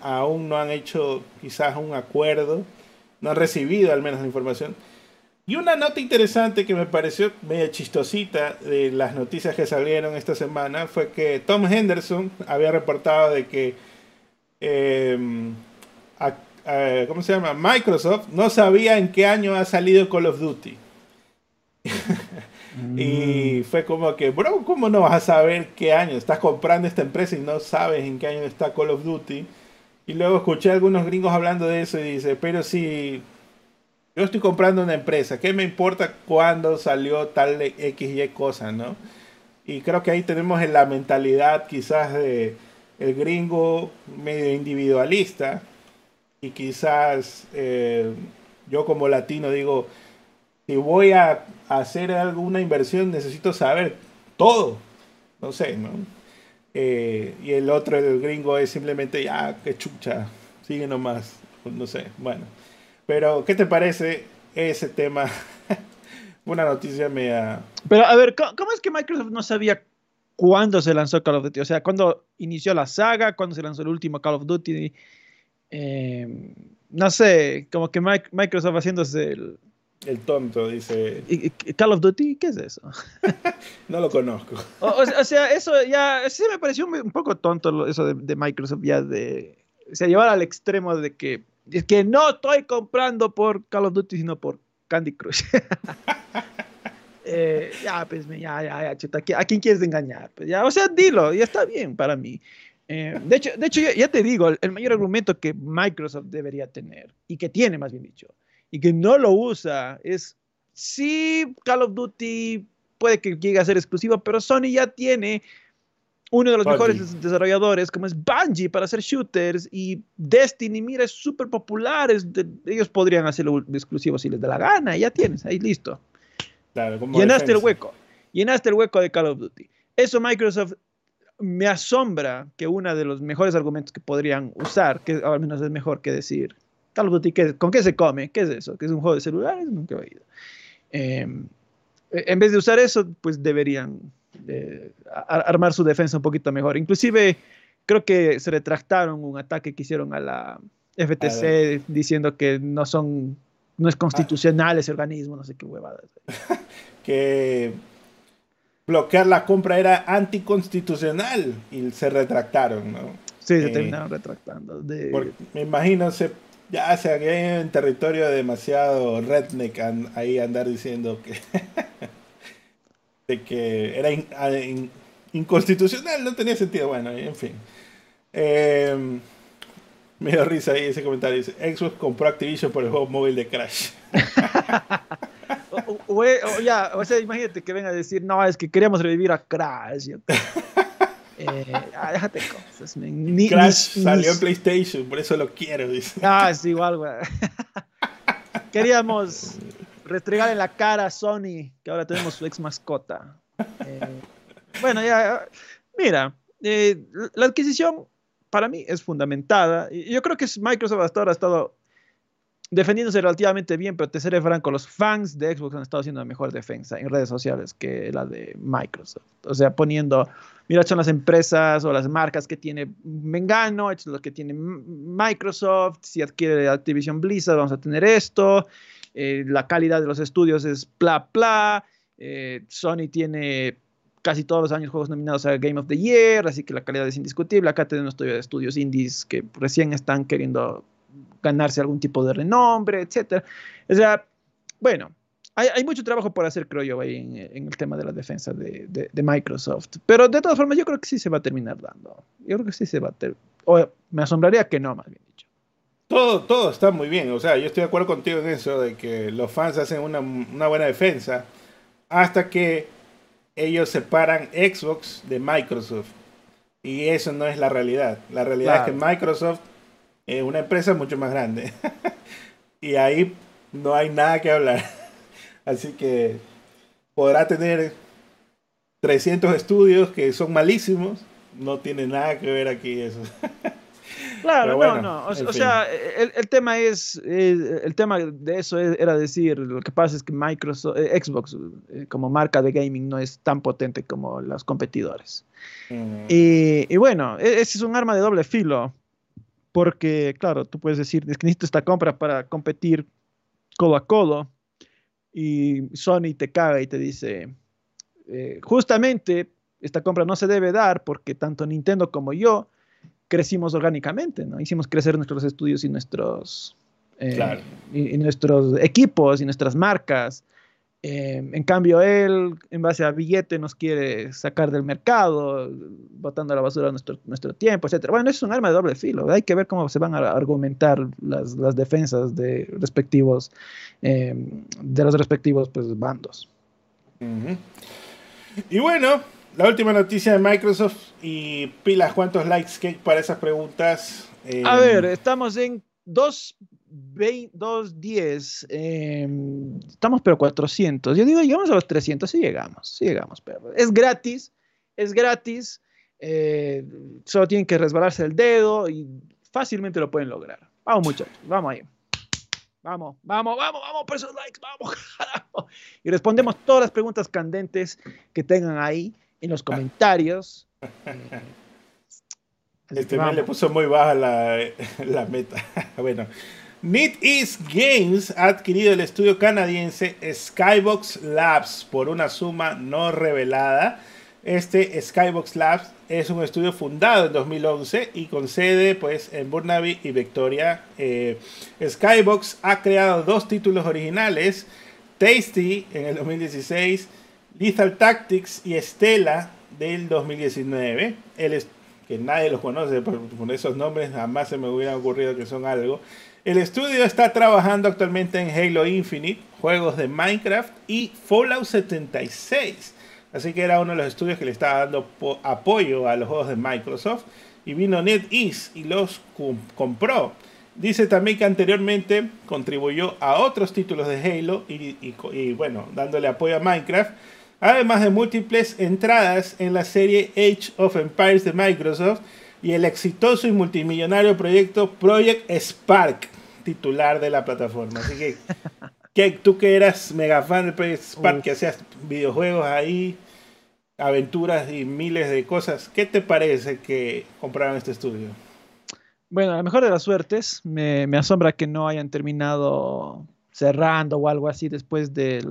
aún no han hecho quizás un acuerdo no han recibido al menos la información. Y una nota interesante que me pareció medio chistosita de las noticias que salieron esta semana fue que Tom Henderson había reportado de que, em, ¿cómo se llama? Microsoft no sabía en qué año ha salido Call of Duty. y mm. fue como que, bro, ¿cómo no vas a saber qué año? Estás comprando esta empresa y no sabes en qué año está Call of Duty. Y luego escuché a algunos gringos hablando de eso y dice, pero si yo estoy comprando una empresa, ¿qué me importa cuándo salió tal X y cosa, no? Y creo que ahí tenemos la mentalidad quizás de el gringo medio individualista y quizás eh, yo como latino digo, si voy a hacer alguna inversión necesito saber todo, no sé, ¿no? Eh, y el otro, el gringo, es simplemente, ya, qué chucha, sigue nomás, no sé, bueno. Pero, ¿qué te parece ese tema? Una noticia media... Pero, a ver, ¿cómo, es que Microsoft no sabía cuándo se lanzó Call of Duty? O sea, cuándo inició la saga, cuándo se lanzó el último Call of Duty. Eh, no sé, como que Microsoft haciéndose el, el tonto dice. ¿Call of Duty? ¿Qué es eso? no lo conozco. O, sea, eso ya. Sí me pareció un, poco tonto eso de, Microsoft, ya de. O sea, llevar al extremo de que. Es que no estoy comprando por Call of Duty, sino por Candy Crush. Eh, ya, pues, ya, ya, ya, chuta, ¿a quién quieres engañar? Pues ya, o sea, dilo, ya está bien para mí. Eh, de hecho, de hecho ya, ya te digo, el mayor argumento que Microsoft debería tener, y que tiene más bien dicho, y que no lo usa es, sí, Call of Duty puede que llegue a ser exclusivo, pero Sony ya tiene uno de los mejores desarrolladores como es Bungie para hacer shooters y Destiny, mira, es súper popular, ellos podrían hacerlo exclusivo si les da la gana, ya tienes, ahí listo. Llenaste el hueco, llenaste el hueco de Call of Duty. Eso Microsoft me asombra que uno de los mejores argumentos que podrían usar, que al menos es mejor que decir, Call of Duty, ¿con qué se come? ¿Qué es eso? ¿Qué es un juego de celulares? Nunca he oído. Em, en vez de usar eso, pues deberían eh, armar su defensa un poquito mejor. Inclusive creo que se retractaron un ataque que hicieron a la FTC diciendo que no son no es constitucional ese organismo, no sé qué huevadas. que bloquear la compra era anticonstitucional y se retractaron, ¿no? Sí, se eh, terminaron retractando. me imagino se ya, que hay en territorio demasiado redneck ahí andar diciendo que, de que era inconstitucional, no tenía sentido. Bueno, en fin. Eh, me dio risa ahí ese comentario. Dice, Xbox compró Activision por el juego móvil de Crash. o, ya, o sea, imagínate que venga a decir, no, es que queríamos revivir a Crash. Eh, ah, déjate cosas. Crash salió en PlayStation, por eso lo quiero. Dice. Ah, es igual, güey. Queríamos restregar en la cara a Sony, que ahora tenemos su ex mascota. Eh, bueno, ya, mira, eh, la adquisición para mí es fundamentada. Yo creo que Microsoft hasta ahora ha estado defendiéndose relativamente bien, pero te seré franco, los fans de Xbox han estado haciendo mejor defensa en redes sociales que la de Microsoft. O sea, poniendo, mira, son las empresas o las marcas que tiene Mengano, es lo que tiene Microsoft, si adquiere Activision Blizzard vamos a tener esto, eh, la calidad de los estudios es bla, bla, eh, Sony tiene casi todos los años juegos nominados a Game of the Year, así que la calidad es indiscutible. Acá tenemos estudios indies que recién están queriendo ganarse algún tipo de renombre, etcétera. O sea, bueno, hay, mucho trabajo por hacer, creo yo, ahí en, el tema de la defensa de, Microsoft. Pero de todas formas, yo creo que sí se va a terminar dando. Yo creo que sí se va a terminar. O me asombraría que no, más bien dicho. Todo, todo está muy bien. O sea, yo estoy de acuerdo contigo en eso, de que los fans hacen una, una buena defensa hasta que ellos separan Xbox de Microsoft. Y eso no es la realidad. La realidad es que Microsoft es una empresa mucho más grande. y ahí no hay nada que hablar. Así que podrá tener 300 estudios que son malísimos. No tiene nada que ver aquí eso. Claro, no, no. O, sea, el, tema es, el tema de eso era decir, lo que pasa es que Microsoft, eh, Xbox eh, como marca de gaming no es tan potente como los competidores. Mm. Y, y, bueno, e, ese es un arma de doble filo, porque claro, tú puedes decir, es que necesito esta compra para competir codo a codo, y Sony te caga y te dice, eh, justamente esta compra no se debe dar porque tanto Nintendo como yo crecimos orgánicamente, ¿no? Hicimos crecer nuestros estudios y nuestros, eh, y, nuestros equipos y nuestras marcas Eh, en cambio, él, en base a billete, nos quiere sacar del mercado, botando a la basura nuestro, nuestro tiempo, etc. Bueno, es un arma de doble filo. Hay que ver cómo se van a argumentar las, las defensas de, respectivos, eh, de los respectivos pues, bandos. Y bueno, la última noticia de Microsoft y pilas, ¿cuántos likes que para esas preguntas? a ver, estamos en 2 210, eh, estamos pero 400. Yo digo, llegamos a los 300, sí llegamos, sí llegamos, pero es gratis, es gratis, eh, solo tienen que resbalarse el dedo y fácilmente lo pueden lograr. Vamos muchachos, vamos ahí. Vamos, vamos, vamos, vamos por esos likes, vamos. Y respondemos todas las preguntas candentes que tengan ahí en los comentarios. Este me le puso muy baja la, la meta. bueno, NetEase Games ha adquirido el estudio canadiense Skybox Labs por una suma no revelada. Este Skybox Labs es un estudio fundado en 2011 y con sede pues, en Burnaby y Victoria. Eh, Skybox ha creado dos títulos originales, Tasty en el 2016, Lethal Tactics y Stella del 2019. El, que nadie los conoce por, por esos nombres, jamás se me hubiera ocurrido que son algo. El estudio está trabajando actualmente en Halo Infinite, juegos de Minecraft y Fallout 76. Así que era uno de los estudios que le estaba dando apoyo a los juegos de Microsoft. Y vino NetEase y los compró. Dice también que anteriormente contribuyó a otros títulos de Halo y, bueno, dándole apoyo a Minecraft. Además de múltiples entradas en la serie Age of Empires de Microsoft y el exitoso y multimillonario proyecto Project Spark, titular de la plataforma. Así que, que tú que eras mega fan de Project Spark, que hacías videojuegos ahí, aventuras y miles de cosas, ¿qué te parece que compraron este estudio? Bueno, a lo mejor de las suertes, me, me asombra que no hayan terminado cerrando o algo así después del...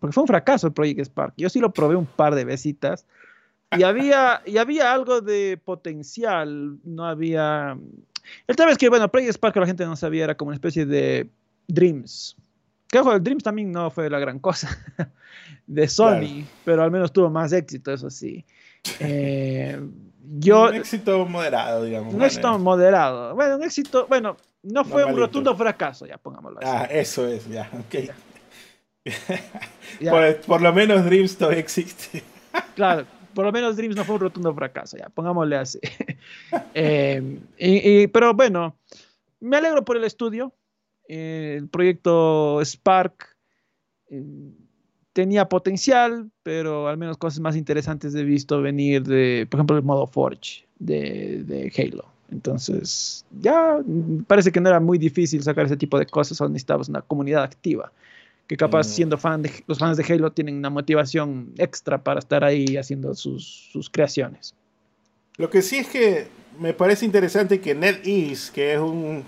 Porque fue un fracaso el Project Spark. Yo sí lo probé un par de besitas y había, y había algo de potencial, no había... El tema es que, bueno, Project Spark la gente no sabía, era como una especie de Dreams. Que ojo, el Dreams también no fue la gran cosa de Sony, pero al menos tuvo más éxito, eso sí. Eh, yo, un éxito moderado, digamos. Un éxito moderado. Bueno, un éxito, bueno, no fue un rotundo fracaso, ya pongámoslo así. Ah, eso es, ya, ok. Por, por, lo menos Dreams todavía existe. claro, por lo menos Dreams no fue un rotundo fracaso, ya, pongámosle así. Eh, pero bueno, me alegro por el estudio. Eh, el proyecto Spark eh, tenía potencial, pero al menos cosas más interesantes he visto venir de, por ejemplo, el modo Forge de, de Halo. Entonces, ya parece que no era muy difícil sacar ese tipo de cosas, solo necesitabas una comunidad activa que capaz mm. siendo fan de los fans de Halo tienen una motivación extra para estar ahí haciendo sus, sus creaciones. Lo que sí es que me parece interesante que NetEase, que es un,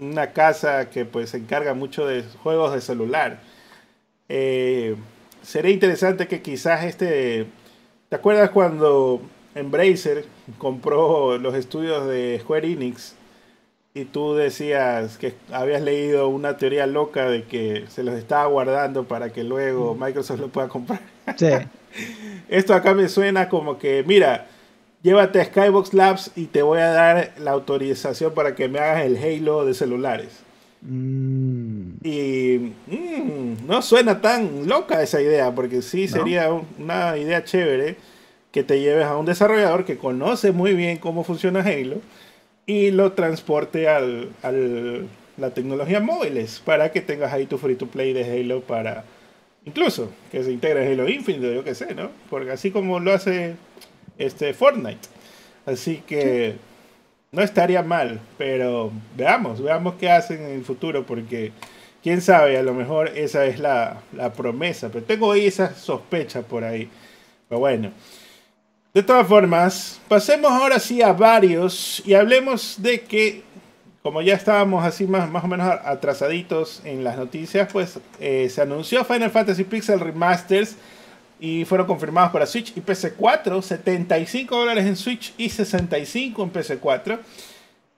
una casa que pues se encarga mucho de juegos de celular, eh, sería interesante que quizás este, ¿te acuerdas cuando Embracer compró los estudios de Square Enix? Y tú decías que habías leído una teoría loca de que se los estaba guardando para que luego Microsoft lo pueda comprar. Sí. Esto acá me suena como que, mira, llévate a Skybox Labs y te voy a dar la autorización para que me hagas el Halo de celulares. Mm. Y mm, no suena tan loca esa idea, porque sí sería una idea chévere que te lleves a un desarrollador que conoce muy bien cómo funciona Halo y lo transporte al, al, la tecnología móviles para que tengas ahí tu free to play de Halo para incluso que se integre Halo Infinite, yo qué sé, ¿no? Porque así como lo hace este Fortnite. Así que no estaría mal, pero veamos, veamos qué hacen en el futuro porque quién sabe, a lo mejor esa es la, la promesa, pero tengo ahí esa sospecha por ahí. Pero bueno. De todas formas, pasemos ahora sí a varios y hablemos de que, como ya estábamos así más, más o menos atrasaditos en las noticias, pues eh, se anunció Final Fantasy Pixel Remasters y fueron confirmados para Switch y PC4, 75 dólares en Switch y 65 en PC4.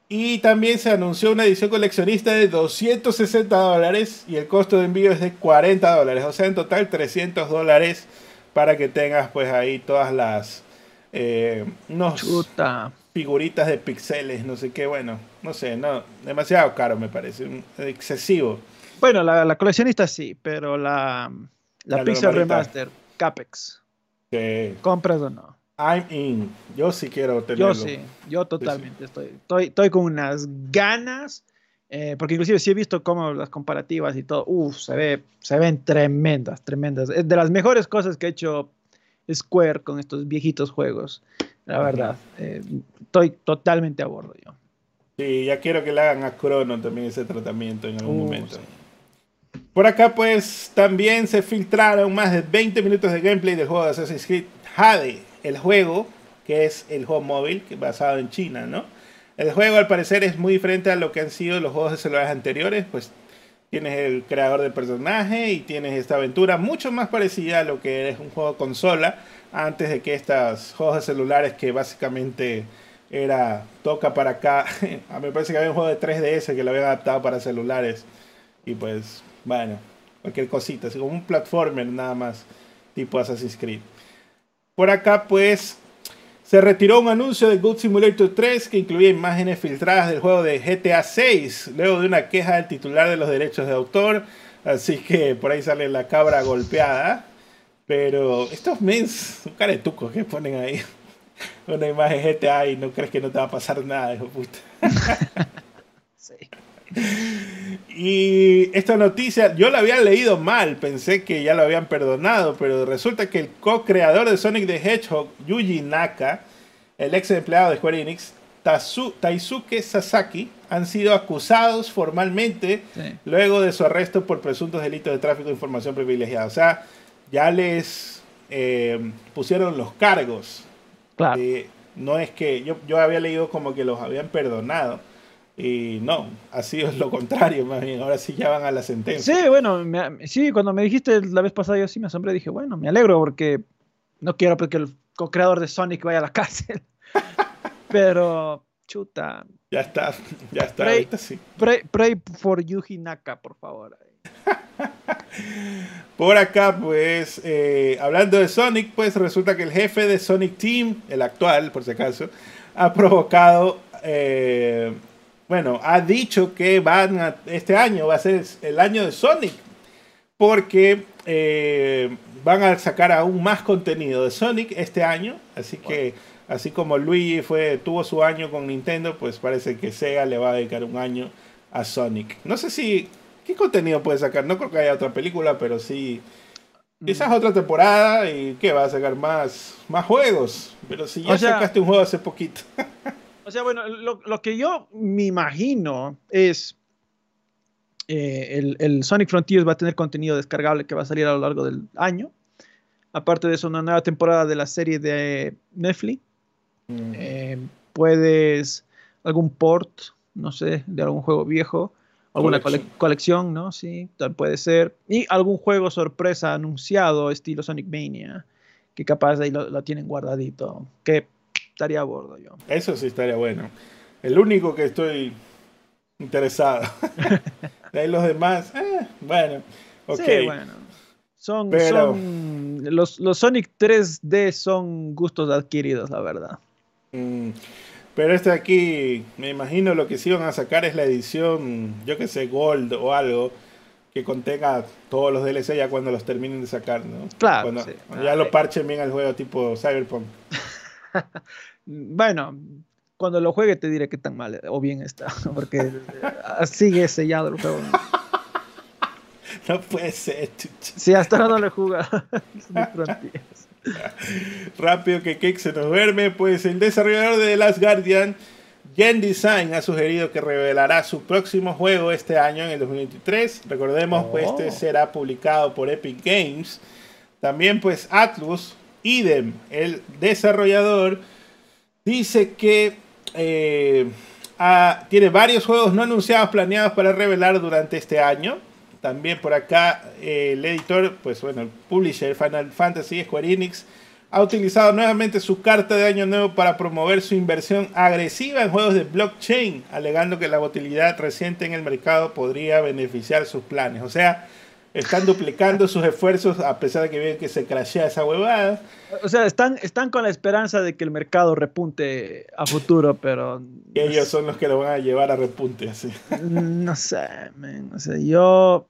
Y también se anunció una edición coleccionista de 260 dólares y el costo de envío es de 40 dólares. O sea, en total 300 dólares para que tengas pues ahí todas las... Eh, unos figuritas de pixeles, no sé qué, bueno, no sé, no, demasiado caro me parece, excesivo. Bueno, la, coleccionista sí, pero la, la, Pixel Remaster, Capex. ¿Compras o no? I'm in. Yo sí quiero tenerlo. Yo sí, yo totalmente Estoy, estoy, estoy con unas ganas. Eh, porque inclusive sí he visto cómo las comparativas y todo, uff, se, ve, se ven tremendas, tremendas. Es de las mejores cosas que ha hecho Square con estos viejitos juegos, la verdad. Eh, estoy totalmente a bordo yo. Sí, ya quiero que le hagan a Chrono también ese tratamiento en algún momento. Por acá pues también se filtraron más de 20 minutos de gameplay del juego de Assassin's Creed Jade, el juego que es el juego móvil que basado en China, ¿no? El juego al parecer es muy diferente a lo que han sido los juegos de celulares anteriores, pues tienes el creador del personaje y tienes esta aventura mucho más parecida a lo que es un juego consola antes de que estos juegos de celulares que básicamente era toca para acá. a mí me parece que había un juego de 3DS que lo habían adaptado para celulares y pues bueno, cualquier cosita, así como un platformer nada más, tipo Assassin's Creed. Por acá, pues, se retiró un anuncio de Good Simulator 3 que incluía imágenes filtradas del juego de GTA 6, luego de una queja del titular de los derechos de autor. Así que por ahí sale la cabra golpeada. Pero estos mens, un caretuco que ponen ahí una imagen GTA y no crees que no te va a pasar nada, hijo puta. sí. Y esta noticia, yo la había leído mal, pensé que ya lo habían perdonado, pero resulta que el co-creador de Sonic the Hedgehog, Yuji Naka, el ex empleado de Square Enix, Taisuke Sasaki, han sido acusados formalmente luego de su arresto por presuntos delitos de tráfico de información privilegiada. O sea, ya les eh, pusieron los cargos. Claro. no es que yo, yo había leído como que los habían perdonado y no, ha sido lo contrario, más bien. Ahora sí ya van a la sentencia. Sí, bueno, sí, cuando me dijiste la vez pasada, yo sí me asombré. Dije, bueno, me alegro porque no quiero que el co-creador de Sonic vaya a la cárcel. Pero, chuta. Ya está, ya está. Pray, sí. pray, for Yuji Naka, por favor. Por acá, pues, eh, hablando de Sonic, pues resulta que el jefe de Sonic Team, el actual, por si acaso, ha provocado eh, bueno, ha dicho que van a, este año va a ser el año de Sonic, porque eh, van a sacar aún más contenido de Sonic este año, así que así como Luigi fue, tuvo su año con Nintendo, pues parece que Sega le va a dedicar un año a Sonic. No sé si, ¿qué contenido puede sacar? No creo que haya otra película, pero sí, quizás otra temporada y que va a sacar más, más juegos, pero si ya sacaste un juego hace poquito. O sea, bueno, lo, que yo me imagino es eh, el, Sonic Frontiers va a tener contenido descargable que va a salir a lo largo del año. Aparte de eso, una nueva temporada de la serie de Netflix. Mm. Eh, puedes algún port, no sé, de algún juego viejo, alguna colección, ¿no? Sí, tal puede ser. Y algún juego sorpresa anunciado, estilo Sonic Mania, que capaz ahí lo, lo tienen guardadito. Que estaría a bordo yo. Eso sí estaría bueno. El único que estoy interesado. de ahí los demás, eh, bueno, ok. Sí, bueno. Son, son los, los, Sonic 3D son gustos adquiridos, la verdad. Mm, pero este aquí, me imagino lo que sí van a sacar es la edición, yo que sé, Gold o algo que contenga todos los DLC ya cuando los terminen de sacar, ¿no? Claro. Cuando, ya lo parchen bien al juego tipo Cyberpunk. bueno, cuando lo juegue te diré qué tan mal o bien está, porque sigue sellado el juego. No puede ser. Si hasta ahora no le juega. Rápido que Cake se nos duerme, pues el desarrollador de The Last Guardian, Gen Design, ha sugerido que revelará su próximo juego este año, en el 2023. Recordemos, que pues este oh. será publicado por Epic Games. También, pues Atlus, idem, el desarrollador, dice que eh, tiene varios juegos no anunciados planeados para revelar durante este año. También por acá eh, el editor, pues bueno, el publisher Final Fantasy Square Enix ha utilizado nuevamente su carta de año nuevo para promover su inversión agresiva en juegos de blockchain, alegando que la volatilidad reciente en el mercado podría beneficiar sus planes. O sea, están duplicando sus esfuerzos a pesar de que ven que se crashea esa huevada. O sea, están, están con la esperanza de que el mercado repunte a futuro, pero... ellos son los que lo van a llevar a repunte, así. No sé, no sé, yo...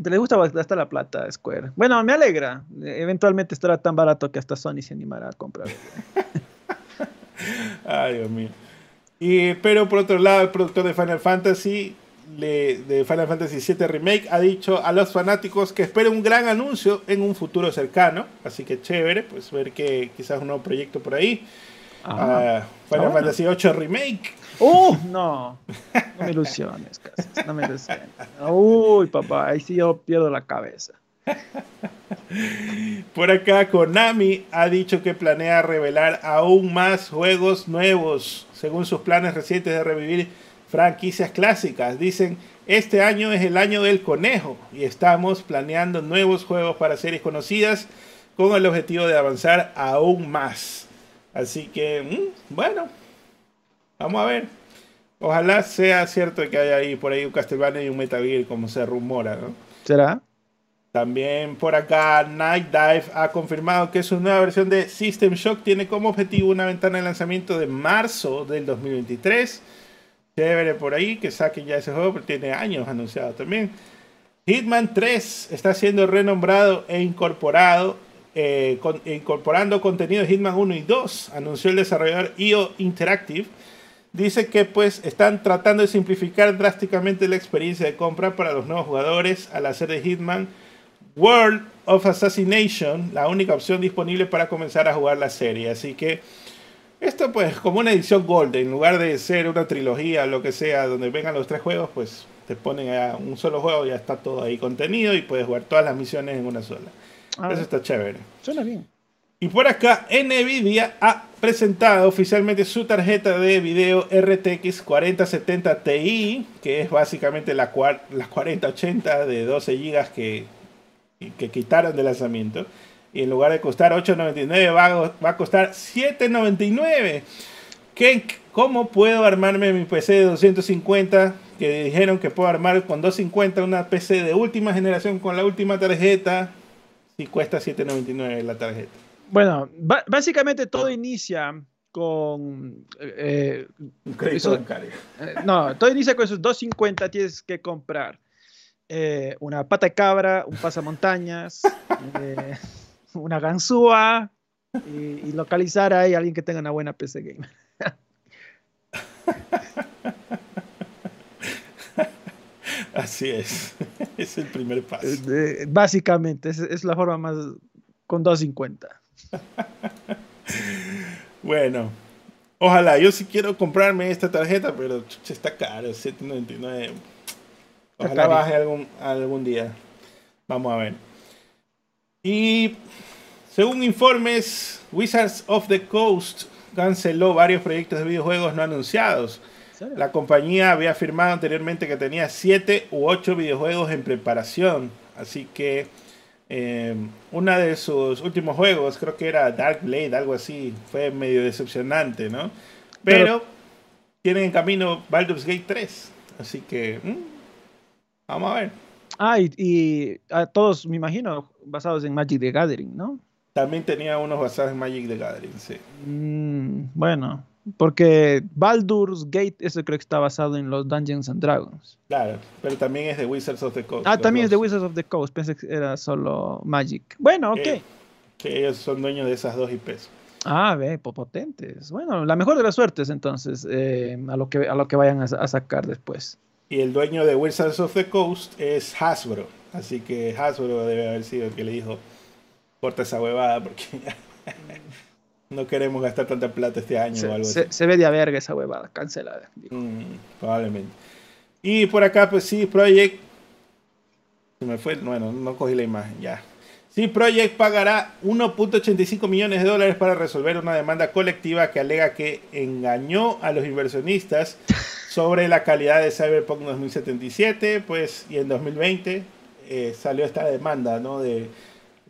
Te le gusta gastar la plata Square. Bueno, me alegra. Eventualmente estará tan barato que hasta Sony se animará a comprar. Ay, Dios mío. Y, pero por otro lado, el productor de Final Fantasy de Final Fantasy VII Remake ha dicho a los fanáticos que esperen un gran anuncio en un futuro cercano. Así que chévere, pues ver que quizás un nuevo proyecto por ahí. Uh, Final Fantasy VIII Remake. ¡Uh! No, no me ilusiones, no me ilusiones. Uy, papá, ahí sí yo pierdo la cabeza. Por acá, Konami ha dicho que planea revelar aún más juegos nuevos, según sus planes recientes de revivir franquicias clásicas. Dicen, este año es el año del conejo y estamos planeando nuevos juegos para series conocidas con el objetivo de avanzar aún más. Así que, mm, bueno, vamos a ver. Ojalá sea cierto que haya ahí por ahí un Castlevania y un Metal Gear como se rumora, ¿no? ¿Será? También por acá Night Dive ha confirmado que su nueva versión de System Shock tiene como objetivo una ventana de lanzamiento de marzo del 2023 Chévere por ahí que saque ya ese juego, porque tiene años anunciado también. Hitman 3 está siendo renombrado e incorporado, eh, incorporando contenido de Hitman 1 y 2, anunció el desarrollador IO Interactive. Dice que pues están tratando de simplificar drásticamente la experiencia de compra para los nuevos jugadores al hacer de Hitman World of Assassination la única opción disponible para comenzar a jugar la serie. Así que esto pues como una edición Gold, en lugar de ser una trilogía, lo que sea, donde vengan los tres juegos, pues te ponen a un solo juego, ya está todo ahí contenido y puedes jugar todas las misiones en una sola. Eso está chévere. Suena bien. Y por acá, Nvidia ha presentado oficialmente su tarjeta de video RTX 4070 Ti, que es básicamente la, la 4080 de 12 GB que, que quitaron de lanzamiento y en lugar de costar 8.99 va, va, a costar 7.99. ¿Cómo puedo armarme mi PC de 250? Que dijeron que puedo armar con 250 una PC de última generación con la última tarjeta y cuesta 7.99 la tarjeta. Bueno, básicamente todo inicia con eh, un crédito bancario. Eh, no, todo inicia con esos 250 tienes que comprar eh, una pata de cabra, un pasamontañas. una ganzúa y, localizar ahí a alguien que tenga una buena PC game. Así es, es el primer paso. Eh, básicamente, es, la forma más con 250. bueno, ojalá, yo sí quiero comprarme esta tarjeta, pero está caro, 799. Ojalá baje algún, algún día. Vamos a ver. Y según informes, Wizards of the Coast canceló varios proyectos de videojuegos no anunciados. La compañía había afirmado anteriormente que tenía 7 u 8 videojuegos en preparación. Así que eh, uno de sus últimos juegos, creo que era Dark Blade, algo así, fue medio decepcionante, ¿no? Pero, tienen en camino Baldur's Gate 3. Así que mm, vamos a ver. Ah, y, a todos, me imagino, basados en Magic the Gathering, ¿no? También tenía unos basados en Magic the Gathering, sí. Mm, bueno, porque Baldur's Gate, eso creo que está basado en los Dungeons and Dragons. Claro, pero también es de Wizards of the Coast. Ah, también es de Wizards of the Coast, pensé que era solo Magic. Bueno, ok. Que, ellos son dueños de esas dos IPs. Ah, ve, potentes. Bueno, la mejor de las suertes entonces eh, a, lo que, a lo que vayan a, a, sacar después. Y el dueño de Wizards of the Coast es Hasbro. Así que Hasbro debe haber sido el que le dijo, corta esa huevada porque no queremos gastar tanta plata este año se, o algo se, ve de a verga esa huevada, cancelada. Mm, probablemente. Y por acá, pues sí, Project. Se me fue, bueno, no cogí la imagen, ya. Sí, Project pagará 1.85 millones de dólares para resolver una demanda colectiva que alega que engañó a los inversionistas sobre la calidad de Cyberpunk 2077, pues, y en 2020 eh, salió esta demanda, ¿no? De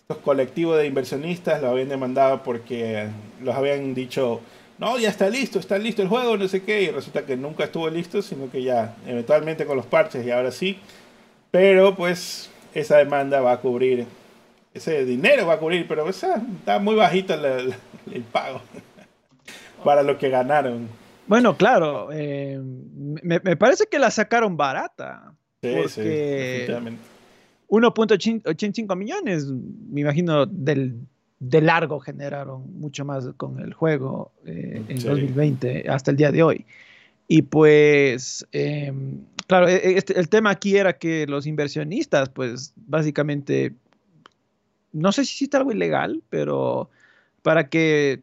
los colectivos de inversionistas lo habían demandado porque los habían dicho, no, ya está listo, está listo el juego, no sé qué, y resulta que nunca estuvo listo, sino que ya eventualmente con los parches y ahora sí. Pero pues esa demanda va a cubrir, ese dinero va a cubrir, pero está muy bajito el, pago para lo que ganaron. Bueno, claro, eh, me, parece que la sacaron barata. Sí, porque... sí, 1.85 millones, me imagino, del, de largo generaron mucho más con el juego eh, en 2020 hasta el día de hoy. Y pues, em, claro, e, e, este, el tema aquí era que los inversionistas, pues básicamente, no sé si hiciste algo ilegal, pero para que,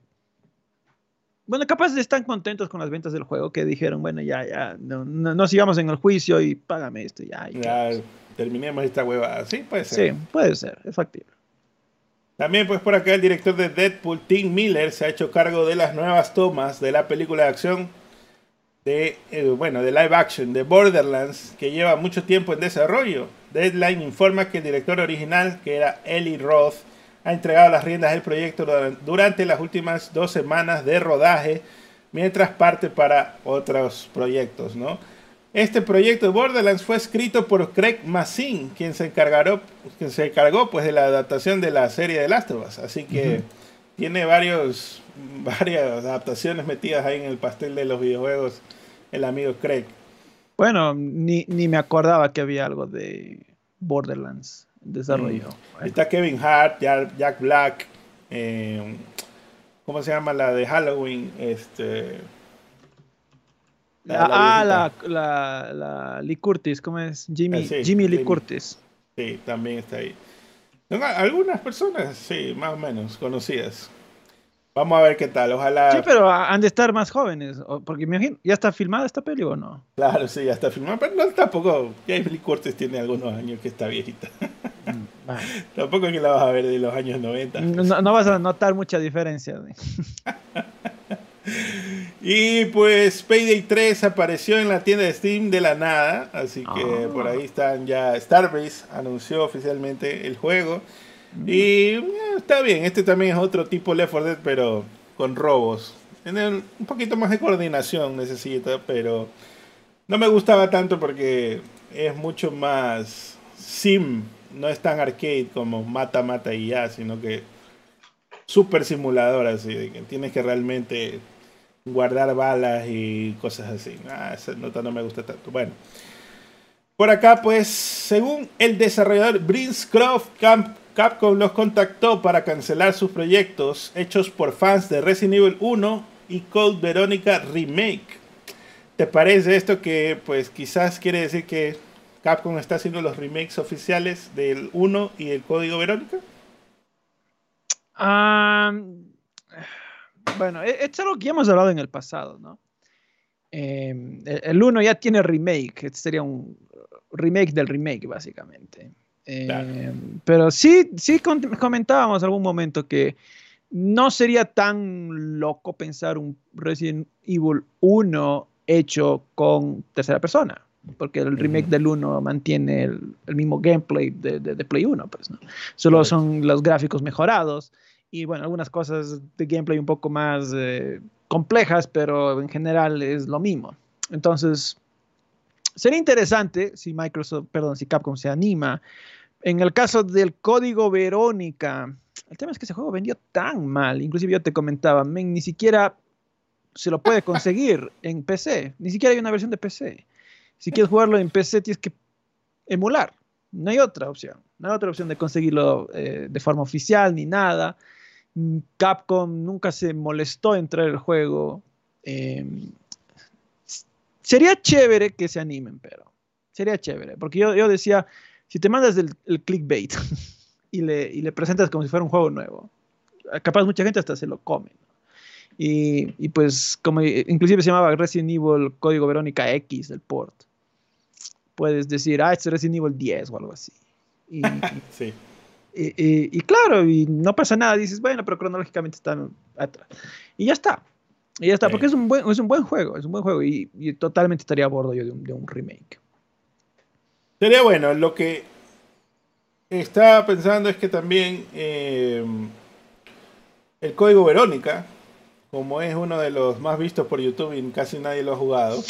bueno, capaz están contentos con las ventas del juego, que dijeron, bueno, ya, ya, no, no, sigamos en el juicio y págame esto, ya. ya terminemos esta hueva. Sí, puede ser. Sí, puede ser, es factible. También pues por acá el director de Deadpool, Tim Miller, se ha hecho cargo de las nuevas tomas de la película de acción de, eh, bueno, de live action de Borderlands, que lleva mucho tiempo en desarrollo. Deadline informa que el director original, que era Eli Roth, ha entregado las riendas del proyecto durante las últimas dos semanas de rodaje, mientras parte para otros proyectos, ¿no? Este proyecto de Borderlands fue escrito por Craig Massin, quien se encargó, quien se encargó pues, de la adaptación de la serie de Last of Us. Así que tiene varios, varias adaptaciones metidas ahí en el pastel de los videojuegos, el amigo Craig. Bueno, ni, me acordaba que había algo de Borderlands en desarrollo. Mm. Está Kevin Hart, Jack Black, eh, ¿cómo se llama la de Halloween? Este ah, la, la, la, Lee Curtis, ¿cómo es? Jimmy, ah, Jimmy Lee Curtis. Sí, también está ahí. Algunas personas, sí, más o menos conocidas. Vamos a ver qué tal, ojalá. Sí, pero han de estar más jóvenes, porque me imagino, ¿ya está filmada esta peli o no? Claro, sí, ya está filmada, pero no, tampoco. Jamie Lee Curtis tiene algunos años que está viejita. Mm, tampoco es que la vas a ver de los años 90. No, no vas a notar mucha diferencia. Y pues Payday 3 apareció en la tienda de Steam de la nada, así que ah. por ahí están ya. Starbase anunció oficialmente el juego. Mm. Y eh, está bien, este también es otro tipo Left 4 Dead, pero con robos. un poquito más de coordinación necesita, pero no me gustaba tanto porque es mucho más sim, no es tan arcade como mata, mata y ya, sino que super simulador así, de que tienes que realmente guardar balas y cosas así. Ah, esa nota no me gusta tanto. Bueno. Por acá, pues, según el desarrollador Brinscroft, Capcom los contactó para cancelar sus proyectos hechos por fans de Resident Evil 1 y Code Veronica Remake. ¿Te parece esto que, pues, quizás quiere decir que Capcom está haciendo los remakes oficiales del 1 y el Código Verónica? Ah... Bueno, e, esto es algo que ya hemos hablado en el pasado, ¿no? Em, el 1 ya tiene remake, este sería un remake del remake, básicamente. Em, pero sí, sí comentábamos algún momento que no sería tan loco pensar un Resident Evil 1 hecho con tercera persona, porque el remake del 1 mantiene el, mismo gameplay de, de, Play 1, pues, ¿no? Solo son los gráficos mejorados y bueno, algunas cosas de gameplay un poco más eh, complejas, pero en general es lo mismo. Entonces, sería interesante si Microsoft, perdón, si Capcom se anima. En el caso del código Verónica, el tema es que ese juego vendió tan mal, inclusive yo te comentaba, ni siquiera se lo puede conseguir en PC, ni siquiera hay una versión de PC. Si quieres jugarlo en PC tienes que emular, no hay otra opción, no hay otra opción de conseguirlo eh, de forma oficial ni nada. Capcom nunca se molestó en traer el juego. Em, sería chévere que se animen, pero sería chévere, porque yo, yo decía, si te mandas el, clickbait y le, y le, presentas como si fuera un juego nuevo, capaz mucha gente hasta se lo come. Y, y, pues, como inclusive se llamaba Resident Evil Código Verónica X del port, puedes decir, ah, este es Resident Evil 10 o algo así. Y, sí. Y, claro, y no pasa nada, dices, bueno, pero cronológicamente están atrás. Y ya está. Y ya está, porque es un, buen, es un buen juego, es un buen juego y, totalmente estaría a bordo yo de un, remake. Sería bueno, lo que estaba pensando es que también eh, el código Verónica, como es uno de los más vistos por YouTube y casi nadie lo ha jugado,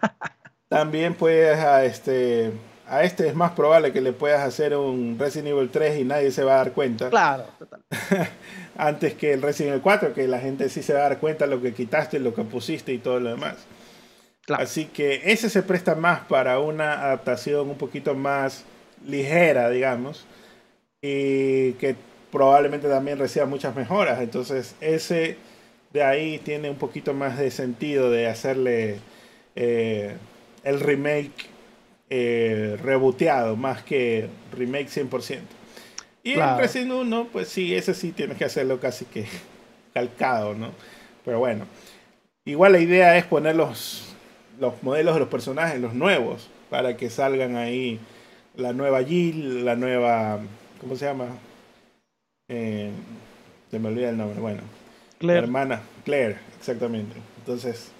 también puedes a este a este es más probable que le puedas hacer un Resident Evil 3 y nadie se va a dar cuenta. Claro, total. Antes que el Resident Evil 4, que la gente sí se va a dar cuenta de lo que quitaste, lo que pusiste y todo lo demás. Así que ese se presta más para una adaptación un poquito más ligera, digamos, y que probablemente también reciba muchas mejoras. Entonces, ese de ahí tiene un poquito más de sentido de hacerle eh, el remake eh, reboteado más que remake 100%. Y el Resident 1, pues sí, ese sí tienes que hacerlo casi que calcado, ¿no? Pero bueno, igual la idea es poner los, los modelos de los personajes, los nuevos, para que salgan ahí la nueva Jill, la nueva, ¿cómo se llama? Eh, se me olvida el nombre, bueno. Claire. hermana, Claire, exactamente. Entonces,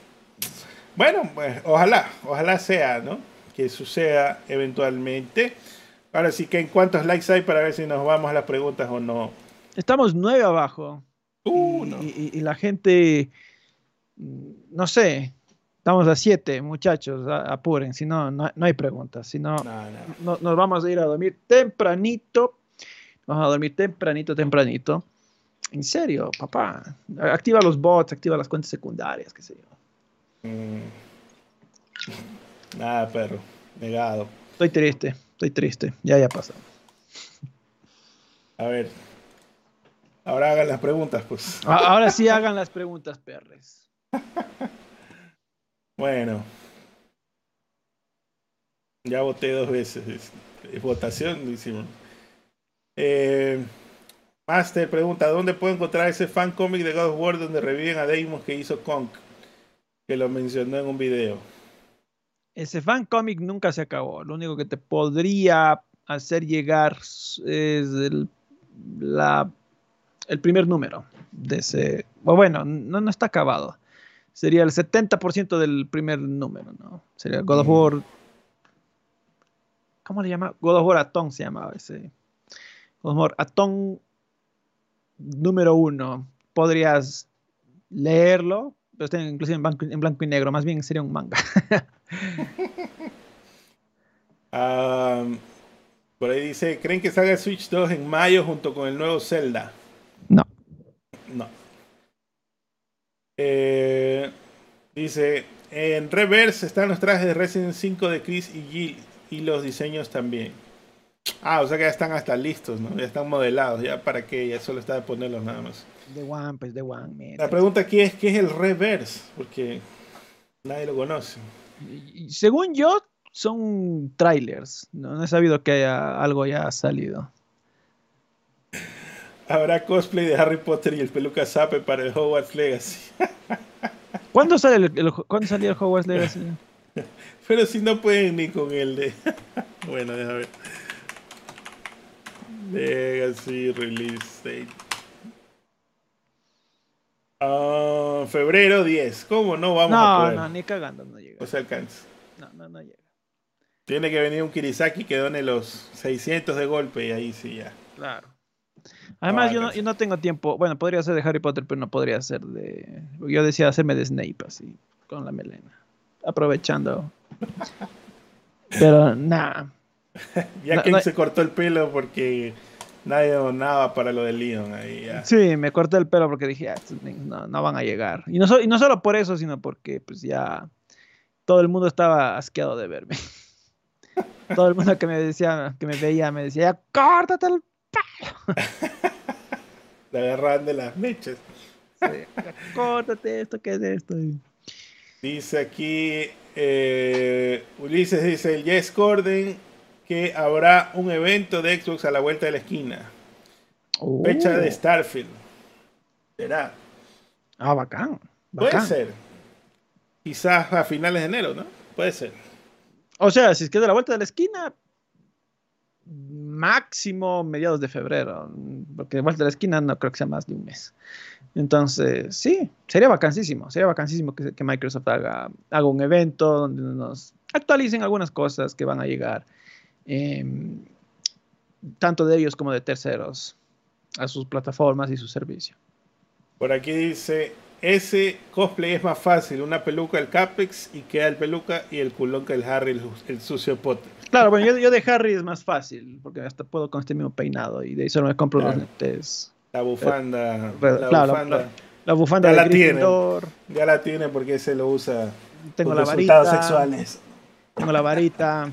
bueno, pues ojalá, ojalá sea, ¿no? Que suceda eventualmente. Ahora sí que en cuántos likes hay para ver si nos vamos a las preguntas o no. Estamos nueve abajo. Uh, y, la gente, no sé, estamos a siete, muchachos, apuren, si no, no, hay preguntas, si no, no, nos vamos a ir a dormir tempranito, vamos a dormir tempranito, tempranito. En serio, papá, activa los bots, activa las cuentas secundarias, qué sé yo. Mm. Nada, perro, negado. Estoy triste. Estoy triste, ya ya pasó. A ver. Ahora hagan las preguntas, pues. Ahora sí hagan las preguntas, perres. bueno. Ya voté dos veces. Es, votación, hicimos. Eh, Master pregunta, ¿dónde puedo encontrar ese fan cómic de God of War donde reviven a Deimos que hizo Kong? Que lo mencionó en un video ese fan cómic nunca se acabó. Lo único que te podría hacer llegar es el, la, el primer número de ese. bueno, no, no está acabado. Sería el 70% del primer número, ¿no? Sería God of War. ¿Cómo le llama? God of War Atom se llamaba ese. God of War Atom número uno. Podrías leerlo, pero está inclusive en blanco, en blanco y negro. Más bien sería un manga. por ahí dice, ¿creen que salga Switch 2 en mayo junto con el nuevo Zelda? No. No. Eh, dice, en reverse están los trajes de Resident 5 de Chris y Jill y los diseños también. Ah, o sea que ya están hasta listos, ¿no? Ya están modelados, ya para que ya solo está de ponerlos nada más. De One, pues de One. La pregunta aquí es, ¿qué es el reverse? Porque nadie lo conoce según yo, son trailers. No, he sabido que haya, algo ya salido. Habrá cosplay de Harry Potter y el peluca Zappe para el Hogwarts Legacy. ¿Cuándo sale el, ¿cuándo salió el Hogwarts Legacy? Pero si no pueden ni con el de. bueno, déjame ver. Legacy Release Date. Ah, febrero 10. ¿Cómo no vamos a poder? No, ni cagando no llega. No se alcanza. No, no, no llega. Tiene que venir un Kirisaki que done los 600 de golpe y ahí sí ya. Claro. Además, yo, no, yo, no, tengo tiempo. Bueno, podría ser de Harry Potter, pero no podría ser de. Yo decía hacerme de Snape así, con la melena. Aprovechando. pero nada. ya que se cortó el pelo porque nadie donaba para lo del Leon ahí ya. Sí, me corté el pelo porque dije, ah, no, van a llegar. Y no, y no solo por eso, sino porque pues ya todo el mundo estaba asqueado de verme. todo el mundo que me decía, que me veía, me decía, ya, córtate el pelo. Te agarran de las mechas. córtate esto, ¿qué es esto? Dice aquí, eh, Ulises dice, el Yes Corden que habrá un evento de Xbox a la vuelta de la esquina. Fecha de oh. Starfield. Será. Ah, bacán, Puede ser. Quizás a finales de enero, ¿no? Puede ser. O sea, si es que es de la vuelta de la esquina, máximo mediados de febrero, porque de vuelta de la esquina no creo que sea más de un mes. Entonces, sí, sería vacancísimo, sería vacancísimo que, que Microsoft haga, haga un evento donde nos actualicen algunas cosas que van a llegar Em, tanto de ellos como de terceros a sus plataformas y su servicio. Por aquí dice, ese cosplay es más fácil, una peluca el Capex y queda el peluca y el culón que el Harry, el, sucio Potter. Claro, bueno, yo, de Harry es más fácil, porque hasta puedo con este mismo peinado y de ahí solo me compro los lentes. La bufanda. la, bufanda la, bufanda ya la tiene. Ya la tiene porque se lo usa. Tengo la varita. sexuales. Tengo la varita.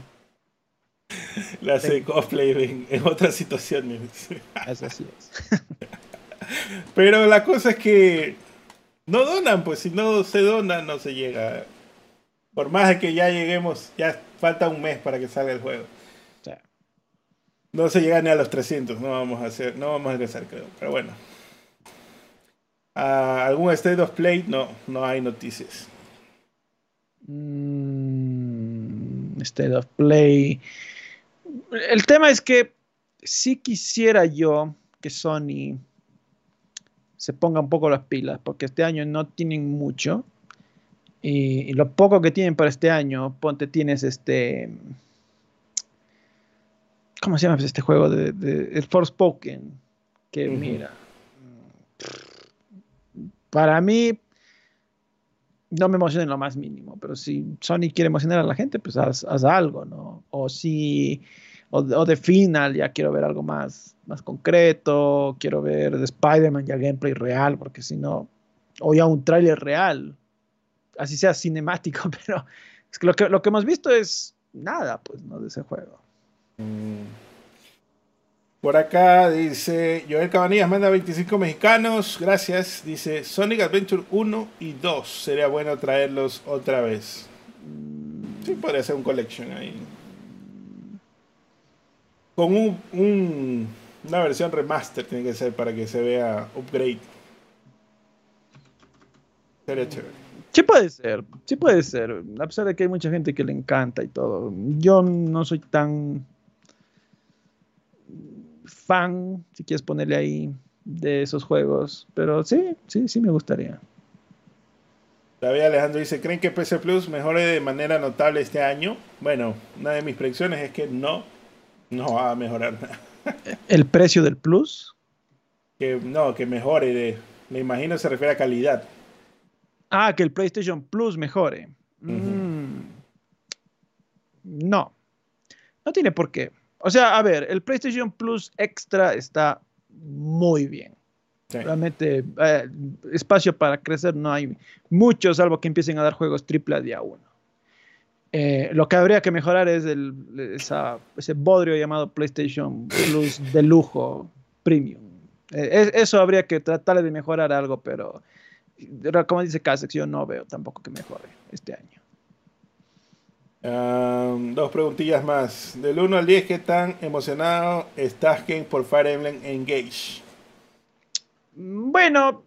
Le hace cosplay en, otra situación. Eso así es. Pero la cosa es que no donan, pues si no se dona, no se llega. Por más de que ya lleguemos, ya falta un mes para que salga el juego. No se llega ni a los 300, no vamos a hacer, no vamos a regresar, creo. Pero bueno. ¿Algún State of Play? No, no hay noticias. Mm, state of Play. El tema es que si quisiera yo que Sony se ponga un poco las pilas, porque este año no tienen mucho. Y, lo poco que tienen para este año, ponte, tienes este. ¿Cómo se llama este juego? De, de el Forspoken. Que mira. Para mí, no me emociona en lo más mínimo, pero si Sony quiere emocionar a la gente, pues haz, algo, ¿no? O si. O, o de Final, ya quiero ver algo más más concreto, quiero ver de Spider-Man ya gameplay real, porque si no, o ya un tráiler real, así sea cinemático, pero lo, que lo que hemos visto es nada, pues, ¿no? De ese juego. Mm. Por acá dice Joel Cabanillas manda 25 mexicanos, gracias. Dice Sonic Adventure 1 y 2, sería bueno traerlos otra vez. Sí, podría ser un collection ahí. Con un una versión remaster tiene que ser para que se vea upgrade. Sería chévere. Sí puede ser, sí puede ser. A pesar de que hay mucha gente que le encanta y todo. Yo no soy tan fan, si quieres ponerle ahí, de esos juegos. Pero sí, sí, sí me gustaría. David Alejandro dice, ¿creen que PC Plus mejore de manera notable este año? Bueno, una de mis predicciones es que no, no va a mejorar nada. ¿El precio del Plus? Que, no, que mejore. me imagino se refiere a calidad. Ah, que el PlayStation Plus mejore. Mm. No. No tiene por qué. O sea, a ver, el PlayStation Plus Extra está muy bien. Realmente, eh, espacio para crecer no hay mucho, salvo que empiecen a dar juegos triple a día uno. Eh, lo que habría que mejorar es el, ese bodrio llamado PlayStation Plus de lujo premium. Eh, eso habría que tratar de mejorar algo, pero como dice Casex, yo no veo tampoco que mejore este año. dos preguntillas más. Del 1 al 10, ¿qué tan emocionado estás Ken por Fire Emblem Engage? Bueno,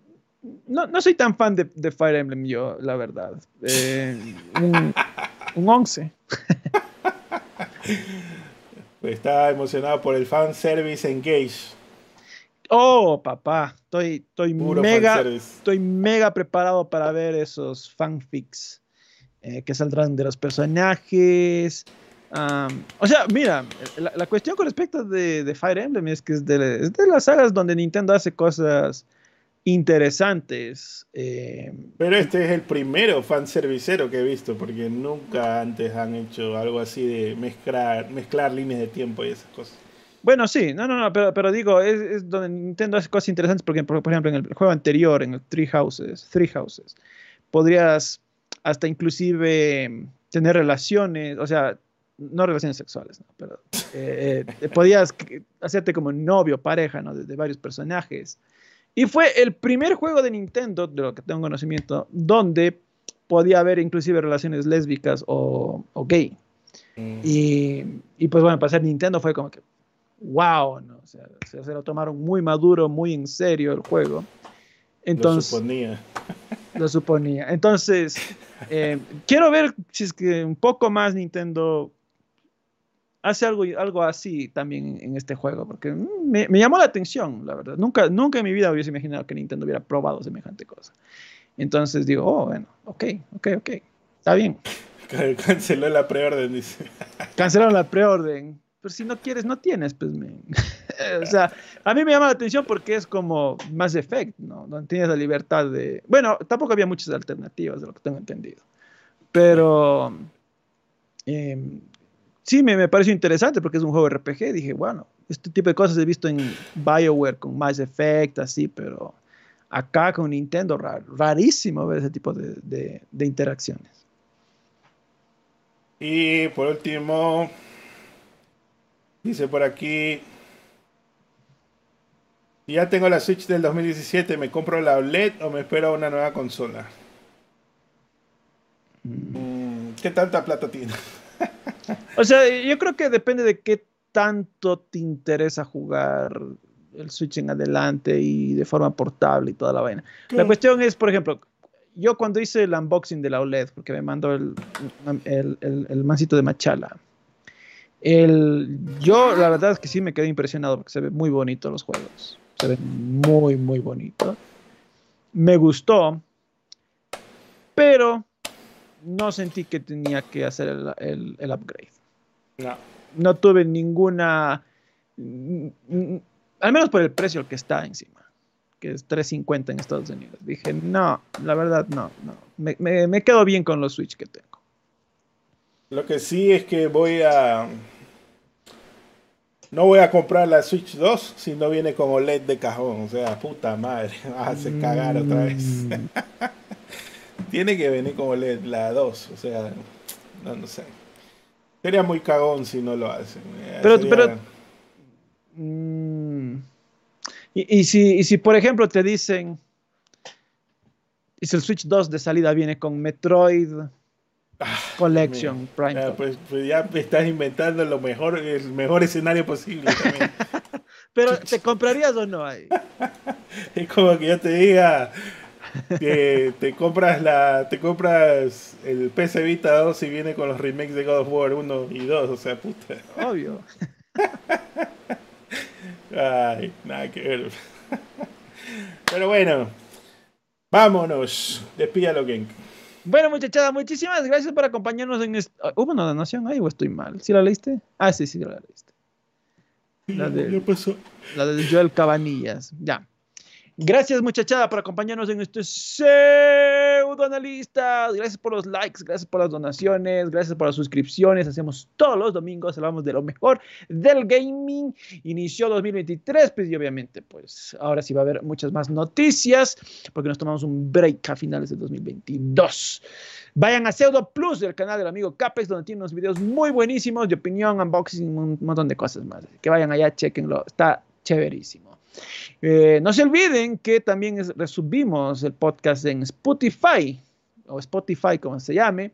no, soy tan fan de, Fire Emblem yo, la verdad. Eh, un 11. Está emocionado por el fan service engage. Oh, papá, estoy, estoy mega, estoy mega preparado para ver esos fanfics eh, que saldrán de los personajes. o sea, mira, la, cuestión con respecto de, de, Fire Emblem es que es de, es de las sagas donde Nintendo hace cosas interesantes. Eh, Pero este es el primero fanservicero que he visto, porque nunca antes han hecho algo así de mezclar, mezclar líneas de tiempo y esas cosas. Bueno, sí, no, no, no, pero, pero digo, es, donde Nintendo hace cosas interesantes, porque por, ejemplo en el juego anterior, en el Three Houses, Three Houses, podrías hasta inclusive tener relaciones, o sea, no relaciones sexuales, pero eh, eh, podías hacerte como novio, pareja, ¿no? de varios personajes. Y fue el primer juego de Nintendo, de lo que tengo conocimiento, donde podía haber inclusive relaciones lésbicas o, gay. Mm. Y, y, pues bueno, para ser Nintendo fue como que, wow, ¿no? o sea, se, lo tomaron muy maduro, muy en serio el juego. Entonces, lo suponía. Lo suponía. Entonces, eh, quiero ver si es que un poco más Nintendo hace algo, algo así también en este juego, porque mm, me, me, llamó la atención, la verdad. Nunca, nunca en mi vida hubiese imaginado que Nintendo hubiera probado semejante cosa. Entonces digo, oh, bueno, ok, ok, ok, está bien. Canceló la preorden, dice. Cancelaron la preorden. pero si no quieres, no tienes, pues, o sea, a mí me llama la atención porque es como Mass Effect, ¿no? Donde tienes la libertad de... Bueno, tampoco había muchas alternativas, de lo que tengo entendido. Pero... Em, sí, me, me pareció interesante porque es un juego RPG. Dije, bueno, este tipo de cosas he visto en BioWare con Mass Effect, así, pero acá con Nintendo, rarísimo ver ese tipo de, de interacciones. Y por último, dice por aquí, ya tengo la Switch del 2017, ¿me compro la OLED o me espero una nueva consola? Mm, ¿Qué tanta plata tiene? o sea, yo creo que depende de qué tanto te interesa jugar el Switch en adelante y de forma portable y toda la vaina. La cuestión es, por ejemplo, yo cuando hice el unboxing de la OLED, porque me mandó el, el, el, mancito de Machala, el, yo la verdad es que sí me quedé impresionado porque se ve muy bonito los juegos. Se ve muy, muy bonito. Me gustó, pero no sentí que tenía que hacer el, el upgrade. No. No tuve ninguna, al menos por el precio que está encima que es 350 en Estados Unidos. Dije, no, la verdad no, no. Me, me, quedo bien con los Switch que tengo. Lo que sí es que voy a... No voy a comprar la Switch 2 si no viene con OLED de cajón. O sea, puta madre, vas a hacer cagar otra vez. Tiene que venir OLED la 2. O sea, no, no sé. Sería muy cagón si no lo hacen. Pero, pero... Mm, y, si, si, por ejemplo, te dicen, y si el Switch 2 de salida viene con Metroid ah, Collection Prime. pues, pues, ya estás inventando lo mejor, el mejor escenario posible también. Pero, ¿te comprarías o no ahí? es como que yo te diga te compras la te compras el PC Vita 2 y viene con los remakes de God of War 1 y 2, o sea, puta. Obvio. Ay, nada que ver. Pero bueno, vámonos. Despídalo, Genk. Bueno, muchachada, muchísimas gracias por acompañarnos en este... ¿Hubo una donación ahí o estoy mal? ¿Sí la leíste? Ah, sí, sí, la leíste. La de, la de Joel Cabanillas. Ya. Gracias, muchachada, por acompañarnos en este pseudoanalistas. Gracias por los likes, gracias por las donaciones, gracias por las suscripciones. Hacemos todos los domingos, hablamos de lo mejor del gaming. Inició 2023, pues y obviamente, pues ahora sí va a haber muchas más noticias, porque nos tomamos un break a finales de 2022. Vayan a Pseudo Plus, del canal del amigo Capex, donde tiene unos videos muy buenísimos de opinión, unboxing, un montón de cosas más. Que vayan allá, chequenlo, está chéverísimo. Eh, no se olviden que también resubimos el podcast en Spotify, o Spotify como se llame,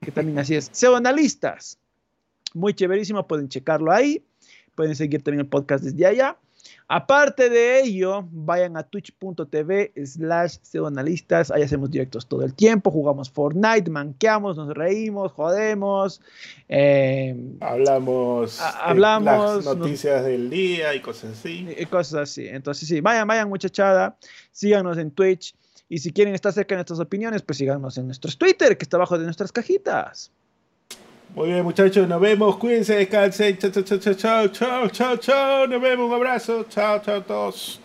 que también así es, Pseudoanalistas. Muy chéverísimo, pueden checarlo ahí. Pueden seguir también el podcast desde allá. Aparte de ello, vayan a twitch.tv slash pseudoanalistas. Ahí hacemos directos todo el tiempo. Jugamos Fortnite, manqueamos, nos reímos, jodemos. Em, hablamos, hablamos las noticias del día y cosas así. Y cosas así. Entonces, sí, vayan, vayan, muchachada. Síganos en Twitch. Y si quieren estar cerca de nuestras opiniones, pues síganos en nuestros Twitter, que está abajo de nuestras cajitas. Muy bien, muchachos, nos vemos. Cuídense, descansen. Chao, chao, chao, chao, chao, chao. Nos vemos. Un abrazo. Chao, chao a todos.